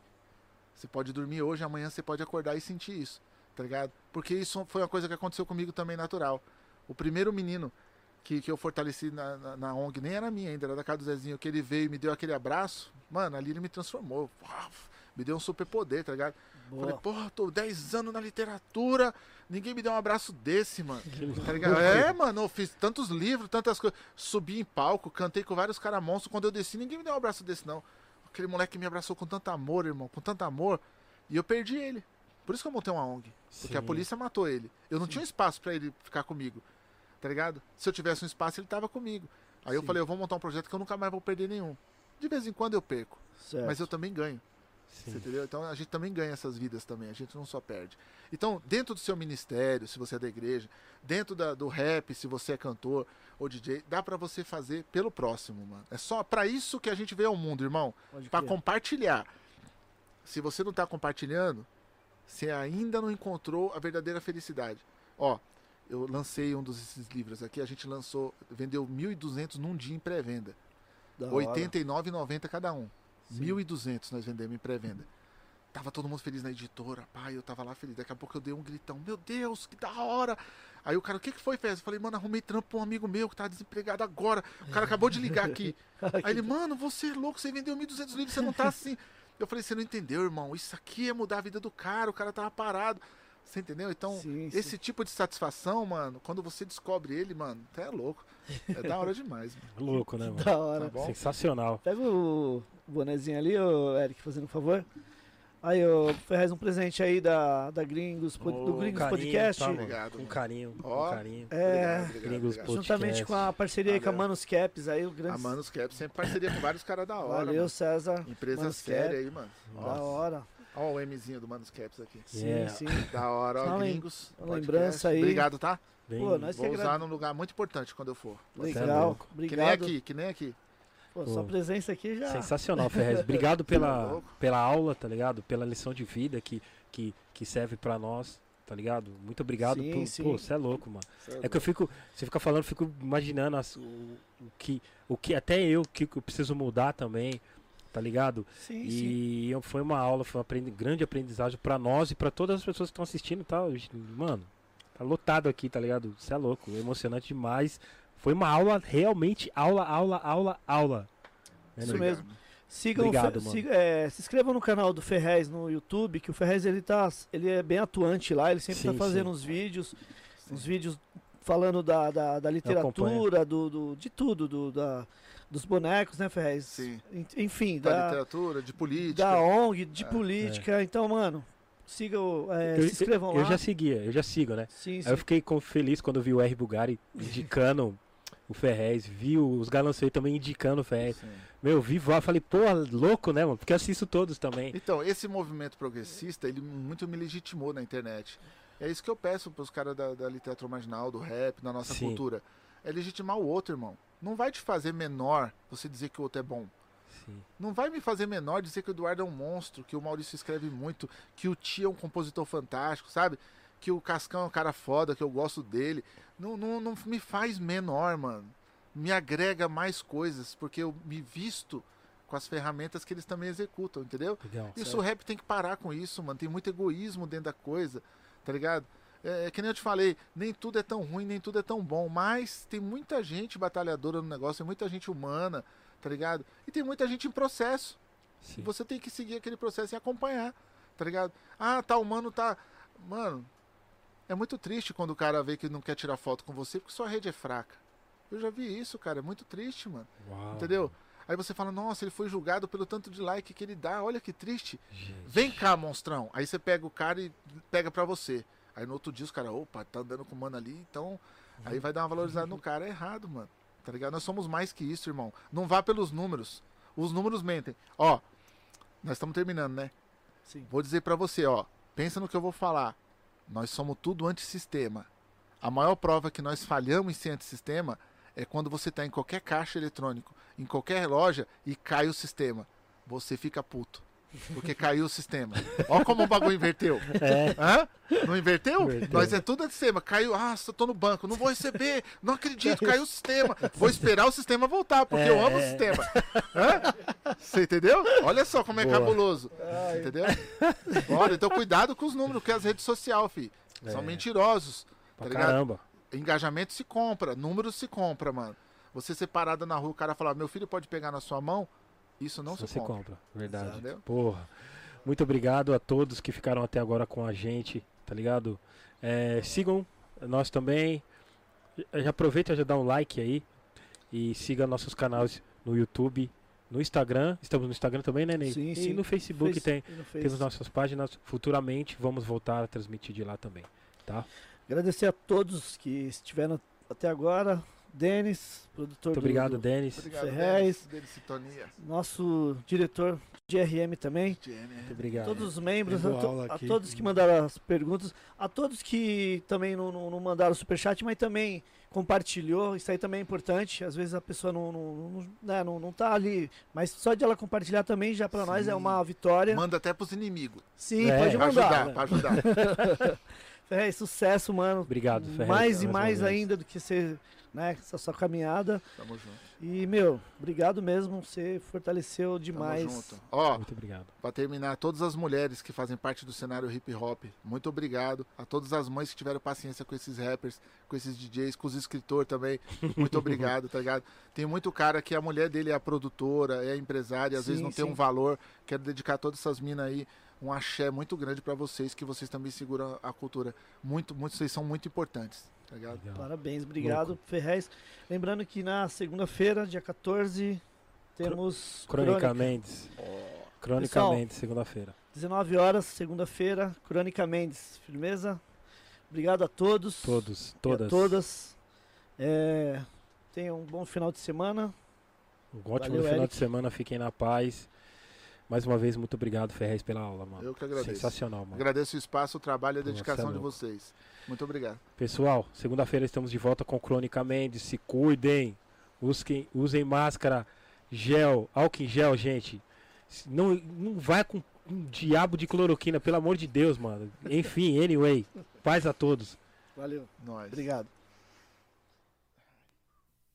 Speaker 4: Você pode dormir hoje, amanhã você pode acordar e sentir isso, tá ligado? Porque isso foi uma coisa que aconteceu comigo também natural. O primeiro menino que, que eu fortaleci na, na, na ONG, nem era minha ainda, era da casa do Zezinho, que ele veio e me deu aquele abraço, mano, ali ele me transformou. Uau, Me deu um superpoder, tá ligado? Falei,
Speaker 1: Boa.
Speaker 4: porra, tô 10 anos na literatura, ninguém me deu um abraço desse, mano. <laughs> Tá ligado? É, mano, eu fiz tantos livros, tantas coisas. Subi em palco, cantei com vários caras monstros. Quando eu desci, ninguém me deu um abraço desse, não. Aquele moleque me abraçou com tanto amor, irmão, com tanto amor. E eu perdi ele. Por isso que eu montei uma ONG. Porque a
Speaker 2: Sim.
Speaker 4: polícia matou ele. Eu não tinha espaço pra ele ficar comigo. Tá ligado? Se eu tivesse um espaço, ele tava comigo. Aí eu
Speaker 1: Sim.
Speaker 4: falei, eu vou montar um projeto que eu nunca mais vou perder nenhum. De vez em quando eu perco,
Speaker 1: Certo.
Speaker 4: mas eu também ganho. Entendeu? Então a gente também ganha essas vidas também, a gente não só perde. Então, dentro do seu ministério, se você é da igreja, dentro da- do rap, se você é cantor ou DJ, dá pra você fazer pelo próximo, mano. É só pra isso que a gente veio ao mundo, irmão,
Speaker 1: crer.
Speaker 4: compartilhar. Se você não tá compartilhando, você ainda não encontrou a verdadeira felicidade. Ó, eu lancei um desses livros aqui, a gente lançou, vendeu 1.200 num dia em pré-venda.
Speaker 1: Da
Speaker 4: R$
Speaker 1: hora.
Speaker 4: 89,90 cada um.
Speaker 1: Sim.
Speaker 4: 1.200 nós vendemos em pré-venda. Tava todo mundo feliz na editora, pai, eu tava lá feliz. Daqui a pouco eu dei um gritão, meu Deus, que da hora! Aí o cara, o que que foi, Fez? Eu falei, mano, arrumei trampo pra um amigo meu que tá desempregado agora. O cara acabou de ligar aqui. <laughs> Aí ele, mano, você é louco, você vendeu 1.200 livros, você não tá assim. Eu falei, você não entendeu, irmão, isso aqui é mudar a vida do cara, o cara tava parado. Você entendeu? Então,
Speaker 1: Sim, sim.
Speaker 4: esse tipo de satisfação, mano, quando você descobre ele, mano, até é louco. É da hora demais, mano. <laughs>
Speaker 2: Louco, né, mano?
Speaker 1: Da hora.
Speaker 4: Tá bom?
Speaker 2: Sensacional.
Speaker 1: Pega o bonezinho ali, ô Eric, fazendo um favor. Aí, ô Ferrez, um presente aí da, da Gringos, pod- do
Speaker 2: Ô,
Speaker 1: Gringos
Speaker 2: carinho,
Speaker 1: Podcast.
Speaker 2: tá, mano?
Speaker 4: Obrigado,
Speaker 2: Com
Speaker 4: mano.
Speaker 2: carinho,
Speaker 4: Ó.
Speaker 2: com carinho.
Speaker 1: É,
Speaker 4: Obrigado, obrigado,
Speaker 2: Gringos
Speaker 4: obrigado.
Speaker 2: Podcast.
Speaker 1: juntamente com a parceria aí com a
Speaker 4: Valeu.
Speaker 1: Manos Caps, aí o grande.
Speaker 4: A Manos Cap sempre parceria com vários caras da hora.
Speaker 1: Valeu,
Speaker 4: mano.
Speaker 1: César.
Speaker 4: Empresa
Speaker 1: Manos
Speaker 4: séria
Speaker 1: Cap.
Speaker 4: aí, mano.
Speaker 1: Da hora.
Speaker 4: Ó o Mzinho do Manos Caps aqui.
Speaker 1: Sim,
Speaker 2: Yeah.
Speaker 1: sim.
Speaker 4: Da hora, ó,
Speaker 1: lem-
Speaker 4: gringos.
Speaker 1: uma
Speaker 4: podcast.
Speaker 1: lembrança aí.
Speaker 4: Obrigado, tá?
Speaker 2: Bem,
Speaker 1: Pô, nós que
Speaker 4: Vou
Speaker 1: agra-
Speaker 4: usar num lugar muito importante quando eu for.
Speaker 1: Legal.
Speaker 2: louco.
Speaker 4: Que nem
Speaker 1: Obrigado.
Speaker 4: aqui, que nem aqui.
Speaker 1: Pô, sua presença aqui já.
Speaker 2: Sensacional, Ferrez. <laughs> Obrigado
Speaker 4: Tá
Speaker 2: pela, pela aula, tá ligado? Pela lição de vida que, que, que serve pra nós, tá ligado? Muito obrigado.
Speaker 1: Sim,
Speaker 2: por,
Speaker 1: sim.
Speaker 2: Pô, você é louco, mano.
Speaker 1: Cê
Speaker 2: É que eu fico, você fica falando, eu fico imaginando as- o, o que, o que até eu que eu preciso mudar também, tá ligado?
Speaker 1: Sim, sim.
Speaker 2: E eu- foi uma aula, foi uma aprendi- grande aprendizagem pra nós e pra todas as pessoas que estão assistindo, tá? Mano, tá lotado aqui, tá ligado? Você é louco, emocionante demais. Foi uma aula realmente aula, aula, aula, aula. Né,
Speaker 1: Isso mesmo. Sigam
Speaker 2: Obrigado, mano.
Speaker 1: siga- é, se inscrevam no canal do Ferrez no YouTube, que o Ferrez ele tá, ele é bem atuante lá, ele sempre
Speaker 2: Sim,
Speaker 1: tá fazendo
Speaker 2: sim.
Speaker 1: uns vídeos, uns vídeos falando da, da, da literatura, do, do- de tudo, do, da, dos bonecos, né, Ferrez?
Speaker 4: Sim.
Speaker 1: En- Enfim,
Speaker 4: Da
Speaker 1: da,
Speaker 4: literatura, de política.
Speaker 1: da ONG, de
Speaker 4: É,
Speaker 1: política. Então, mano, sigam, é,
Speaker 2: Eu,
Speaker 1: se inscrevam
Speaker 2: eu
Speaker 1: lá.
Speaker 2: já seguia, eu já sigo, né?
Speaker 1: Sim, sim.
Speaker 2: Aí eu fiquei feliz quando eu vi o R. Bugari indicando o Ferrez, vi os Galancei também indicando o Ferrez.
Speaker 4: Sim.
Speaker 2: Meu, vi voar, falei, pô, louco, né, mano? Porque assisto todos também.
Speaker 4: Então, esse movimento progressista, ele muito me legitimou na internet. É isso que eu peço pros caras da, da literatura marginal, do rap, da nossa
Speaker 2: Sim.
Speaker 4: cultura. É legitimar o outro, irmão. Não vai te fazer menor você dizer que o outro é bom.
Speaker 2: Sim.
Speaker 4: Não vai me fazer menor dizer que o Eduardo é um monstro, que o Maurício escreve muito, que o Tia é um compositor fantástico, sabe? Que o Cascão é um cara foda, que eu gosto dele. Não, não, não me faz menor, mano. Me agrega mais coisas, porque eu me visto com as ferramentas que eles também executam, entendeu?
Speaker 2: Legal.
Speaker 4: Isso o rap tem que parar com isso, mano. Tem muito egoísmo dentro da coisa, tá ligado? É, é que nem eu te falei, nem tudo é tão ruim, nem tudo é tão bom, mas tem muita gente batalhadora no negócio, tem muita gente humana, tá ligado? E tem muita gente em processo.
Speaker 2: Sim.
Speaker 4: Você tem que seguir aquele processo e acompanhar, tá ligado? Ah, tá, o mano tá. Mano, é muito triste quando o cara vê que não quer tirar foto com você porque sua rede é fraca. Eu já vi isso, cara, é muito triste, mano.
Speaker 2: Uau.
Speaker 4: Entendeu? Aí você fala, nossa, ele foi julgado pelo tanto de like que ele dá, olha que triste.
Speaker 2: Gente.
Speaker 4: Vem cá, monstrão. Aí você pega o cara e pega pra você. Aí no outro dia os caras, opa, tá andando com o mano ali, então. Aí vai dar uma valorizada no cara. É errado, mano. Tá ligado? Nós somos mais que isso, irmão. Não vá pelos números. Os números mentem. Ó, nós estamos terminando, né?
Speaker 1: Sim.
Speaker 4: Vou dizer pra você, ó. Pensa no que eu vou falar. Nós somos tudo antissistema. A maior prova que nós falhamos em ser antissistema é quando você tá em qualquer caixa eletrônico, em qualquer loja e cai o sistema. Você fica puto. Porque caiu o sistema. Ó como o bagulho inverteu.
Speaker 2: É,
Speaker 4: Hã? Não inverteu?
Speaker 2: Inverteu.
Speaker 4: Nós é tudo antissistema. Caiu, ah, tô no banco, não vou receber, não acredito, caiu o sistema. Vou esperar o sistema voltar, porque eu amo o
Speaker 2: É.
Speaker 4: sistema. Hã? Você entendeu? Olha só como é
Speaker 2: Boa.
Speaker 4: cabuloso. Entendeu? Olha, então cuidado com os números, porque as redes sociais, fi, são
Speaker 2: É.
Speaker 4: mentirosos.
Speaker 2: pra
Speaker 4: Tá ligado?
Speaker 2: caramba.
Speaker 4: Engajamento se compra, números se compra, mano. Você ser parado na rua, o cara falar, meu filho pode pegar na sua mão, isso não
Speaker 2: Só
Speaker 4: se compra.
Speaker 2: Verdade.
Speaker 4: Entendeu?
Speaker 2: Porra. Muito obrigado a todos que ficaram até agora com a gente, tá ligado? É, sigam nós também. Já aproveita já dá um like aí. E siga nossos canais no YouTube, no Instagram. Estamos no Instagram também, né, Ney?
Speaker 1: Sim,
Speaker 2: e
Speaker 1: sim.
Speaker 2: no Facebook
Speaker 1: Face-
Speaker 2: tem.
Speaker 1: no Face.
Speaker 2: Temos nossas páginas. Futuramente vamos voltar a transmitir de lá também. Tá?
Speaker 1: Agradecer a todos que estiveram até agora. Denis, produtor
Speaker 2: Muito
Speaker 1: do-
Speaker 2: obrigado,
Speaker 1: do,
Speaker 2: Denis.
Speaker 4: Obrigado,
Speaker 1: Ferrez.
Speaker 4: Denis, Sintonia.
Speaker 1: nosso diretor de RM também.
Speaker 2: Muito obrigado.
Speaker 1: Todos os membros, a, to- a todos que mandaram as perguntas, a todos que também não, não, não mandaram superchat, mas também compartilhou, isso aí também é importante. Às vezes a pessoa não, não, não, né, não, não tá ali, mas só de ela compartilhar também já pra nós é uma vitória.
Speaker 4: Manda até pros inimigos.
Speaker 1: Sim,
Speaker 2: É,
Speaker 1: pode
Speaker 4: Pra
Speaker 1: mandar.
Speaker 4: ajudar,
Speaker 1: né?
Speaker 4: pra ajudar. <laughs>
Speaker 1: É, sucesso, mano.
Speaker 2: Obrigado, Ferrez,
Speaker 1: Mais e
Speaker 2: mais
Speaker 1: mais ainda do que ser, né, essa sua caminhada.
Speaker 4: Tamo junto.
Speaker 1: E, meu, obrigado mesmo, você fortaleceu
Speaker 4: Tamo
Speaker 1: demais.
Speaker 4: junto. Ó,
Speaker 2: Muito obrigado.
Speaker 4: Pra terminar, todas as mulheres que fazem parte do cenário hip hop, muito obrigado. A todas as mães que tiveram paciência com esses rappers, com esses DJs, com os escritores também, muito <laughs> obrigado, tá ligado? Tem muito cara que a mulher dele é a produtora, é a empresária, às vezes
Speaker 1: Sim,
Speaker 4: não tem
Speaker 1: sim.
Speaker 4: um valor. Quero dedicar a todas essas minas aí um axé muito grande pra vocês, que vocês também seguram a cultura. Muito, muito, vocês são muito importantes, tá ligado?
Speaker 2: Legal.
Speaker 1: Parabéns, obrigado, Ferrez. Lembrando que na segunda-feira, dia 14, temos
Speaker 2: Crônica
Speaker 1: Crônica.
Speaker 2: Mendes, segunda-feira.
Speaker 1: 19 horas, segunda-feira, Crônica Mendes. Firmeza? Obrigado a todos.
Speaker 2: Todos,
Speaker 1: e
Speaker 2: todas.
Speaker 1: A todas. É, tenham um bom final de semana.
Speaker 2: Um ótimo
Speaker 1: Valeu,
Speaker 2: final
Speaker 1: Eric.
Speaker 2: de semana, fiquem na paz. Mais uma vez, muito obrigado, Ferrez, pela aula, mano.
Speaker 4: Eu que agradeço.
Speaker 2: Sensacional, mano.
Speaker 4: Agradeço o espaço, o trabalho e a dedicação
Speaker 2: você é
Speaker 4: de
Speaker 2: louco.
Speaker 4: vocês. Muito obrigado.
Speaker 2: Pessoal, segunda-feira estamos de volta com Crônica Mendes. Se cuidem, usem, usem máscara, gel, álcool em gel, gente. Não, não vai com um diabo de cloroquina, pelo amor de Deus, mano. Enfim, anyway, paz a todos.
Speaker 1: Valeu.
Speaker 4: Nós.
Speaker 1: Obrigado.